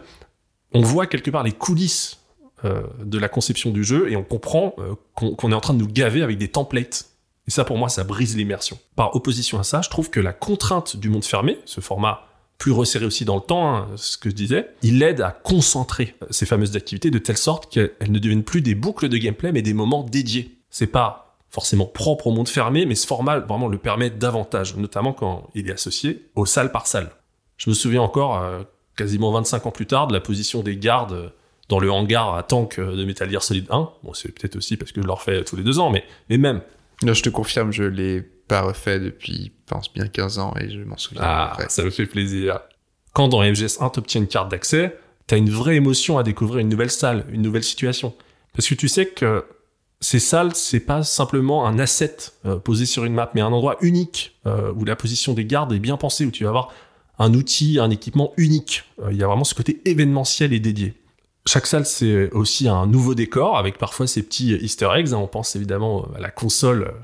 on voit quelque part les coulisses de la conception du jeu et on comprend euh, qu'on est en train de nous gaver avec des templates. Et ça, pour moi, ça brise l'immersion. Par opposition à ça, je trouve que la contrainte du monde fermé, ce format plus resserré aussi dans le temps, hein, ce que je disais, il aide à concentrer euh, ces fameuses activités de telle sorte qu'elles ne deviennent plus des boucles de gameplay, mais des moments dédiés. C'est pas forcément propre au monde fermé, mais ce format vraiment le permet davantage, notamment quand il est associé aux salles par salle. Je me souviens encore, quasiment 25 ans plus tard, de la position des gardes dans le hangar à tank de Metal Gear Solid 1. Bon, c'est peut-être aussi parce que je le refais tous les deux ans, mais, mais même. Non, je te confirme, je l'ai pas refait depuis, je pense bien 15 ans et je m'en souviens. Ah, ça me fait plaisir. Quand dans FGS 1, t'obtiens une carte d'accès, t'as une vraie émotion à découvrir une nouvelle salle, une nouvelle situation. Parce que tu sais que ces salles, c'est pas simplement un asset euh, posé sur une map, mais un endroit unique euh, où la position des gardes est bien pensée, où tu vas avoir un outil, un équipement unique. Euh, il y a vraiment ce côté événementiel et dédié. Chaque salle, c'est aussi un nouveau décor avec parfois ces petits easter eggs. On pense évidemment à la console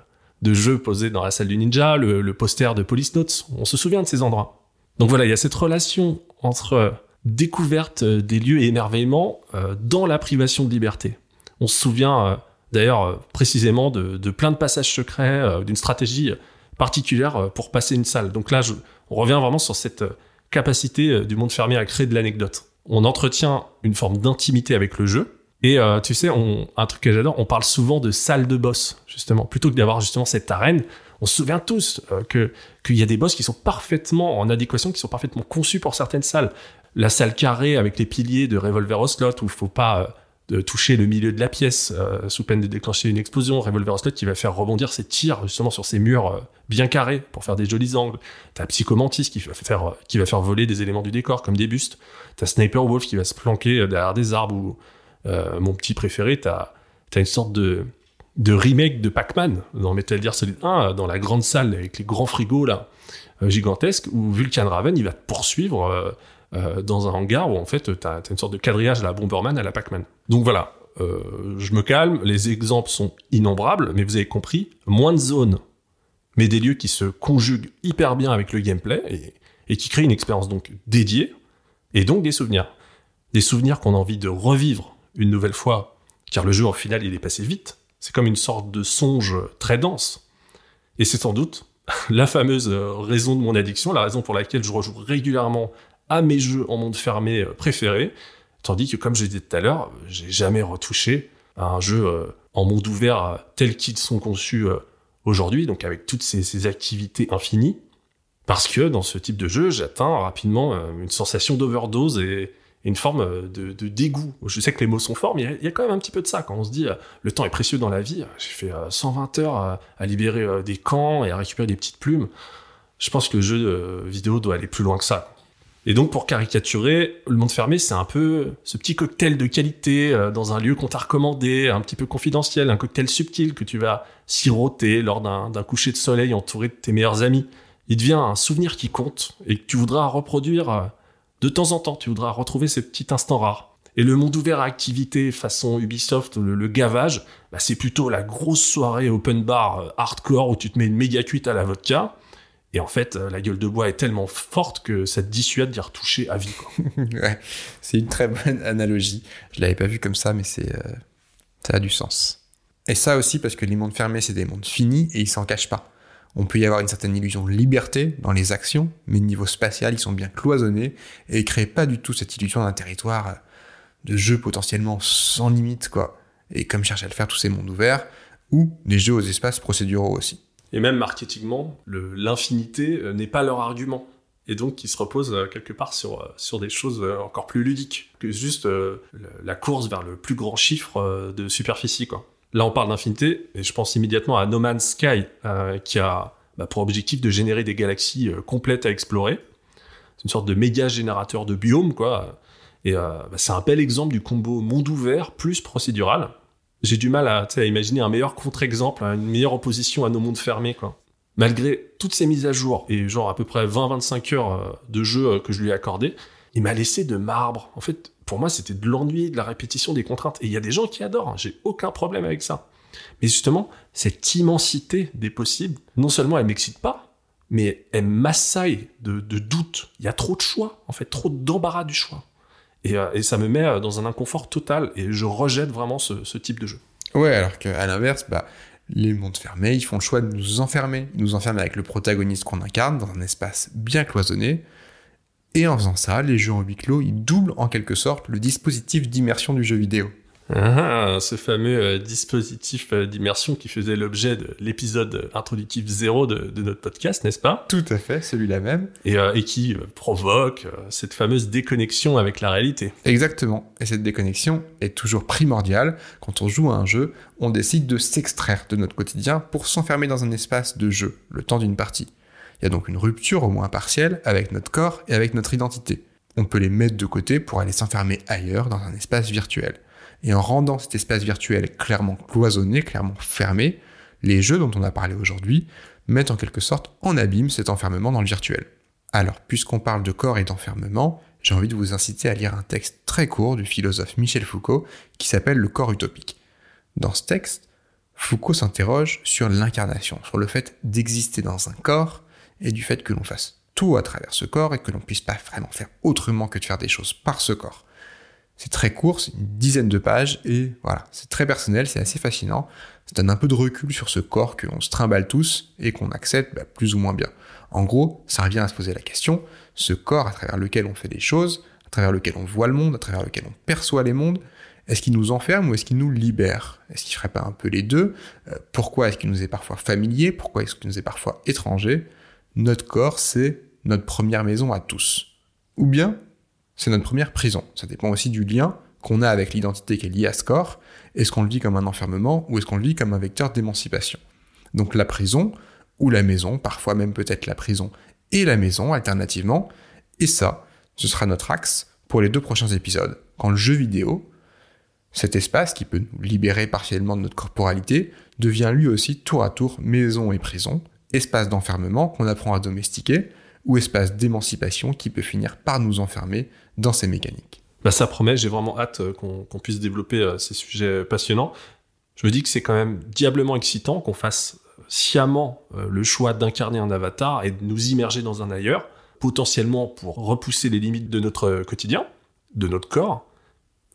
de jeu posée dans la salle du ninja, le, poster de Police Notes. On se souvient de ces endroits. Donc voilà, il y a cette relation entre découverte des lieux et émerveillement euh, dans la privation de liberté. On se souvient euh, d'ailleurs euh, précisément de, plein de passages secrets, d'une stratégie particulière pour passer une salle. Donc là, on revient vraiment sur cette capacité du monde fermé à créer de l'anecdote on entretient une forme d'intimité avec le jeu. Et euh, tu sais, un truc que j'adore, on parle souvent de salle de boss, justement. Plutôt que d'avoir justement cette arène, on se souvient tous euh, que qu'il y a des boss qui sont parfaitement en adéquation, qui sont parfaitement conçus pour certaines salles. La salle carrée avec les piliers de Revolver au slot, où il faut pas euh, de toucher le milieu de la pièce euh, sous peine de déclencher une explosion. Revolver Slot qui va faire rebondir ses tirs justement sur ces murs euh, bien carrés pour faire des jolis angles. T'as Psychomantis qui va faire qui va faire voler des éléments du décor comme des bustes. T'as Sniper Wolf qui va se planquer euh, derrière des arbres ou mon petit préféré t'as as une sorte de de remake de Pac-Man dans Metal Gear Solid 1 dans la grande salle avec les grands frigos là gigantesques où Vulcan Raven il va poursuivre euh, dans un hangar où en fait tu as, une sorte de quadrillage à la Bomberman, à la Pac-Man. Donc voilà, euh, je me calme, les exemples sont innombrables, mais vous avez compris, moins de zones, mais des lieux qui se conjuguent hyper bien avec le gameplay et, et qui créent une expérience donc dédiée, et donc des souvenirs. Des souvenirs qu'on a envie de revivre une nouvelle fois, car le jeu au final il est passé vite, c'est comme une sorte de songe très dense. Et c'est sans doute la fameuse raison de mon addiction, la raison pour laquelle je rejoue régulièrement à mes jeux en monde fermé euh, préférés, tandis que comme je disais tout à l'heure, j'ai jamais retouché à un jeu euh, en monde ouvert euh, tel qu'ils sont conçus aujourd'hui, donc avec toutes ces, activités infinies, parce que dans ce type de jeu, j'atteins rapidement une sensation d'overdose et, une forme de, dégoût. Je sais que les mots sont forts, mais il y, a quand même un petit peu de ça. Quand on se dit, le temps est précieux dans la vie, j'ai fait 120 heures à, libérer des camps et à récupérer des petites plumes. Je pense que le jeu vidéo doit aller plus loin que ça. Et donc, pour caricaturer, le monde fermé, c'est un peu ce petit cocktail de qualité euh, dans un lieu qu'on t'a recommandé, un petit peu confidentiel, un cocktail subtil que tu vas siroter lors d'un coucher de soleil entouré de tes meilleurs amis. Il devient un souvenir qui compte et que tu voudras reproduire euh, de temps en temps. Tu voudras retrouver ces petits instants rares. Et le monde ouvert à activité façon Ubisoft, le, gavage, bah c'est plutôt la grosse soirée open bar euh, hardcore où tu te mets une méga cuite à la vodka Et en fait, euh, la gueule de bois est tellement forte que ça te dissuade d'y retoucher à vie. Ouais, c'est une très bonne analogie. Je l'avais pas vu comme ça, mais c'est euh, ça a du sens. Et ça aussi parce que les mondes fermés, c'est des mondes finis et ils s'en cachent pas. On peut y avoir une certaine illusion de liberté dans les actions, mais niveau spatial, ils sont bien cloisonnés et ils créent pas du tout cette illusion d'un territoire euh, de jeu potentiellement sans limite, quoi. Et comme cherchent à le faire tous ces mondes ouverts, ou des jeux aux espaces procéduraux aussi. Et même marketingement, l'infinité euh, n'est pas leur argument. Et donc, ils se reposent euh, quelque part sur, euh, sur des choses encore plus ludiques que juste la course vers le plus grand chiffre de superficie. Là, on parle d'infinité, et je pense immédiatement à No Man's Sky, qui a bah, pour objectif de générer des galaxies complètes à explorer. C'est une sorte de méga générateur de biomes, quoi. Et bah, c'est un bel exemple du combo monde ouvert plus procédural j'ai du mal à, imaginer un meilleur contre-exemple, une meilleure opposition à nos mondes fermés. Malgré toutes ces mises à jour et genre à peu près 20-25 heures euh, de jeu euh, que je lui ai accordé, il m'a laissé de marbre. En fait, pour moi, c'était de l'ennui, de la répétition des contraintes. Et il y a des gens qui adorent, hein. j'ai aucun problème avec ça. Mais justement, cette immensité des possibles, non seulement elle m'excite pas, mais elle m'assaille de, de doutes. Il y a trop de choix, en fait, trop d'embarras du choix. Euh, et, ça me met euh, dans un inconfort total et je rejette vraiment ce, type de jeu. Ouais, alors qu'à l'inverse, bah, les mondes fermés, ils font le choix de nous enfermer. Ils nous enferment avec le protagoniste qu'on incarne dans un espace bien cloisonné. Et en faisant ça, les jeux en huis clos, ils doublent en quelque sorte le dispositif d'immersion du jeu vidéo. Ah, ce fameux euh, dispositif euh, d'immersion qui faisait l'objet de l'épisode introductif zéro de, notre podcast, n'est-ce pas? Tout à fait, celui-là même. Et, euh, et qui provoque cette fameuse déconnexion avec la réalité. Exactement. Et cette déconnexion est toujours primordiale. Quand on joue à un jeu, on décide de s'extraire de notre quotidien pour s'enfermer dans un espace de jeu, le temps d'une partie. Il y a donc une rupture, au moins partielle, avec notre corps et avec notre identité. On peut les mettre de côté pour aller s'enfermer ailleurs dans un espace virtuel. Et en rendant cet espace virtuel clairement cloisonné, clairement fermé, les jeux dont on a parlé aujourd'hui mettent en quelque sorte en abîme cet enfermement dans le virtuel. Alors, puisqu'on parle de corps et d'enfermement, j'ai envie de vous inciter à lire un texte très court du philosophe Michel Foucault qui s'appelle Le corps utopique. Dans ce texte, Foucault s'interroge sur l'incarnation, sur le fait d'exister dans un corps et du fait que l'on fasse tout à travers ce corps et que l'on puisse pas vraiment faire autrement que de faire des choses par ce corps. C'est très court, c'est une dizaine de pages, et voilà, c'est très personnel, c'est assez fascinant. Ça donne un peu de recul sur ce corps qu'on se trimballe tous et qu'on accepte bah, plus ou moins bien. En gros, ça revient à se poser la question, ce corps à travers lequel on fait des choses, à travers lequel on voit le monde, à travers lequel on perçoit les mondes, est-ce qu'il nous enferme ou est-ce qu'il nous libère? Est-ce qu'il ferait pas un peu les deux? Euh, Pourquoi est-ce qu'il nous est parfois familier? Pourquoi est-ce qu'il nous est parfois étranger? Notre corps, c'est notre première maison à tous. Ou bien, c'est notre première prison. Ça dépend aussi du lien qu'on a avec l'identité qui est liée à ce corps. Est-ce qu'on le vit comme un enfermement ou est-ce qu'on le vit comme un vecteur d'émancipation? Donc la prison ou la maison, parfois même peut-être la prison et la maison alternativement. Et ça, ce sera notre axe pour les deux prochains épisodes. Quand le jeu vidéo, cet espace qui peut nous libérer partiellement de notre corporalité, devient lui aussi tour à tour maison et prison, espace d'enfermement qu'on apprend à domestiquer, ou espace d'émancipation qui peut finir par nous enfermer dans ces mécaniques. Bah ça promet, j'ai vraiment hâte euh, qu'on puisse développer euh, ces sujets passionnants. Je me dis que c'est quand même diablement excitant qu'on fasse sciemment euh, le choix d'incarner un avatar et de nous immerger dans un ailleurs, potentiellement pour repousser les limites de notre quotidien, de notre corps,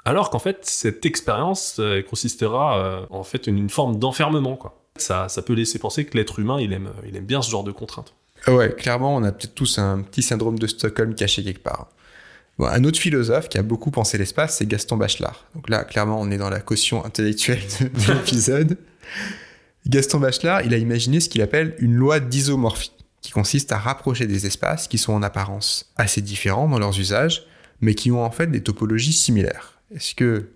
alors qu'en fait cette expérience consistera en fait une, une forme d'enfermement. Ça, ça peut laisser penser que l'être humain il aime, il aime bien ce genre de contraintes. Ouais, clairement on a peut-être tous un petit syndrome de Stockholm caché quelque part un autre philosophe qui a beaucoup pensé l'espace, c'est Gaston Bachelard. Donc là, clairement, on est dans la caution intellectuelle de, l'épisode. Gaston Bachelard, il a imaginé ce qu'il appelle une loi d'isomorphie, qui consiste à rapprocher des espaces qui sont en apparence assez différents dans leurs usages, mais qui ont en fait des topologies similaires. Est-ce que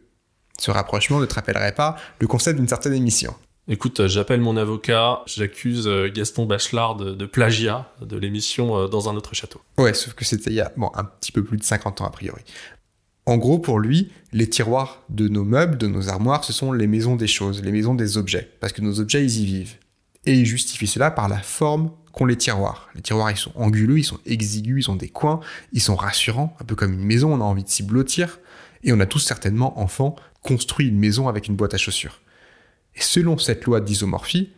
ce rapprochement ne te rappellerait pas le concept d'une certaine émission? Écoute, j'appelle mon avocat, j'accuse euh, Gaston Bachelard de, plagiat de l'émission euh, Dans un autre château. Ouais, sauf que c'était il y a un petit peu plus de 50 ans a priori. En gros, pour lui, les tiroirs de nos meubles, de nos armoires, ce sont les maisons des choses, les maisons des objets, parce que nos objets, ils y vivent. Et il justifie cela par la forme qu'ont les tiroirs. Les tiroirs, ils sont anguleux, ils sont exigus, ils ont des coins, ils sont rassurants, un peu comme une maison, on a envie de s'y blottir. Et on a tous certainement, enfants, construit une maison avec une boîte à chaussures. Et selon cette loi d'isomorphie,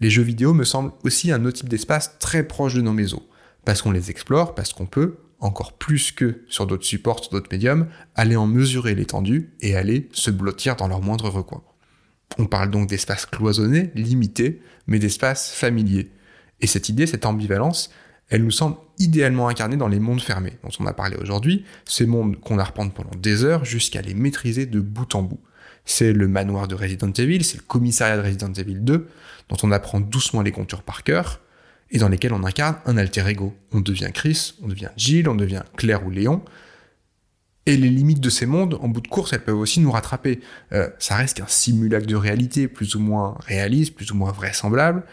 Les jeux vidéo me semblent aussi un autre type d'espace très proche de nos maisons, parce qu'on les explore, parce qu'on peut, encore plus que sur d'autres supports, d'autres médiums, aller en mesurer l'étendue et aller se blottir dans leur moindre recoin. On parle donc d'espaces cloisonnés, limités, mais d'espaces familiers. Et cette idée, cette ambivalence, elle nous semble idéalement incarnée dans les mondes fermés, dont on a parlé aujourd'hui, ces mondes qu'on a reprendre pendant des heures jusqu'à les maîtriser de bout en bout. C'est le manoir de Resident Evil, c'est le commissariat de Resident Evil 2, dont on apprend doucement les contours par cœur, et dans lesquels on incarne un alter ego. On devient Chris, on devient Jill, on devient Claire ou Léon. Et les limites de ces mondes, en bout de course, elles peuvent aussi nous rattraper. Euh, ça reste qu'un simulacre de réalité plus ou moins réaliste, plus ou moins vraisemblable,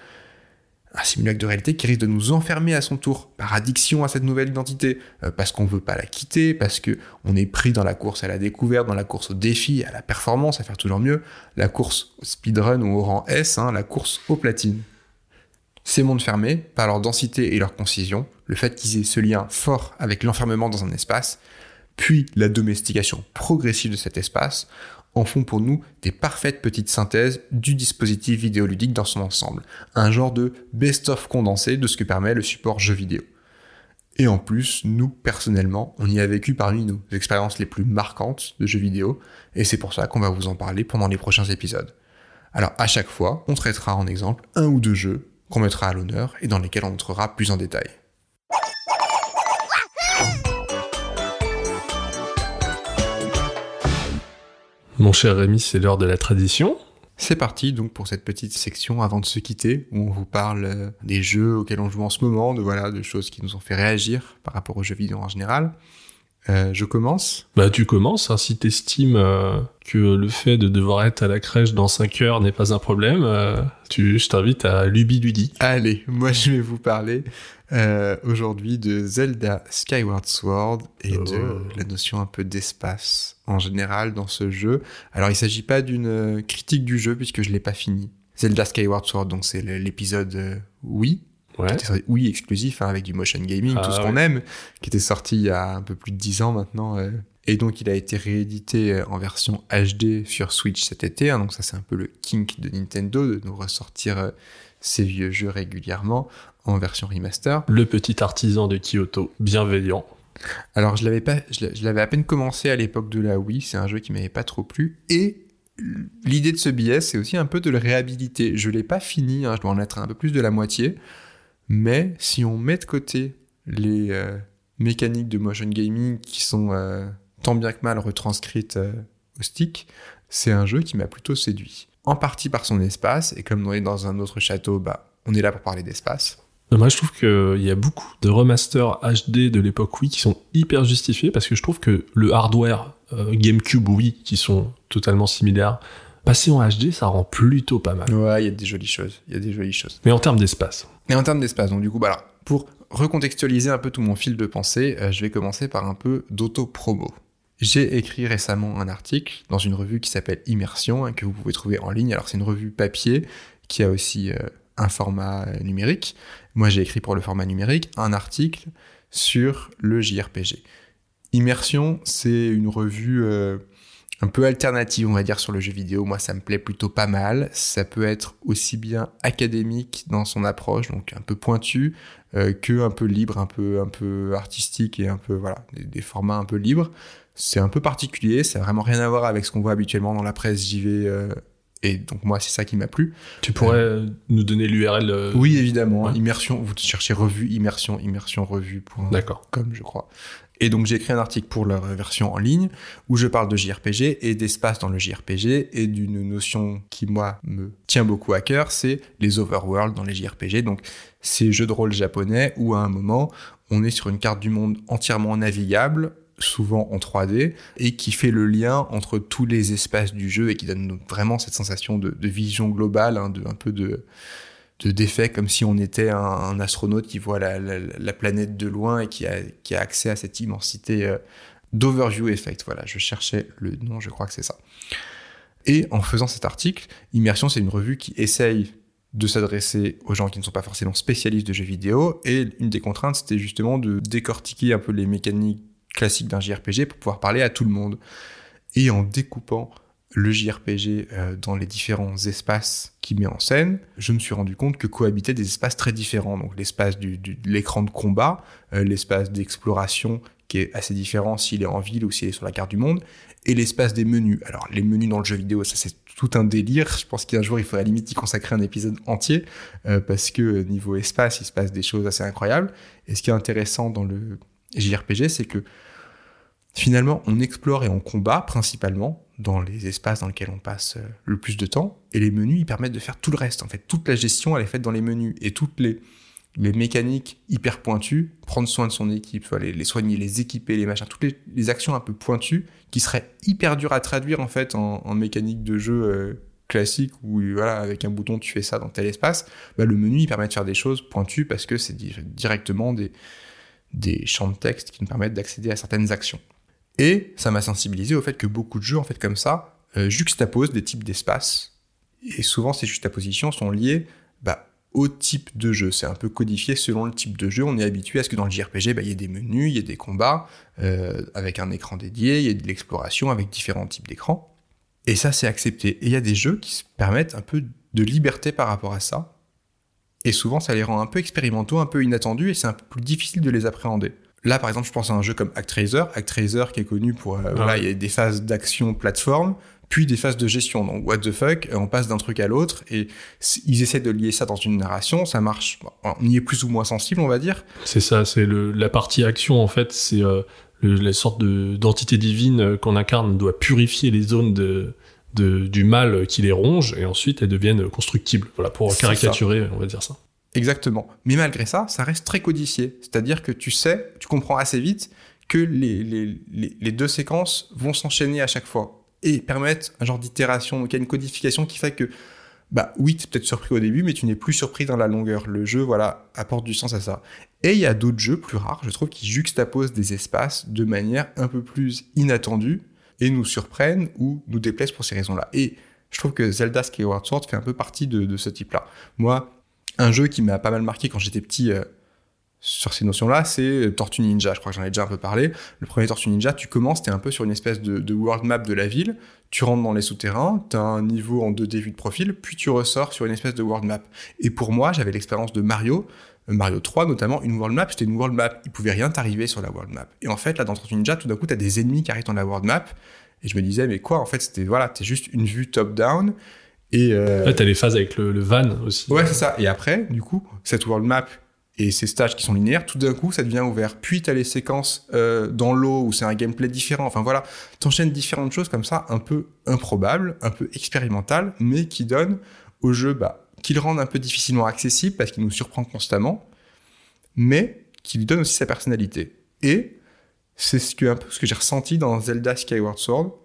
un simulacre de réalité qui risque de nous enfermer à son tour par addiction à cette nouvelle identité, euh, parce qu'on veut pas la quitter, parce que on est pris dans la course à la découverte, dans la course au défi, à la performance, à faire toujours mieux, la course au speedrun ou au rang S, hein, la course aux platines. Ces mondes fermés, par leur densité et leur concision, le fait qu'ils aient ce lien fort avec l'enfermement dans un espace, puis la domestication progressive de cet espace, en font pour nous des parfaites petites synthèses du dispositif vidéoludique dans son ensemble, un genre de best-of condensé de ce que permet le support jeu vidéo. Et en plus, nous, personnellement, on y a vécu parmi nos expériences les plus marquantes de jeux vidéo, et c'est pour ça qu'on va vous en parler pendant les prochains épisodes. Alors à chaque fois, on traitera en exemple un ou deux jeux qu'on mettra à l'honneur et dans lesquels on entrera plus en détail. Mon cher Rémi, c'est l'heure de la tradition. C'est parti donc pour cette petite section avant de se quitter où on vous parle euh, des jeux auxquels on joue en ce moment, de voilà, de choses qui nous ont fait réagir par rapport aux jeux vidéo en général. Euh, je commence. Bah tu commences, hein, si t'estimes euh, que le fait de devoir être à la crèche dans 5 heures n'est pas un problème, euh, tu, je t'invite à Lubi Allez, moi je vais vous parler euh, aujourd'hui de Zelda Skyward Sword et de Oh. la notion un peu d'espace en général dans ce jeu. Alors il s'agit pas d'une euh, critique du jeu puisque je l'ai pas fini. Zelda Skyward Sword, donc c'est l'épisode euh, Wii, Ouais. qui était sorti- Wii exclusif hein, avec du motion gaming, Ah, tout ce qu'on aime, qui était sorti il y a un peu plus de 10 ans maintenant. euh. Et donc il a été réédité euh, en version HD sur Switch cet été. hein, donc ça c'est un peu le kink de Nintendo de nous ressortir euh, ces vieux jeux régulièrement en version remaster. Le petit artisan de Kyoto, bienveillant. Alors je l'avais pas, je l'a- je l'avais à peine commencé à l'époque de la Wii. C'est un jeu qui m'avait pas trop plu et l'idée de ce billet, c'est aussi un peu de le réhabiliter. Je l'ai pas fini, hein, je dois en être un peu plus de la moitié. Mais si on met de côté les euh, mécaniques de motion gaming qui sont euh, tant bien que mal retranscrites euh, au stick, c'est un jeu qui m'a plutôt séduit. En partie par son espace, et comme on est dans un autre château, bah, on est là pour parler d'espace. Moi, je trouve qu'il y a beaucoup de remasters HD de l'époque Wii qui sont hyper justifiés parce que je trouve que le hardware GameCube Wii, qui sont totalement similaires, passé en HD, ça rend plutôt pas mal. Ouais, il y a des jolies choses. Il y a des jolies choses. Mais en termes d'espace, Et en termes d'espace, donc du coup, bah, alors, pour recontextualiser un peu tout mon fil de pensée, euh, je vais commencer par un peu d'auto-promo. J'ai écrit récemment un article dans une revue qui s'appelle Immersion, hein, que vous pouvez trouver en ligne. Alors c'est une revue papier qui a aussi euh, un format numérique. Moi j'ai écrit pour le format numérique un article sur le JRPG. Immersion, c'est une revue euh, un peu alternative, on va dire, sur le jeu vidéo. Moi, ça me plaît plutôt pas mal. Ça peut être aussi bien académique dans son approche, donc un peu pointu, euh, que un peu libre, un peu, un peu artistique et un peu, voilà, des, des formats un peu libres. C'est un peu particulier, ça n'a vraiment rien à voir avec ce qu'on voit habituellement dans la presse JV. euh, et donc, moi, c'est ça qui m'a plu. tu pourrais euh, nous donner l'URL euh, Oui, évidemment. ouais. Immersion, vous cherchez revue, immersion, immersion, revue. D'accord. comme je crois. Et donc j'ai écrit un article pour leur version en ligne où je parle de JRPG et d'espace dans le JRPG et d'une notion qui moi me tient beaucoup à cœur, c'est les overworlds dans les JRPG. Donc ces jeux de rôle japonais où à un moment on est sur une carte du monde entièrement navigable souvent en 3D et qui fait le lien entre tous les espaces du jeu et qui donne vraiment cette sensation de, vision globale, hein, de un peu de de d'effet comme si on était un, astronaute qui voit la, la- la planète de loin et qui a, qui a accès à cette immensité euh, d'overview effect. Voilà, je cherchais le nom, je crois que c'est ça. Et en faisant cet article, Immersion, c'est une revue qui essaye de s'adresser aux gens qui ne sont pas forcément spécialistes de jeux vidéo. Et une des contraintes, c'était justement de décortiquer un peu les mécaniques classiques d'un JRPG pour pouvoir parler à tout le monde. Et en découpant le JRPG euh, dans les différents espaces qu'il met en scène, je me suis rendu compte que cohabitaient des espaces très différents. Donc l'espace du, du- de l'écran de combat, euh, l'espace d'exploration qui est assez différent s'il est en ville ou s'il est sur la carte du monde, et l'espace des menus. Alors les menus dans le jeu vidéo, ça c'est tout un délire. Je pense qu'un jour il faudrait limite y consacrer un épisode entier euh, parce que euh, niveau espace, il se passe des choses assez incroyables. Et ce qui est intéressant dans le JRPG, c'est que finalement, on explore et on combat principalement dans les espaces dans lesquels on passe euh, le plus de temps. Et les menus, ils permettent de faire tout le reste. En fait, toute la gestion, elle est faite dans les menus. Et toutes les, les mécaniques hyper pointues, prendre soin de son équipe, les, les soigner, les équiper, les machins, toutes les, actions un peu pointues qui seraient hyper dures à traduire en fait en, mécanique de jeu euh, classique où voilà, avec un bouton tu fais ça dans tel espace. Bah, le menu, il permet de faire des choses pointues parce que c'est di- directement des, des champs de texte qui nous permettent d'accéder à certaines actions. Et ça m'a sensibilisé au fait que beaucoup de jeux, en fait, comme ça, euh, juxtaposent des types d'espaces. Et souvent, ces juxtapositions sont liées bah, au type de jeu. C'est un peu codifié selon le type de jeu. On est habitué à ce que dans le JRPG, bah, il y ait des menus, il y ait des combats, euh, avec un écran dédié, il y ait de l'exploration avec différents types d'écrans. Et ça, c'est accepté. Et il y a des jeux qui se permettent un peu de liberté par rapport à ça. Et souvent, ça les rend un peu expérimentaux, un peu inattendus, et c'est un peu plus difficile de les appréhender. Là, par exemple, je pense à un jeu comme Actraiser. Actraiser qui est connu pour... euh, voilà, il y a des phases d'action plateforme, puis des phases de gestion. Donc, what the fuck, on passe d'un truc à l'autre, et ils essaient de lier ça dans une narration, ça marche. On y est plus ou moins sensible, on va dire. C'est ça, c'est la partie action en fait, c'est euh, la sorte de d'entité divine euh, qu'on incarne doit purifier les zones de, de- du mal qui les ronge et ensuite elles deviennent constructibles. Voilà pour caricaturer, on va dire ça. Exactement. Mais malgré ça, ça reste très codifié. C'est-à-dire que tu sais, tu comprends assez vite que les, deux séquences vont s'enchaîner à chaque fois et permettent un genre d'itération. Donc il y a une codification qui fait que, bah oui, tu es peut-être surpris au début, mais tu n'es plus surpris dans la longueur. Le jeu, voilà, apporte du sens à ça. Et il y a d'autres jeux plus rares, je trouve, qui juxtaposent des espaces de manière un peu plus inattendue et nous surprennent ou nous déplaisent pour ces raisons-là. Et je trouve que Zelda Skyward Sword fait un peu partie de ce type-là. Moi, un jeu qui m'a pas mal marqué quand j'étais petit euh, sur ces notions-là, c'est Tortue Ninja. Je crois que j'en ai déjà un peu parlé. Le premier Tortue Ninja, tu commences, t'es un peu sur une espèce de, de world map de la ville. Tu rentres dans les souterrains, t'as un niveau en 2D vue de profil, puis tu ressors sur une espèce de world map. Et pour moi, j'avais l'expérience de Mario, euh, Mario 3 notamment, une world map, c'était une world map. Il pouvait rien t'arriver sur la world map. Et en fait, là, dans Tortue Ninja, tout d'un coup, t'as des ennemis qui arrivent dans la world map. Et je me disais, mais quoi En fait, c'était voilà, t'es juste une vue top-down. Et euh, Là t'as les phases avec le, le van aussi. Ouais, c'est ça. Et après, du coup, cette world map et ces stages qui sont linéaires, tout d'un coup, ça devient ouvert. Puis t'as les séquences euh, dans l'eau où c'est un gameplay différent. Enfin voilà, t'enchaînes différentes choses comme ça, un peu improbables, un peu expérimentales, mais qui donnent au jeu, bah, qui le rendent un peu difficilement accessible parce qu'il nous surprend constamment, mais qui lui donne aussi sa personnalité. Et c'est ce que, un peu ce que j'ai ressenti dans Zelda Skyward Sword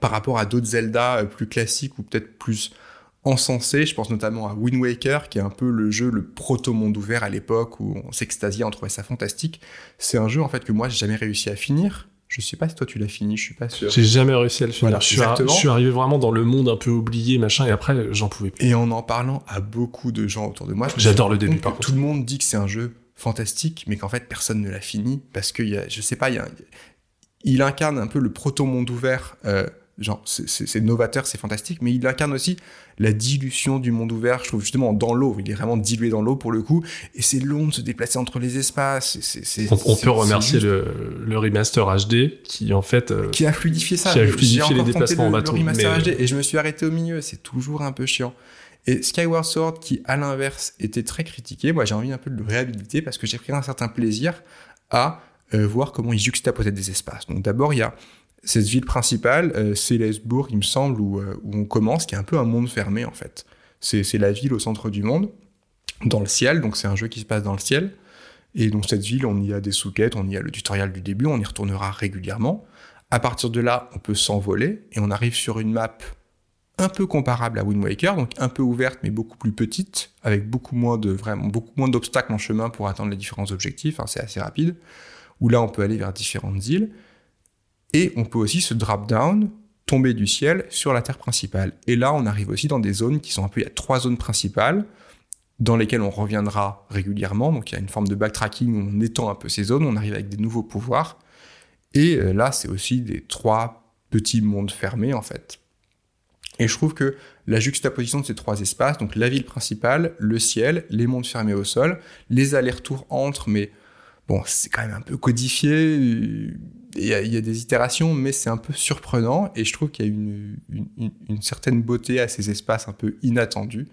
par rapport à d'autres Zelda euh, plus classiques ou peut-être plus encensé. Je pense notamment à Wind Waker, qui est un peu le jeu, le proto-monde ouvert à l'époque où on s'extasiait, on trouvait ça fantastique. C'est un jeu, en fait, que moi, j'ai jamais réussi à finir. Je sais pas si toi tu l'as fini, je suis pas sûr. J'ai jamais réussi à le finir. Voilà, je, suis je suis arrivé vraiment dans le monde un peu oublié, machin, et après j'en pouvais plus. Et en en parlant à beaucoup de gens autour de moi, J'adore le début, par contre. Tout le monde dit que c'est un jeu fantastique, mais qu'en fait personne ne l'a fini parce que il y a, je sais pas, il, y a- il incarne un peu le proto-monde ouvert. euh, genre, c'est- novateur, c'est fantastique, mais il incarne aussi la dilution du monde ouvert. Je trouve justement dans l'eau, il est vraiment dilué dans l'eau pour le coup, et c'est long de se déplacer entre les espaces. c'est- c'est- On, on c'est- peut remercier le, le remaster HD qui en fait euh, qui a fluidifié ça. Qui a fluidifié les déplacements le- en le bateau, remaster mais- HD, et je me suis arrêté au milieu. C'est toujours un peu chiant. Et Skyward Sword, qui à l'inverse était très critiqué, moi j'ai envie un peu de le réhabiliter parce que j'ai pris un certain plaisir à euh, voir comment il juxtaposait des espaces. Donc d'abord il y a cette ville principale, euh, Célesbourg, il me semble, où, euh, où on commence, qui est un peu un monde fermé en fait. C'est c'est la ville au centre du monde, dans le ciel, donc c'est un jeu qui se passe dans le ciel. Et donc cette ville, on y a des sous-quêtes, on y a le tutoriel du début, on y retournera régulièrement. À partir de là, on peut s'envoler et on arrive sur une map un peu comparable à Wind Waker, donc un peu ouverte mais beaucoup plus petite, avec beaucoup moins de vraiment beaucoup moins d'obstacles en chemin pour atteindre les différents objectifs. hein, c'est assez rapide. Où là, on peut aller vers différentes îles et on peut aussi se drop down, tomber du ciel sur la terre principale. Et là, on arrive aussi dans des zones qui sont un peu il y a trois zones principales dans lesquelles on reviendra régulièrement. Donc il y a une forme de backtracking où on étend un peu ces zones, on arrive avec des nouveaux pouvoirs. Et euh, là, c'est aussi des trois petits mondes fermés en fait. Et je trouve que la juxtaposition de ces trois espaces, donc la ville principale, le ciel, les mondes fermés au sol, les allers-retours entre, mais bon, c'est quand même un peu codifié, il y, a, des itérations, mais c'est un peu surprenant, et je trouve qu'il y a une, certaine beauté à ces espaces un peu inattendus,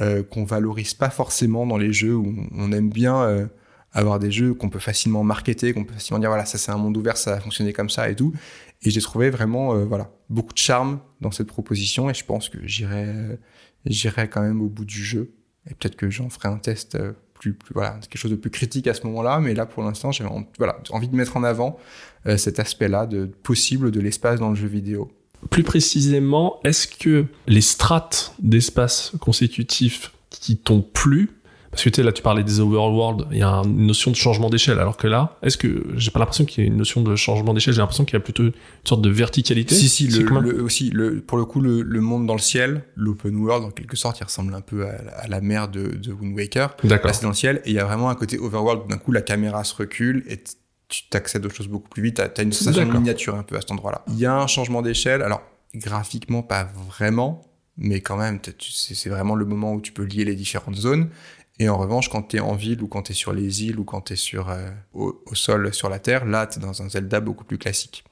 euh, qu'on valorise pas forcément dans les jeux où on aime bien... Euh, avoir des jeux qu'on peut facilement marketer, qu'on peut facilement dire voilà, ça c'est un monde ouvert, ça va fonctionner comme ça et tout. Et j'ai trouvé vraiment euh, voilà, beaucoup de charme dans cette proposition et je pense que j'irai j'irai quand même au bout du jeu et peut-être que j'en ferai un test plus, voilà, quelque chose de plus critique à ce moment-là, mais là pour l'instant, j'ai envie de mettre en avant euh, cet aspect-là de possible de l'espace dans le jeu vidéo. Plus précisément, est-ce que les strates d'espace consécutifs qui t'ont plu parce que tu sais, là, tu parlais des overworld, il y a une notion de changement d'échelle, alors que là, est-ce que j'ai pas l'impression qu'il y a une notion de changement d'échelle, j'ai l'impression qu'il y a plutôt une sorte de verticalité. Si, si, le, aussi, le, pour le coup, le, monde dans le ciel, l'open world, en quelque sorte, il ressemble un peu à, la mer de, de Wind Waker. D'accord. c'est dans le ciel, et il y a vraiment un côté overworld, d'un coup, la caméra se recule, et tu t'accèdes aux choses beaucoup plus vite, t'as as une sensation de miniature un peu à cet endroit-là. Il y a un changement d'échelle, alors, graphiquement, pas vraiment, mais quand même, c'est vraiment le moment où tu peux lier les différentes zones. Et en revanche, quand tu es en ville ou quand tu es sur les îles ou quand tu es sur, euh, au, sol, sur la Terre, là, tu es dans un Zelda beaucoup plus classique.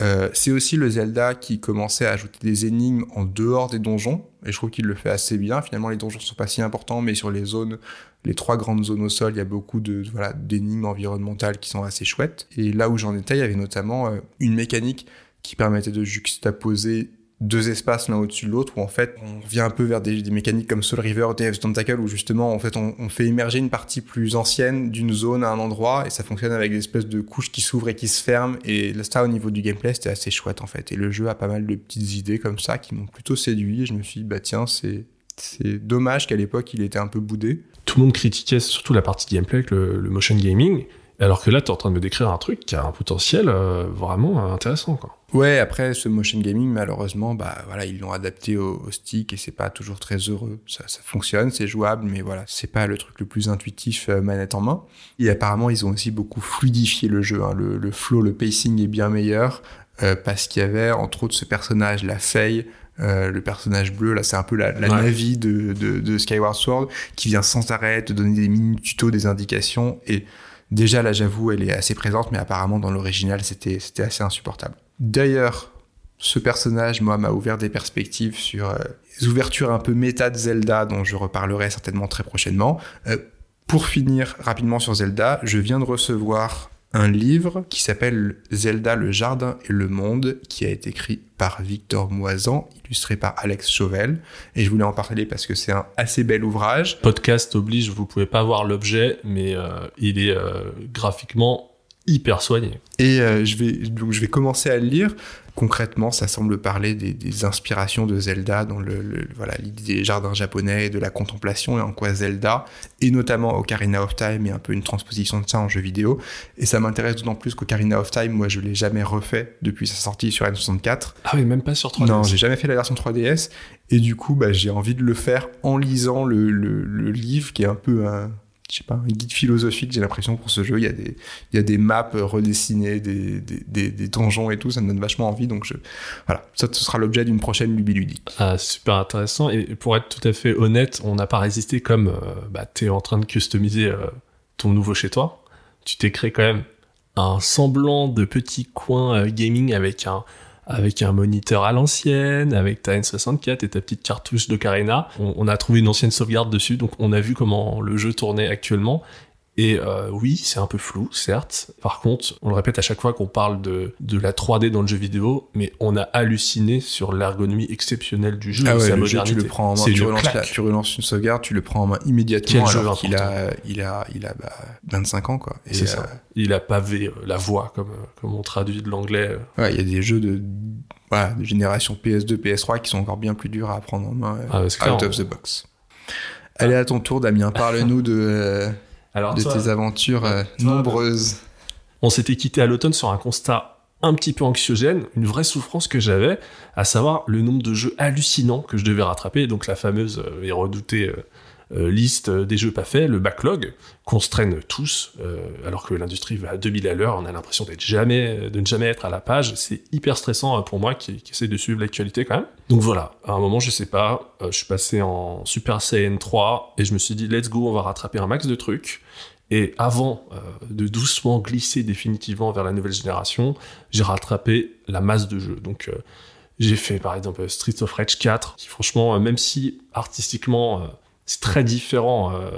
Euh, c'est aussi le Zelda qui commençait à ajouter des énigmes en dehors des donjons, et je trouve qu'il le fait assez bien. Finalement, les donjons sont pas si importants, mais sur les zones, les trois grandes zones au sol, il y a beaucoup de voilà d'énigmes environnementales qui sont assez chouettes. Et là où j'en étais, il y avait notamment euh, une mécanique qui permettait de juxtaposer deux espaces l'un au-dessus de l'autre où en fait on vient un peu vers des, mécaniques comme Soul River, Death's Tentacle où justement en fait on, fait émerger une partie plus ancienne d'une zone à un endroit et ça fonctionne avec des espèces de couches qui s'ouvrent et qui se ferment. Et ça au niveau du gameplay c'était assez chouette en fait. Et le jeu a pas mal de petites idées comme ça qui m'ont plutôt séduit. Et je me suis dit bah tiens c'est c'est dommage qu'à l'époque il était un peu boudé. Tout le monde critiquait surtout la partie gameplay avec le motion gaming alors que là, tu es en train de me décrire un truc qui a un potentiel euh, vraiment intéressant. Quoi. Ouais, après, ce motion gaming, malheureusement, bah, voilà, ils l'ont adapté au, stick et c'est pas toujours très heureux. Ça, ça fonctionne, c'est jouable, mais voilà, c'est pas le truc le plus intuitif euh, manette en main. Et apparemment, ils ont aussi beaucoup fluidifié le jeu. Hein. Le, flow, le pacing est bien meilleur euh, parce qu'il y avait, entre autres, ce personnage, la Faye, le personnage bleu, là, c'est un peu la, la Navi de, de, de, Skyward Sword, qui vient sans arrêt te donner des mini tutos, des indications, et Déjà, là, j'avoue, elle est assez présente, mais apparemment, dans l'original, c'était, assez insupportable. D'ailleurs, ce personnage, moi, m'a ouvert des perspectives sur euh, les ouvertures un peu méta de Zelda, dont je reparlerai certainement très prochainement. Euh, pour finir rapidement sur Zelda, je viens de recevoir un livre qui s'appelle Zelda, le jardin et le monde, qui a été écrit par Victor Moisan, illustré par Alex Chauvel. Et je voulais en parler parce que c'est un assez bel ouvrage. Podcast oblige, vous pouvez pas voir l'objet, mais euh, il est euh, graphiquement hyper soigné. Et euh, je vais donc je vais commencer à le lire. Concrètement, ça semble parler des, inspirations de Zelda dans le, voilà l'idée des jardins japonais et de la contemplation et en quoi Zelda et notamment Ocarina of Time est un peu une transposition de ça en jeu vidéo. Et ça m'intéresse d'autant plus qu'Ocarina of Time, moi je l'ai jamais refait depuis sa sortie sur N64. Ah oui, même pas sur 3DS. Non, j'ai jamais fait la version 3DS. Et du coup, bah, j'ai envie de le faire en lisant le, le livre qui est un peu un je sais pas, un guide philosophique, j'ai l'impression, pour ce jeu. Il y a des, il y a des maps redessinées, des, des, des, donjons et tout, ça me donne vachement envie. Donc, je, voilà, ça ce sera l'objet d'une prochaine lubie. Ah, super intéressant. Et pour être tout à fait honnête, on n'a pas résisté comme euh, bah, tu es en train de customiser euh, ton nouveau chez toi. Tu t'es créé quand même un semblant de petit coin euh, gaming avec un, avec un moniteur à l'ancienne, avec ta N64 et ta petite cartouche d'Ocarina. On, on a trouvé une ancienne sauvegarde dessus, donc on a vu comment le jeu tournait actuellement. Et euh, oui, c'est un peu flou, certes. Par contre, on le répète à chaque fois qu'on parle de, de la 3D dans le jeu vidéo, mais on a halluciné sur l'ergonomie exceptionnelle du jeu, ah ouais, le Jeu, tu le prends en main, tu relances, tu relances, une sauvegarde, tu le prends en main immédiatement. Quel alors qu'il a, il a, il a bah, 25 ans quoi. C'est ça. Euh, il a pavé euh, la voix comme comme on traduit de l'anglais. Ouais, il y a des jeux de voilà, de génération PS2, PS3 qui sont encore bien plus durs à prendre en main ah, out of the box. Allez à ton tour, Damien. Parle-nous de alors, de tes aventures euh, nombreuses. On s'était quitté à l'automne sur un constat un petit peu anxiogène, une vraie souffrance que j'avais, à savoir le nombre de jeux hallucinants que je devais rattraper, donc la fameuse euh, et redoutée euh, liste des jeux pas faits, le backlog, qu'on se traîne tous, euh, alors que l'industrie va à 2000 à l'heure, on a l'impression d'être jamais, de ne jamais être à la page. C'est hyper stressant pour moi qui, qui essaie de suivre l'actualité quand même. Donc voilà, à un moment, je sais pas, je suis passé en Super Saiyan 3 et je me suis dit, let's go, on va rattraper un max de trucs. Et avant de doucement glisser définitivement vers la nouvelle génération, j'ai rattrapé la masse de jeux. Donc j'ai fait par exemple Streets of Rage 4, qui franchement, même si artistiquement c'est très différent euh,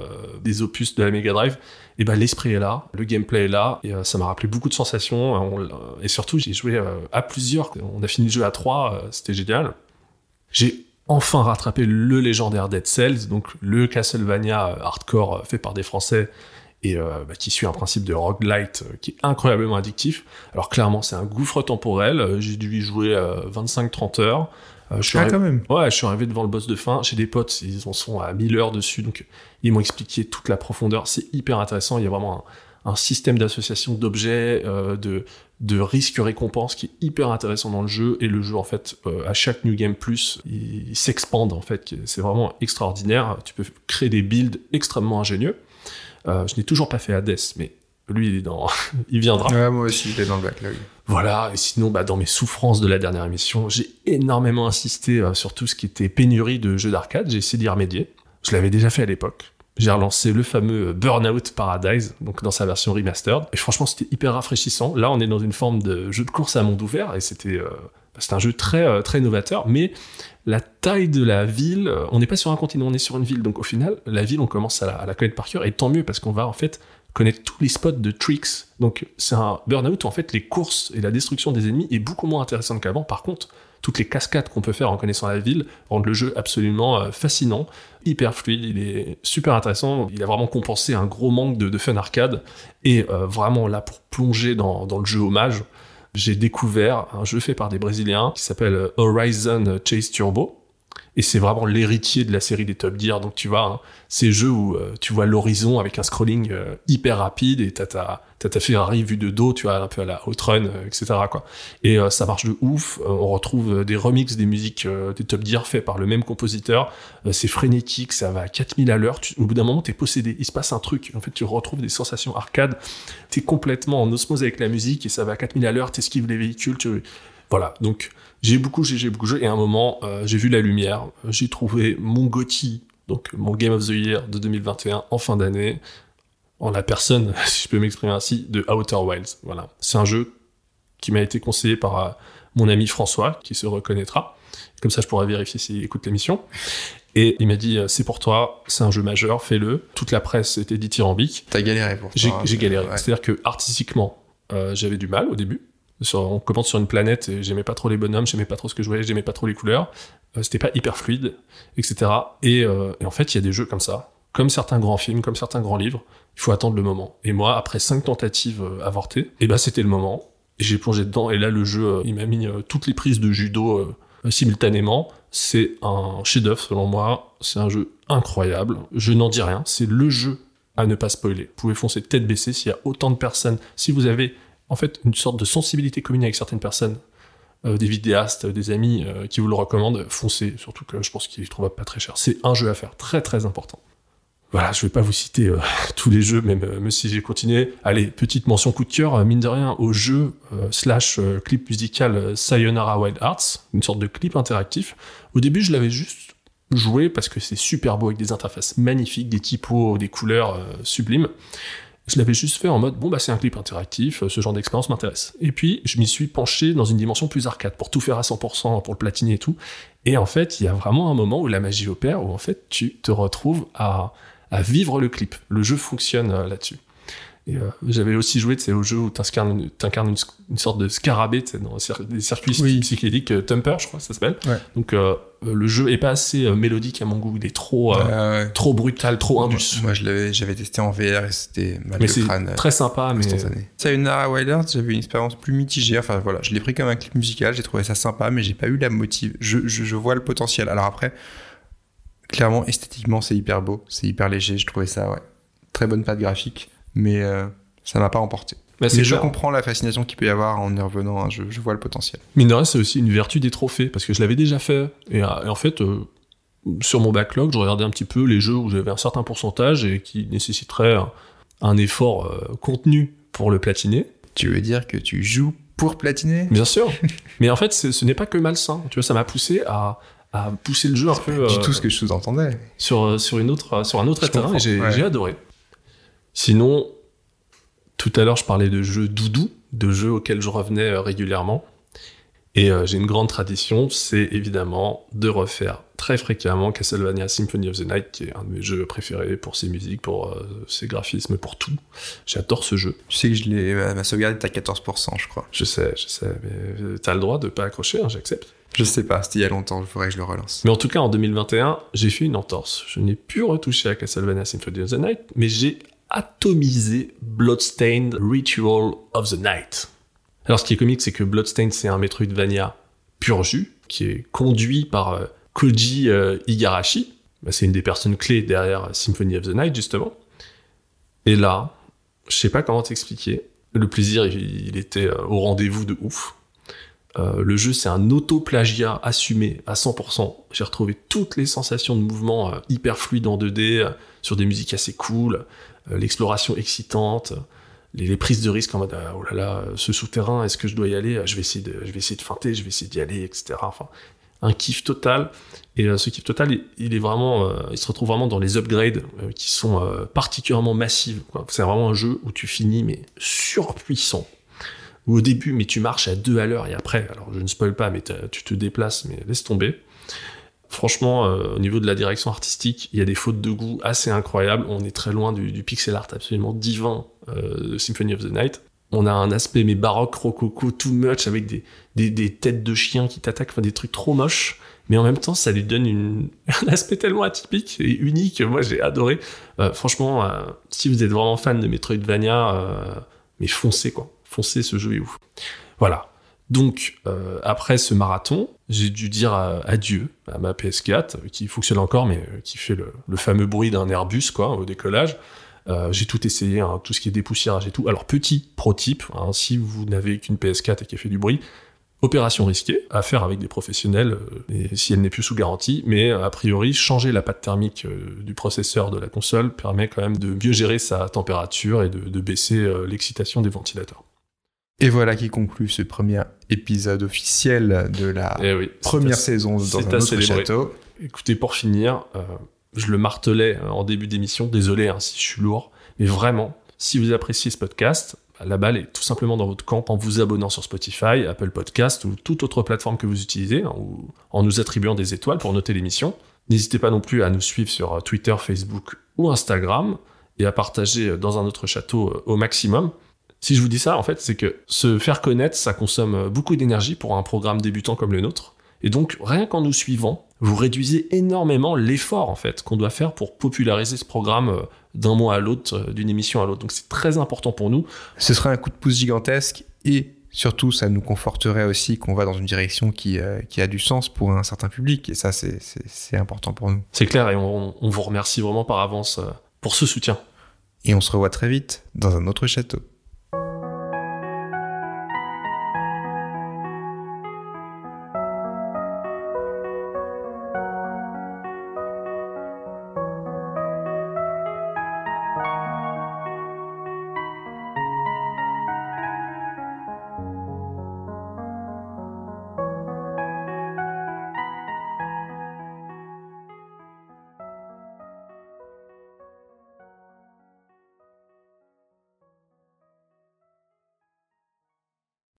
des opus de la Mega Drive, et ben l'esprit est là, le gameplay est là, et euh, ça m'a rappelé beaucoup de sensations. et surtout, j'ai joué euh, à plusieurs. On a fini le jeu à trois, c'était génial. J'ai enfin rattrapé le légendaire Dead Cells, donc le Castlevania hardcore fait par des Français et bah, qui suit un principe de roguelite qui est incroyablement addictif. Alors clairement, c'est un gouffre temporel. J'ai dû y jouer 25-30 heures. Euh, je suis ah, quand même. Ouais, je suis arrivé devant le boss de fin. J'ai des potes, ils en sont à 1000 heures dessus, donc ils m'ont expliqué toute la profondeur. C'est hyper intéressant. Il y a vraiment un, système d'association d'objets, euh, de, de risques-récompenses qui est hyper intéressant dans le jeu. Et le jeu, en fait, euh, à chaque New Game Plus, il, s'expande, en fait. C'est vraiment extraordinaire. Tu peux créer des builds extrêmement ingénieux. je n'ai toujours pas fait Hades, mais lui, il est dans, il viendra. Ouais, moi aussi, il est dans le backlog. Voilà, et sinon, bah, dans mes souffrances de la dernière émission, j'ai énormément insisté euh, sur tout ce qui était pénurie de jeux d'arcade. J'ai essayé d'y remédier. Je l'avais déjà fait à l'époque. J'ai relancé le fameux Burnout Paradise, donc dans sa version remastered. Et franchement, c'était hyper rafraîchissant. Là, on est dans une forme de jeu de course à monde ouvert, et c'était euh, un jeu très euh, très novateur. Mais la taille de la ville, on n'est pas sur un continent, on est sur une ville. Donc au final, la ville, on commence à la, à la connaître par cœur, et tant mieux parce qu'on va en fait connaître tous les spots de tricks. Donc c'est un burn-out où en fait les courses et la destruction des ennemis est beaucoup moins intéressante qu'avant. Par contre, toutes les cascades qu'on peut faire en connaissant la ville rendent le jeu absolument euh, fascinant, hyper fluide, il est super intéressant, il a vraiment compensé un gros manque de, fun arcade, et euh, vraiment là pour plonger dans, dans le jeu hommage, j'ai découvert un jeu fait par des Brésiliens qui s'appelle Horizon Chase Turbo, et c'est vraiment l'héritier de la série des Top Gear. Donc tu vois, hein, ces jeux où euh, tu vois l'horizon avec un scrolling euh, hyper rapide et t'as ta, t'as ta Ferrari vue de dos, tu vois, un peu à la Outrun, euh, etc. Et ça marche de ouf. on retrouve des remixes des musiques des Top Gear faits par le même compositeur. c'est frénétique, ça va à 4000 à l'heure. Au bout d'un moment, t'es possédé. Il se passe un truc. En fait, tu retrouves des sensations arcade. T'es complètement en osmose avec la musique et ça va à 4000 à l'heure. T'esquives les véhicules. Tu... Voilà. Donc, j'ai beaucoup, j'ai beaucoup joué, et à un moment, euh, j'ai vu la lumière, j'ai trouvé mon GOTY, donc mon Game of the Year de 2021 en fin d'année, en la personne, si je peux m'exprimer ainsi, de Outer Wilds. Voilà. C'est un jeu qui m'a été conseillé par euh, mon ami François, qui se reconnaîtra. Comme ça, je pourrais vérifier s'il écoute l'émission. Et il m'a dit, euh, c'est pour toi, c'est un jeu majeur, fais-le. Toute la presse était dithyrambique. T'as galéré pour J'ai hein, galéré. C'est-à-dire que artistiquement, j'avais du mal au début on commence sur une planète et j'aimais pas trop les bonhommes, j'aimais pas trop ce que je voyais, j'aimais pas trop les couleurs, euh, c'était pas hyper fluide, etc. Euh, et, en fait, il y a des jeux comme ça, comme certains grands films, comme certains grands livres, il faut attendre le moment. Et moi, après cinq tentatives euh, avortées, et eh ben c'était le moment. J'ai plongé dedans et là le jeu, il m'a mis toutes les prises de judo simultanément. C'est un chef-d'œuvre selon moi. C'est un jeu incroyable. Je n'en dis rien. C'est le jeu à ne pas spoiler. Vous pouvez foncer tête baissée s'il y a autant de personnes. Si vous avez en fait une sorte de sensibilité commune avec certaines personnes, euh, des vidéastes, des amis euh, qui vous le recommandent, foncez, surtout que je pense qu'il ne trouve pas très cher. C'est un jeu à faire, très très important. Voilà, je vais pas vous citer euh, tous les jeux, même, si j'ai continué. Allez, petite mention coup de cœur, mine de rien, au jeu slash clip musical Sayonara Wild Arts, une sorte de clip interactif. Au début, je l'avais juste joué parce que c'est super beau avec des interfaces magnifiques, des typos, des couleurs sublimes. Je l'avais juste fait en mode, bon, bah, c'est un clip interactif, ce genre d'expérience m'intéresse. Et puis, je m'y suis penché dans une dimension plus arcade, pour tout faire à 100%, pour le platiner et tout. Et en fait, il y a vraiment un moment où la magie opère, où en fait, tu te retrouves à, à vivre le clip. Le jeu fonctionne euh, là-dessus. Et euh, j'avais aussi joué au jeu où tu incarnes, une, une, sorte de scarabée dans des circuits psychédéliques, euh, Tumper, je crois, ça s'appelle. Donc euh, le jeu est pas assez mélodique à mon goût, il est trop, trop brutal, trop indus. Moi, j'avais testé en VR et c'était mal mais crâne. Très sympa, mais. Ça, une Nara Wilders, j'avais une expérience plus mitigée. Enfin voilà, je l'ai pris comme un clip musical, j'ai trouvé ça sympa, mais j'ai pas eu la motive. Je, je, je vois le potentiel. Alors après, clairement, esthétiquement, c'est hyper beau, c'est hyper léger, je trouvais ça, ouais. Très bonne patte graphique mais euh, ça m'a pas emporté. mais je comprends la fascination qu'il peut y avoir en y revenant, hein, je, vois le potentiel. Mine de rien, c'est aussi une vertu des trophées, parce que je l'avais déjà fait, et, euh, en fait, euh, sur mon backlog, je regardais un petit peu les jeux où j'avais un certain pourcentage et qui nécessiteraient un, effort euh, contenu pour le platiner. Tu veux dire que tu joues pour platiner? Bien sûr. Mais en fait, ce n'est pas que malsain. Tu vois, ça m'a poussé à, à pousser le jeu un peu pas du euh, tout ce que je sous-entendais. sur, sur, une autre, sur un autre terrain comprends, et j'ai ouais. j'ai adoré. Sinon, tout à l'heure, je parlais de jeux doudou, de jeux auxquels je revenais euh, régulièrement. Et euh, j'ai une grande tradition, c'est évidemment de refaire très fréquemment Castlevania Symphony of the Night, qui est un de mes jeux préférés pour ses musiques, pour euh, ses graphismes, pour tout. J'adore ce jeu. Tu sais que je l'ai, ma sauvegarde est à 14%, je crois. Je sais, je sais, mais t'as le droit de pas accrocher, hein, j'accepte. Je sais pas, c'était il y a longtemps, il faudrait que je le relance. Mais en tout cas, en 2021, j'ai fait une entorse. Je n'ai plus retouché à Castlevania Symphony of the Night, mais j'ai atomisé Bloodstained Ritual of the Night. Alors, ce qui est comique, c'est que Bloodstained, c'est un Metroidvania pur jus, qui est conduit par euh, Koji euh, Igarashi. Bah, c'est une des personnes clés derrière Symphony of the Night, justement. Et là, je sais pas comment t'expliquer. Le plaisir, il, était euh, au rendez-vous de ouf. Euh, le jeu, c'est un auto-plagiat assumé à 100%. J'ai retrouvé toutes les sensations de mouvement euh, hyper fluides en 2D, euh, sur des musiques assez cool, euh, l'exploration excitante, euh, les, les prises de risque en mode ah, oh là là, euh, ce souterrain, est-ce que je dois y aller? Je vais essayer de, je vais essayer de feinter, je vais essayer d'y aller, etc. Enfin, un kiff total. Et euh, ce kiff total, il, est vraiment, euh, il se retrouve vraiment dans les upgrades euh, qui sont euh, particulièrement massives. C'est vraiment un jeu où tu finis mais surpuissant ou au début, mais tu marches à deux à l'heure et après, alors je ne spoil pas, mais tu te déplaces, mais laisse tomber. Franchement, euh, au niveau de la direction artistique, il y a des fautes de goût assez incroyables. On est très loin du, pixel art absolument divin euh, de Symphony of the Night. On a un aspect mais baroque, rococo, too much, avec des, des, têtes de chiens qui t'attaquent, des trucs trop moches. Mais en même temps, ça lui donne un aspect tellement atypique et unique. Moi, j'ai adoré. Euh, franchement, si vous êtes vraiment fan de Metroidvania, mais foncez quoi. Foncez, ce jeu est ouf. Voilà. Donc, euh, après ce marathon, j'ai dû dire adieu à ma PS4, euh, qui fonctionne encore, mais euh, qui fait le, fameux bruit d'un Airbus, quoi, au décollage. J'ai tout essayé, hein, tout ce qui est dépoussiérage et tout. Alors, petit pro hein, si vous n'avez qu'une PS4 et qui fait du bruit, opération risquée, à faire avec des professionnels, et si elle n'est plus sous garantie, mais a priori, changer la pâte thermique du processeur de la console permet quand même de mieux gérer sa température et de, baisser l'excitation des ventilateurs. Et voilà qui conclut ce premier épisode officiel de la Eh oui, première saison dans un autre château. Écoutez, pour finir, euh, je le martelais euh, en début d'émission, désolé hein, si je suis lourd, mais vraiment, si vous appréciez ce podcast, bah, la balle est tout simplement dans votre camp en vous abonnant sur Spotify, Apple Podcast ou toute autre plateforme que vous utilisez, hein, ou en nous attribuant des étoiles pour noter l'émission. N'hésitez pas non plus à nous suivre sur euh, Twitter, Facebook ou Instagram et à partager dans un autre château au maximum. Si je vous dis ça, en fait, c'est que se faire connaître, ça consomme beaucoup d'énergie pour un programme débutant comme le nôtre. Et donc, rien qu'en nous suivant, vous réduisez énormément l'effort, en fait, qu'on doit faire pour populariser ce programme euh, d'un mois à l'autre, euh, d'une émission à l'autre. Donc, c'est très important pour nous. Ce serait un coup de pouce gigantesque et surtout, ça nous conforterait aussi qu'on va dans une direction qui, euh, qui a du sens pour un certain public. Et ça, c'est- important pour nous. C'est clair et on, on vous remercie vraiment par avance pour ce soutien. Et on se revoit très vite dans un autre château.